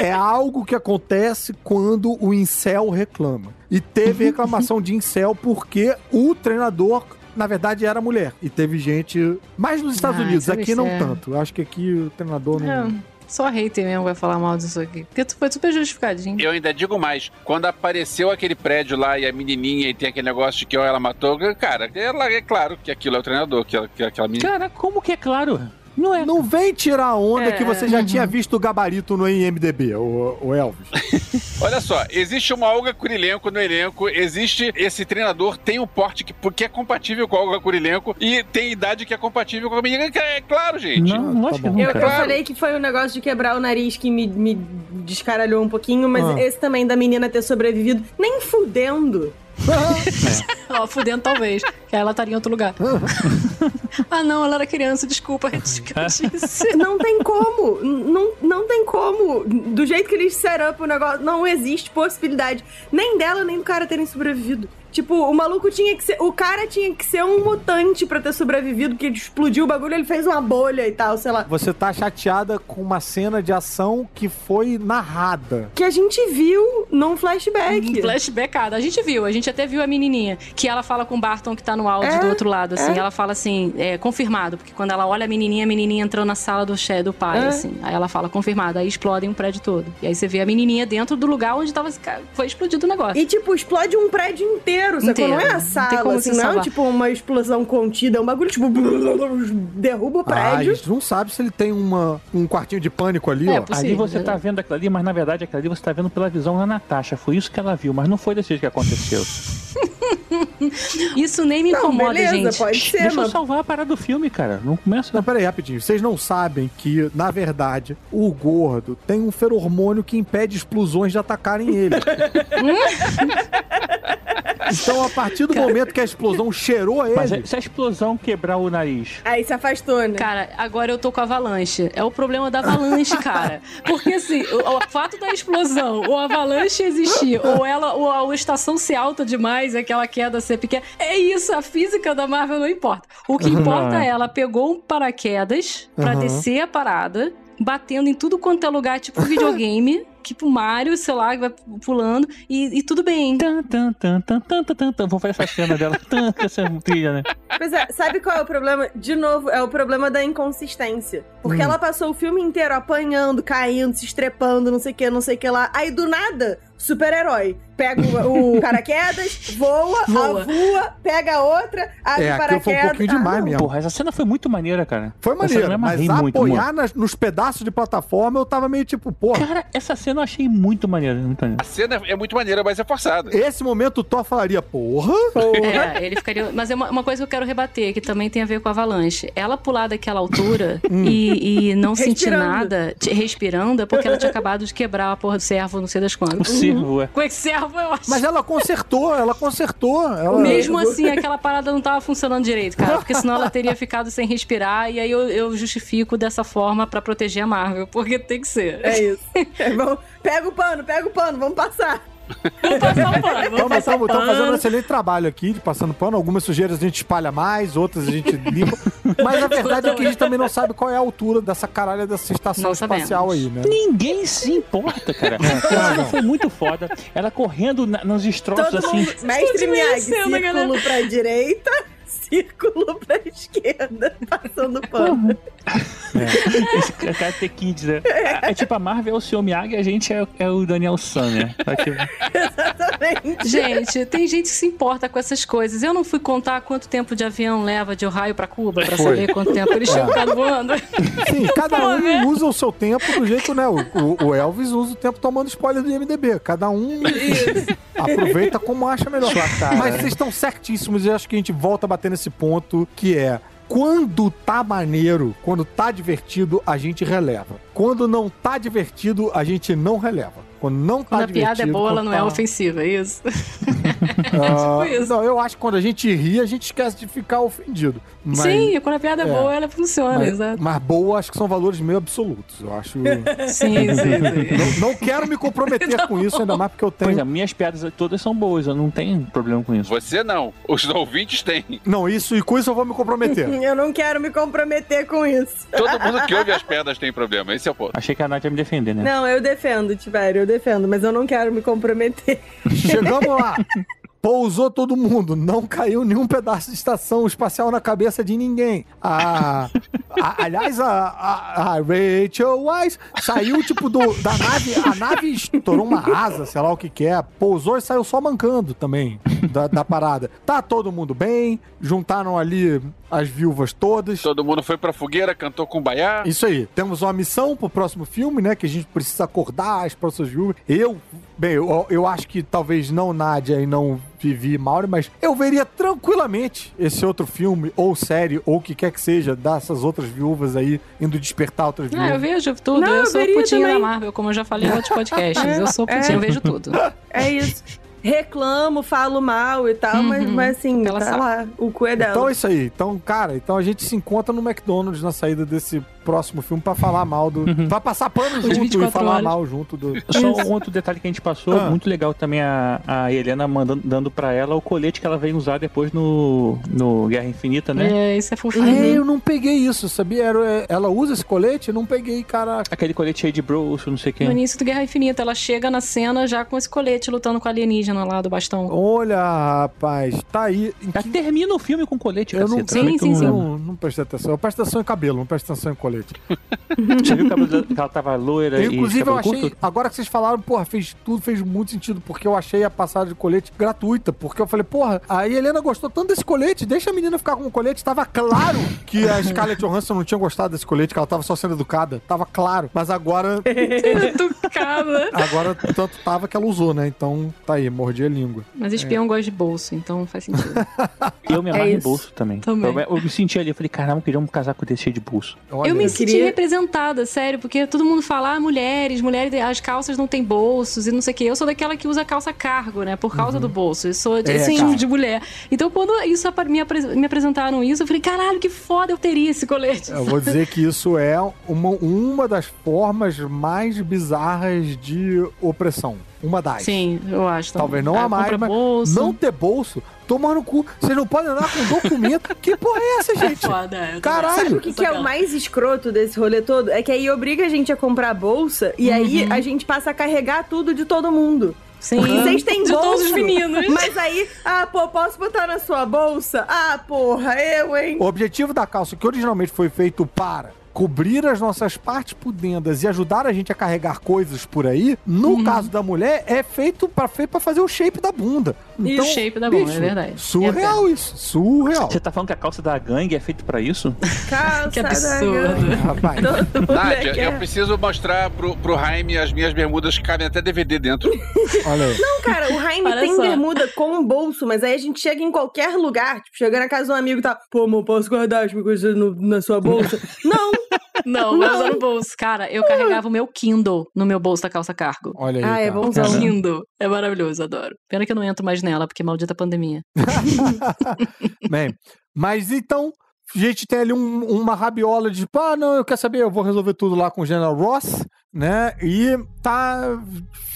S3: é algo que acontece quando o incel reclama. E teve reclamação de incel porque o treinador na verdade era mulher. E teve gente. Mais nos Estados
S2: Ah,
S3: Unidos, aqui
S2: deve
S3: não tanto. Eu acho que aqui o treinador não.
S2: É, só hater mesmo vai falar mal disso aqui. Porque tu foi super justificadinho.
S5: Eu ainda digo mais, quando apareceu aquele prédio lá e a menininha e tem aquele negócio de que ó, ela matou, cara, ela é claro que aquilo é o treinador, que, ela- que aquela menina.
S4: Cara, como que é claro? Não é.
S3: Não vem tirar a onda
S2: É,
S3: que você já tinha visto o gabarito no IMDB, o, o Elvis.
S5: Olha só, existe uma Olga Kurilenko no elenco, existe esse treinador, tem um porte que, que é compatível com a Olga Kurilenko e tem idade que é compatível com a menina, que é claro, gente.
S4: Não, não acho
S3: tá
S4: que
S3: bom.
S6: Eu, eu falei que foi um negócio de quebrar o nariz que me, me descaralhou um pouquinho, mas
S3: Ah.
S6: esse também da menina ter sobrevivido, nem fudendo.
S2: Ó, fudendo talvez. Que aí ela estaria em outro lugar. ah, não, ela era criança, desculpa, eu disse.
S6: Não tem como. Não, não tem como. Do jeito que eles set up o negócio, não existe possibilidade nem dela nem do cara terem sobrevivido. Tipo, o maluco tinha que ser. O cara tinha que ser um mutante pra ter sobrevivido, porque explodiu o bagulho, ele fez uma bolha e tal, sei lá.
S3: Você tá chateada com uma cena de ação que foi narrada.
S6: Que a gente viu num flashback.
S2: Flashbackada. A gente viu, a gente até viu a menininha, que ela fala com o Barton que tá no áudio
S6: É,
S2: do outro lado, assim.
S6: é.
S2: Ela fala assim, é, confirmado, porque quando ela olha a menininha, a menininha entrou na sala do do pai,
S6: É.
S2: assim. Aí ela fala, confirmado. Aí explodem um prédio todo. E aí você vê a menininha dentro do lugar onde tava, foi explodido o negócio.
S6: E, tipo, explode um prédio inteiro, sacou?
S2: Inteiro.
S6: Não é a
S2: Não tem
S6: sala,
S2: como
S6: assim,
S2: se
S6: não é tipo uma explosão contida, é um bagulho, tipo, derruba o
S3: Ah, a
S6: prédio.
S3: gente não sabe se ele tem uma, um quartinho de pânico ali,
S2: É,
S3: ó.
S2: possível.
S4: Ali você tá vendo aquilo ali, mas na verdade aquilo ali você tá vendo pela visão da Natasha. Foi isso que ela viu, mas não foi desse jeito que aconteceu.
S2: Isso nem me
S6: Não,
S2: incomoda,
S6: beleza,
S2: gente.
S6: pode ser,
S4: Deixa eu
S6: mas...
S4: salvar a parada do filme, cara. Não começa.
S3: Não, peraí, rapidinho. Vocês não sabem que, na verdade, o gordo tem um feromônio que impede explosões de atacarem ele. então, a partir do momento que a explosão cheirou ele.
S4: Mas é- se a explosão quebrar o nariz.
S6: Aí se afastou, né?
S2: Cara, agora eu tô com avalanche. É o problema da avalanche, cara. Porque assim, o, o fato da explosão, ou a avalanche existir, ou ela, ou a, a estação ser alta demais, aquela queda ser pequena, é isso, a física da Marvel não importa. O que importa
S4: Não, é.
S2: é ela pegou um paraquedas pra
S3: Aham.
S2: descer a parada, batendo em tudo quanto é lugar, tipo videogame, tipo Mario, sei lá, que vai pulando, e, e tudo bem.
S4: Tan, tan, tan, tan, tan, tan, tan, tan. Vou fazer essa cena dela. Tan, essa trilha, né?
S6: Pois é, sabe qual é o problema? De novo, é o problema da inconsistência. Porque
S3: Hum.
S6: ela passou o filme inteiro apanhando, caindo, se estrepando, não sei o que, não sei o que lá. Aí do nada, super-herói. Pega o, o paraquedas, voa,
S2: Voa.
S6: voa, pega a outra, abre
S3: É,
S6: o paraquedas.
S3: foi um pouquinho
S6: Ah,
S3: demais
S6: não.
S3: mesmo.
S4: Porra, essa cena foi muito maneira, cara.
S3: Foi
S4: eu
S3: mas apoiar
S4: muito.
S3: nas- nos pedaços de plataforma eu tava meio tipo, porra.
S4: Cara, essa cena eu achei muito maneira. Muito maneira.
S5: A cena é muito maneira, mas é forçada.
S3: Esse momento o Thor falaria, porra.
S2: É, ele ficaria. Mas é uma, uma coisa que eu quero rebater, que também tem a ver com a avalanche. Ela pular daquela altura e, e não sentir nada, te- respirando, é porque ela tinha acabado de quebrar a porra do servo, não sei das
S4: O
S2: quantas.
S4: servo, é.
S2: Com esse servo eu acho.
S3: Mas ela consertou, ela consertou. Ela...
S2: Mesmo assim, aquela parada não tava funcionando direito, cara. Porque senão ela teria ficado sem respirar. E aí eu, eu justifico dessa forma pra proteger a Marvel. Porque tem que ser.
S6: É isso. É bom. Pega o pano, pega o pano, vamos passar.
S2: Vamos passar o pano, vamos
S3: Estamos
S2: passar o
S3: fazendo um excelente trabalho aqui, de passando pano. Algumas sujeiras a gente espalha mais, outras a gente limpa. Mas a verdade é que a gente também não sabe qual é a altura dessa caralha dessa estação
S2: Não
S3: espacial aí,
S2: sabemos.
S3: né?
S4: Ninguém se importa, cara. Essa cena foi muito foda. Ela correndo na- nos destroços
S6: Todo
S4: assim.
S6: mundo. Mestre Miyagi,
S2: desmerecendo,
S6: círculo pra direita, círculo pra esquerda, passando pano.
S4: Esse Karate Kids, né? É tipo a Marvel é o Sr. Miyagi e a gente é, é o Daniel San, né? É tipo-
S6: Exatamente.
S2: Gente, tem gente que se importa com essas coisas. Eu não fui contar quanto tempo de avião leva de Ohio pra Cuba pra
S3: Foi.
S2: saber quanto tempo eles ficado voando.
S3: Sim, cada
S2: Pô, né?
S3: um usa o seu tempo do jeito, né? O, o- o Elvis usa o tempo tomando spoiler do IMDB. Cada um aproveita como acha melhor. Mas vocês estão certíssimos e eu acho que a gente volta a bater nesse ponto que é. Quando tá maneiro, quando tá divertido, a gente releva. Quando não tá divertido, a gente não releva. Quando não tá
S2: Quando a
S3: divertido.
S2: piada é boa, ela não é
S3: tá-
S2: ofensiva, é isso?
S3: Ah,
S2: Tipo isso.
S3: Não, eu acho que quando a gente ri, a gente esquece de ficar ofendido. Mas,
S2: Sim, quando a piada é,
S3: é.
S2: boa, ela funciona,
S3: mas,
S2: exato.
S3: mas boa, acho que são valores meio absolutos. Eu acho.
S2: Sim, sim, sim.
S3: não, não quero me comprometer com isso, ainda mais porque eu
S4: Por
S3: tenho.
S4: exemplo, minhas piadas todas são boas, eu não tenho problema com isso.
S5: Você não. Os ouvintes têm.
S3: Não, isso e com isso eu vou me comprometer.
S6: Eu não quero me comprometer com isso.
S5: Todo mundo que ouve as pedras tem problema. Esse é o ponto.
S4: Achei que a Nath ia me defender, né?
S6: Não, eu defendo, Tibério, eu defendo, mas eu não quero me comprometer.
S3: Chegamos lá. Pousou todo mundo, não caiu nenhum pedaço de estação espacial na cabeça de ninguém. A, a- aliás, a, a, a Rachel Wise saiu tipo do, da nave, a nave estourou uma asa, sei lá o que que é, pousou e saiu só mancando também da, da parada. Tá todo mundo bem, juntaram ali as viúvas todas.
S5: Todo mundo foi pra fogueira, cantou com baiá.
S3: Isso aí. Temos uma missão pro próximo filme, né? Que a gente precisa acordar as próximas viúvas. Eu, bem, eu, eu acho que talvez não Nádia e não Vivi Mauro, mas eu veria tranquilamente esse outro filme, ou série, ou o que quer que seja, dessas outras viúvas aí, indo despertar outras
S2: Ah, eu
S3: viúvas.
S2: vejo tudo.
S6: Não,
S2: eu
S6: eu
S2: sou putinha
S6: também.
S2: da Marvel, como eu já falei em outros podcasts. Eu sou
S6: É.
S2: putinha, eu vejo tudo.
S6: É isso. Reclamo, falo mal e tal, mas,
S2: Uhum.
S6: mas assim,
S2: Ela
S6: tá
S2: sabe.
S6: lá. O cu é dela.
S3: Então é isso aí. Então, cara, então a gente se encontra no McDonald's na saída desse próximo filme pra falar mal do. Pra passar pano junto e
S2: 24
S3: falar
S2: horas.
S3: mal junto do.
S4: Só um outro detalhe que a gente passou,
S3: Ah.
S4: muito legal também a, a Helena mandando, dando pra ela o colete que ela veio usar depois no, no Guerra Infinita, né?
S2: É, isso é fofinho.
S3: É, eu não peguei isso, sabia? Era- é, Ela usa esse colete? Eu não peguei, caraca.
S4: Aquele colete cheio de broxo, não sei o
S2: No início do Guerra Infinita, ela chega na cena já com esse colete lutando com a alienígena lá do bastão.
S3: Olha, rapaz, tá aí. Que-
S4: termina o filme com colete,
S3: Eu não.
S2: Sim, sim,
S4: eu
S2: sim.
S4: não
S3: não, não prestei atenção. Eu presto atenção em cabelo, não presto atenção em colete.
S4: Você viu que ela tava loira e
S3: Inclusive, eu achei.
S4: curto?
S3: Agora que vocês falaram, porra, fez tudo, fez muito sentido, porque eu achei a passagem de colete gratuita. Porque eu falei, porra, a Helena gostou tanto desse colete, deixa a menina ficar com o colete. Tava claro que a Scarlett Johansson não tinha gostado desse colete, que ela tava só sendo educada. Tava claro. Mas agora.
S2: Educada.
S3: Agora, tanto tava que ela usou, né? Então, tá aí, mordi a língua.
S2: Mas espião gosta de bolso, então faz sentido.
S4: Eu me amarro em
S6: isso.
S4: bolso também.
S2: Também.
S4: Eu, eu me senti ali, eu falei, caramba, eu queria um casaco desse cheio de bolso.
S3: Olha
S2: eu me senti
S6: queria-
S2: representada, sério, porque todo mundo fala, ah, mulheres, mulheres, as calças não têm bolsos e não sei o quê. Eu sou daquela que usa calça cargo, né? Por causa do bolso. Eu sou de,
S3: É,
S2: tipo de mulher. Então, quando isso me, apre- me apresentaram isso, eu falei, caralho, que foda eu teria esse colete.
S3: Eu vou dizer que isso é uma, uma das formas mais bizarras de opressão. Uma das.
S2: Sim, eu acho. também.
S3: Talvez não
S2: Ah,
S3: a mais, mas
S2: bolso.
S3: não ter bolso, tomar no cu. Vocês não podem andar com documento. que porra é essa, gente?
S2: Foda, é, eu
S3: Caralho.
S6: Sabe o que, que é o mais escroto desse rolê todo? É que aí obriga a gente a comprar bolsa e aí a gente passa a carregar tudo de todo mundo.
S2: Sim.
S6: Vocês têm
S2: de
S6: bolso.
S2: todos os meninos.
S6: Mas aí, ah, pô, posso botar na sua bolsa? Ah, porra, eu, hein?
S3: O objetivo da calça, que originalmente foi feito para cobrir as nossas partes pudendas e ajudar a gente a carregar coisas por aí, no
S2: Uhum.
S3: caso da mulher, é feito para feito pra fazer o shape da bunda.
S2: E o shape da bunda, é verdade.
S3: Surreal isso, surreal.
S4: Você tá falando que a calça da gangue é feita pra isso?
S6: Calça
S2: Que
S6: da
S2: absurdo.
S3: Rapaz,
S5: Nádia,
S6: quer.
S5: eu preciso mostrar pro, pro Jaime as minhas bermudas que cabem até DVD dentro.
S3: olha aí.
S6: Não, cara, o Jaime
S2: Olha
S6: tem
S2: só.
S6: bermuda com um bolso, mas aí a gente chega em qualquer lugar, tipo, chega na casa de um amigo e tá, pô, amor, posso guardar as minhas coisas na sua bolsa? Não,
S2: Não, mas no bolso. Cara, eu carregava o meu Kindle no meu bolso da calça cargo.
S3: Olha aí.
S6: Ah, é
S3: cara.
S6: bonzão.
S2: Kindle. É maravilhoso, adoro. Pena que eu não entro mais nela, porque maldita pandemia.
S3: Bem, mas então, a gente tem ali um- uma rabiola de tipo, ah, não, eu quero saber, eu vou resolver tudo lá com o General Ross, né? E tá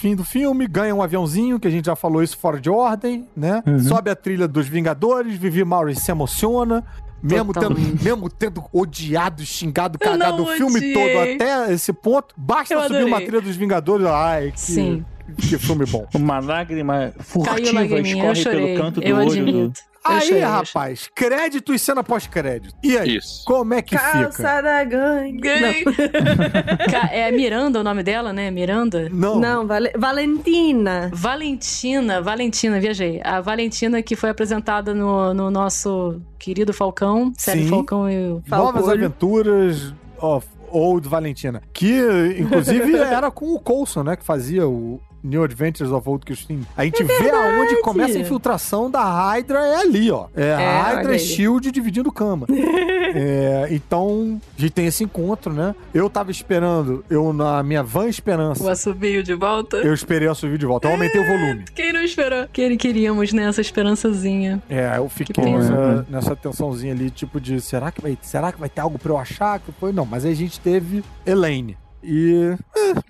S3: fim do filme, ganha um aviãozinho, que a gente já falou isso fora de ordem, né?
S4: Uhum.
S3: Sobe a trilha dos Vingadores, Vivi Maurice se emociona. Mesmo tendo, mesmo tendo odiado, xingado, cagado o filme
S2: odiei.
S3: todo até esse ponto, basta subir uma trilha dos Vingadores. Ai, que,
S2: Sim.
S3: que filme bom.
S4: Uma lágrima furtiva escorre pelo canto do
S2: eu
S4: olho.
S2: admito.
S3: Aí,
S2: eu
S3: rapaz, crédito e cena pós-crédito. E aí?
S5: Isso.
S3: Como é que
S6: calça
S3: fica?
S6: da gangue.
S2: É Miranda o nome dela, né? Miranda?
S3: Não.
S6: Não, Vale- Valentina.
S2: Valentina, Valentina, viajei. A Valentina que foi apresentada no, no nosso querido Falcão, série
S3: Sim.
S2: Falcão e o
S3: Novas. Aventuras of Old Valentina. Que, inclusive, era com o Coulson, né? Que fazia o New Adventures of Old Christine. A gente vê aonde começa a infiltração da Hydra é ali, ó. É, a
S6: É,
S3: Hydra e. Shield dividindo cama. É, então, a gente tem esse encontro, né? Eu tava esperando, eu na minha van
S2: o
S3: esperança,
S2: assobio de volta.
S3: eu esperei a subir de volta. Eu aumentei o volume.
S2: Quem não esperou? Que queríamos nessa esperançazinha.
S3: É, eu fiquei nessa, nessa tensãozinha ali, tipo de será que vai, será que vai ter algo pra eu achar? Que foi? Não, mas aí a gente teve Elaine, E.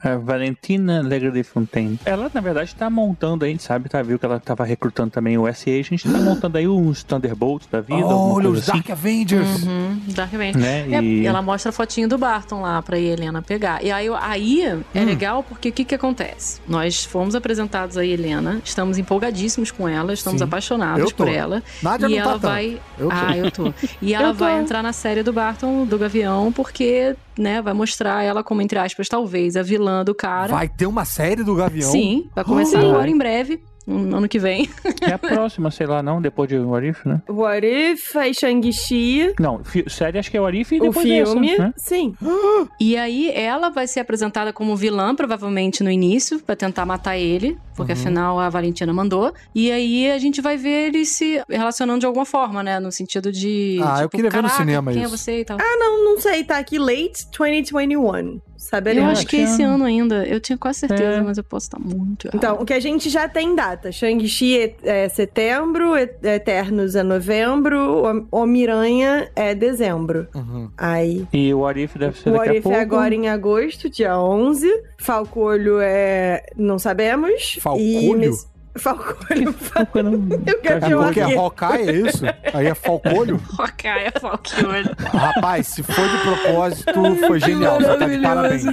S4: A Valentina Legre de Fontaine. Ela, na verdade, tá montando aí, sabe? Tá, viu que ela tava recrutando também o SA. A gente tá montando aí uns Thunderbolts da vida.
S3: Olha, os Dark Avengers.
S2: Uhum, Dark Avenger.
S4: Né?
S2: É,
S4: E-
S2: e ela mostra a fotinho do Barton lá pra Helena pegar. E aí, aí
S3: Hum.
S2: é legal porque o que que acontece? Nós fomos apresentados a Helena, estamos empolgadíssimos com ela, estamos
S3: Sim.
S2: apaixonados por ela.
S3: Nádia
S2: e
S3: não tá
S2: ela
S3: tanto.
S2: vai.
S3: Eu tô.
S2: Ah, eu tô. E ela
S6: Eu tô.
S2: vai entrar na série do Barton, do Gavião, porque, né, vai mostrar ela como, entre aspas, talvez, a vilã do cara.
S3: Vai ter uma série do Gavião?
S2: Sim, vai começar
S4: Ah.
S2: agora em breve, ano que vem.
S4: É a próxima, sei lá, não? Depois de What If, né?
S6: What If, aí Shang-Chi,
S4: Não, série acho que é What If e
S6: o
S4: depois
S6: filme.
S4: dessa, né?
S6: Sim.
S2: E aí ela vai ser apresentada como vilã, provavelmente no início, pra tentar matar ele, porque
S3: Uhum.
S2: afinal a Valentina mandou. E aí a gente vai ver ele se relacionando de alguma forma, né? No sentido de.
S3: Ah, eu
S2: tipo,
S3: queria ver no
S2: "Caraca,
S3: cinema
S2: quem
S3: isso."
S2: é você e tal.
S6: Ah, não, não sei, tá aqui late 2021.
S2: Eu
S6: Saberemos.
S2: acho que é esse ano ainda. Eu tinha quase certeza,
S4: É.
S2: mas eu posso estar muito errado.
S6: Então, o que a gente já tem data. Shang-Chi é, é setembro, Eternos é novembro, O- Homem-Aranha é dezembro.
S3: Uhum.
S6: Aí,
S4: E o What If deve ser
S6: o
S4: daqui
S6: What
S4: a
S6: If
S4: pouco.
S6: é agora em agosto, dia 11. Falcolho é... não sabemos.
S3: Falcolho?
S6: E Miss- Falcolho.
S4: Pouco eu
S6: quero
S3: É porque é. Hawkeye, é isso? Aí é Falcolho?
S2: Ok, é Falcone.
S3: Rapaz, se foi de propósito, foi genial. Você tá de parabéns.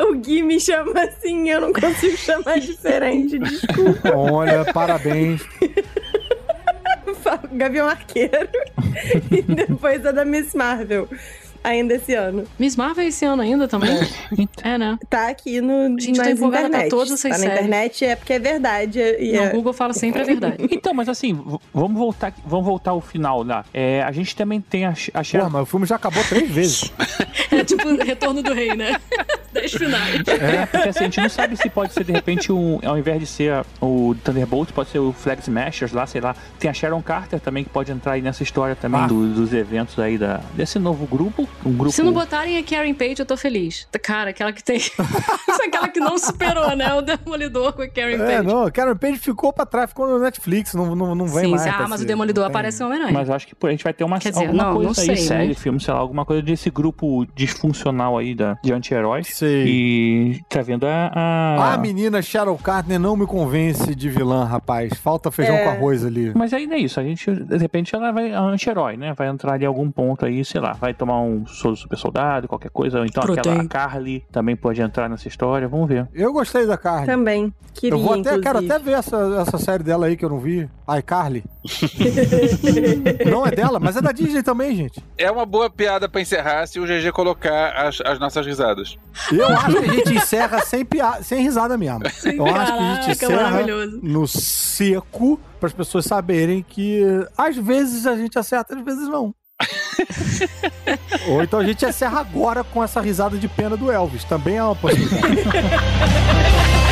S6: O Gui me chama assim, eu não consigo chamar diferente, desculpa.
S3: Olha, parabéns.
S6: Gavião Arqueiro. e depois a da Miss Marvel. Ainda esse ano.
S2: Miss Marvel é esse ano ainda também? É, né?
S6: Tá aqui no
S2: Gente, tô
S6: nas
S2: empolgada pra
S6: internet.
S2: todas essas
S6: Tá na
S2: séries.
S6: internet é porque é verdade. E
S2: Não,
S6: é...
S2: o Google fala sempre a verdade.
S4: Então, mas assim, vamos voltar, vamos voltar ao final lá. É, a gente também tem a, a
S3: Pô,
S4: Sharon.
S3: mas o filme já acabou três vezes.
S2: É tipo Retorno do Rei, né? Dez finais.
S4: É, porque assim, a gente não sabe se pode ser de repente um, ao invés de ser o Thunderbolt, pode ser o Flag Smashers lá, sei lá. Tem a Sharon Carter também que pode entrar aí nessa história também
S3: Ah.
S4: do- dos eventos aí da, desse novo grupo. Um grupo.
S2: Se não botarem a Karen Page, eu tô feliz. Cara, aquela que tem. É aquela que não superou, né? O Demolidor com a Karen
S3: É,
S2: Page.
S3: não, Karen Page ficou pra trás, ficou no Netflix, não, não, não vem
S2: Sim,
S3: mais.
S2: sim. Ah, mas
S3: ser-
S2: o Demolidor
S3: tem-
S2: aparece em Homem-Aranha.
S4: Mas eu acho que pô, a gente vai ter uma,
S2: Quer dizer,
S4: alguma
S2: não,
S4: coisa
S2: não
S4: aí,
S2: sei,
S4: série,
S2: né?
S4: filme, sei lá, alguma coisa desse grupo disfuncional aí da, de anti-heróis.
S3: Sei.
S4: E tá vendo a. a-
S3: A menina Cheryl Carter não me convence de vilã, rapaz. Falta feijão
S6: É.
S3: com arroz ali.
S4: Mas ainda é isso, a gente, de repente, ela vai, a anti-herói, né? Vai entrar ali em algum ponto aí, sei lá, vai tomar um soro super soldado, qualquer coisa, ou então aquela
S2: Protein.
S4: a Carly também pode entrar nessa história, vamos ver.
S3: Eu gostei da Carly.
S6: Também. Queria,
S3: eu vou até, quero até ver essa, essa série dela aí que eu não vi. Ai, Carly. não é dela, mas é da Disney também, gente.
S5: É uma boa piada pra encerrar se o GG colocar as, as nossas risadas.
S3: Eu acho que a gente encerra sem, pia... sem risada mesmo. Eu acho que a gente encerra no seco para as pessoas saberem que às vezes a gente acerta, às vezes não. Ou então a gente encerra agora com essa risada de pena do Elvis. Também é uma possibilidade.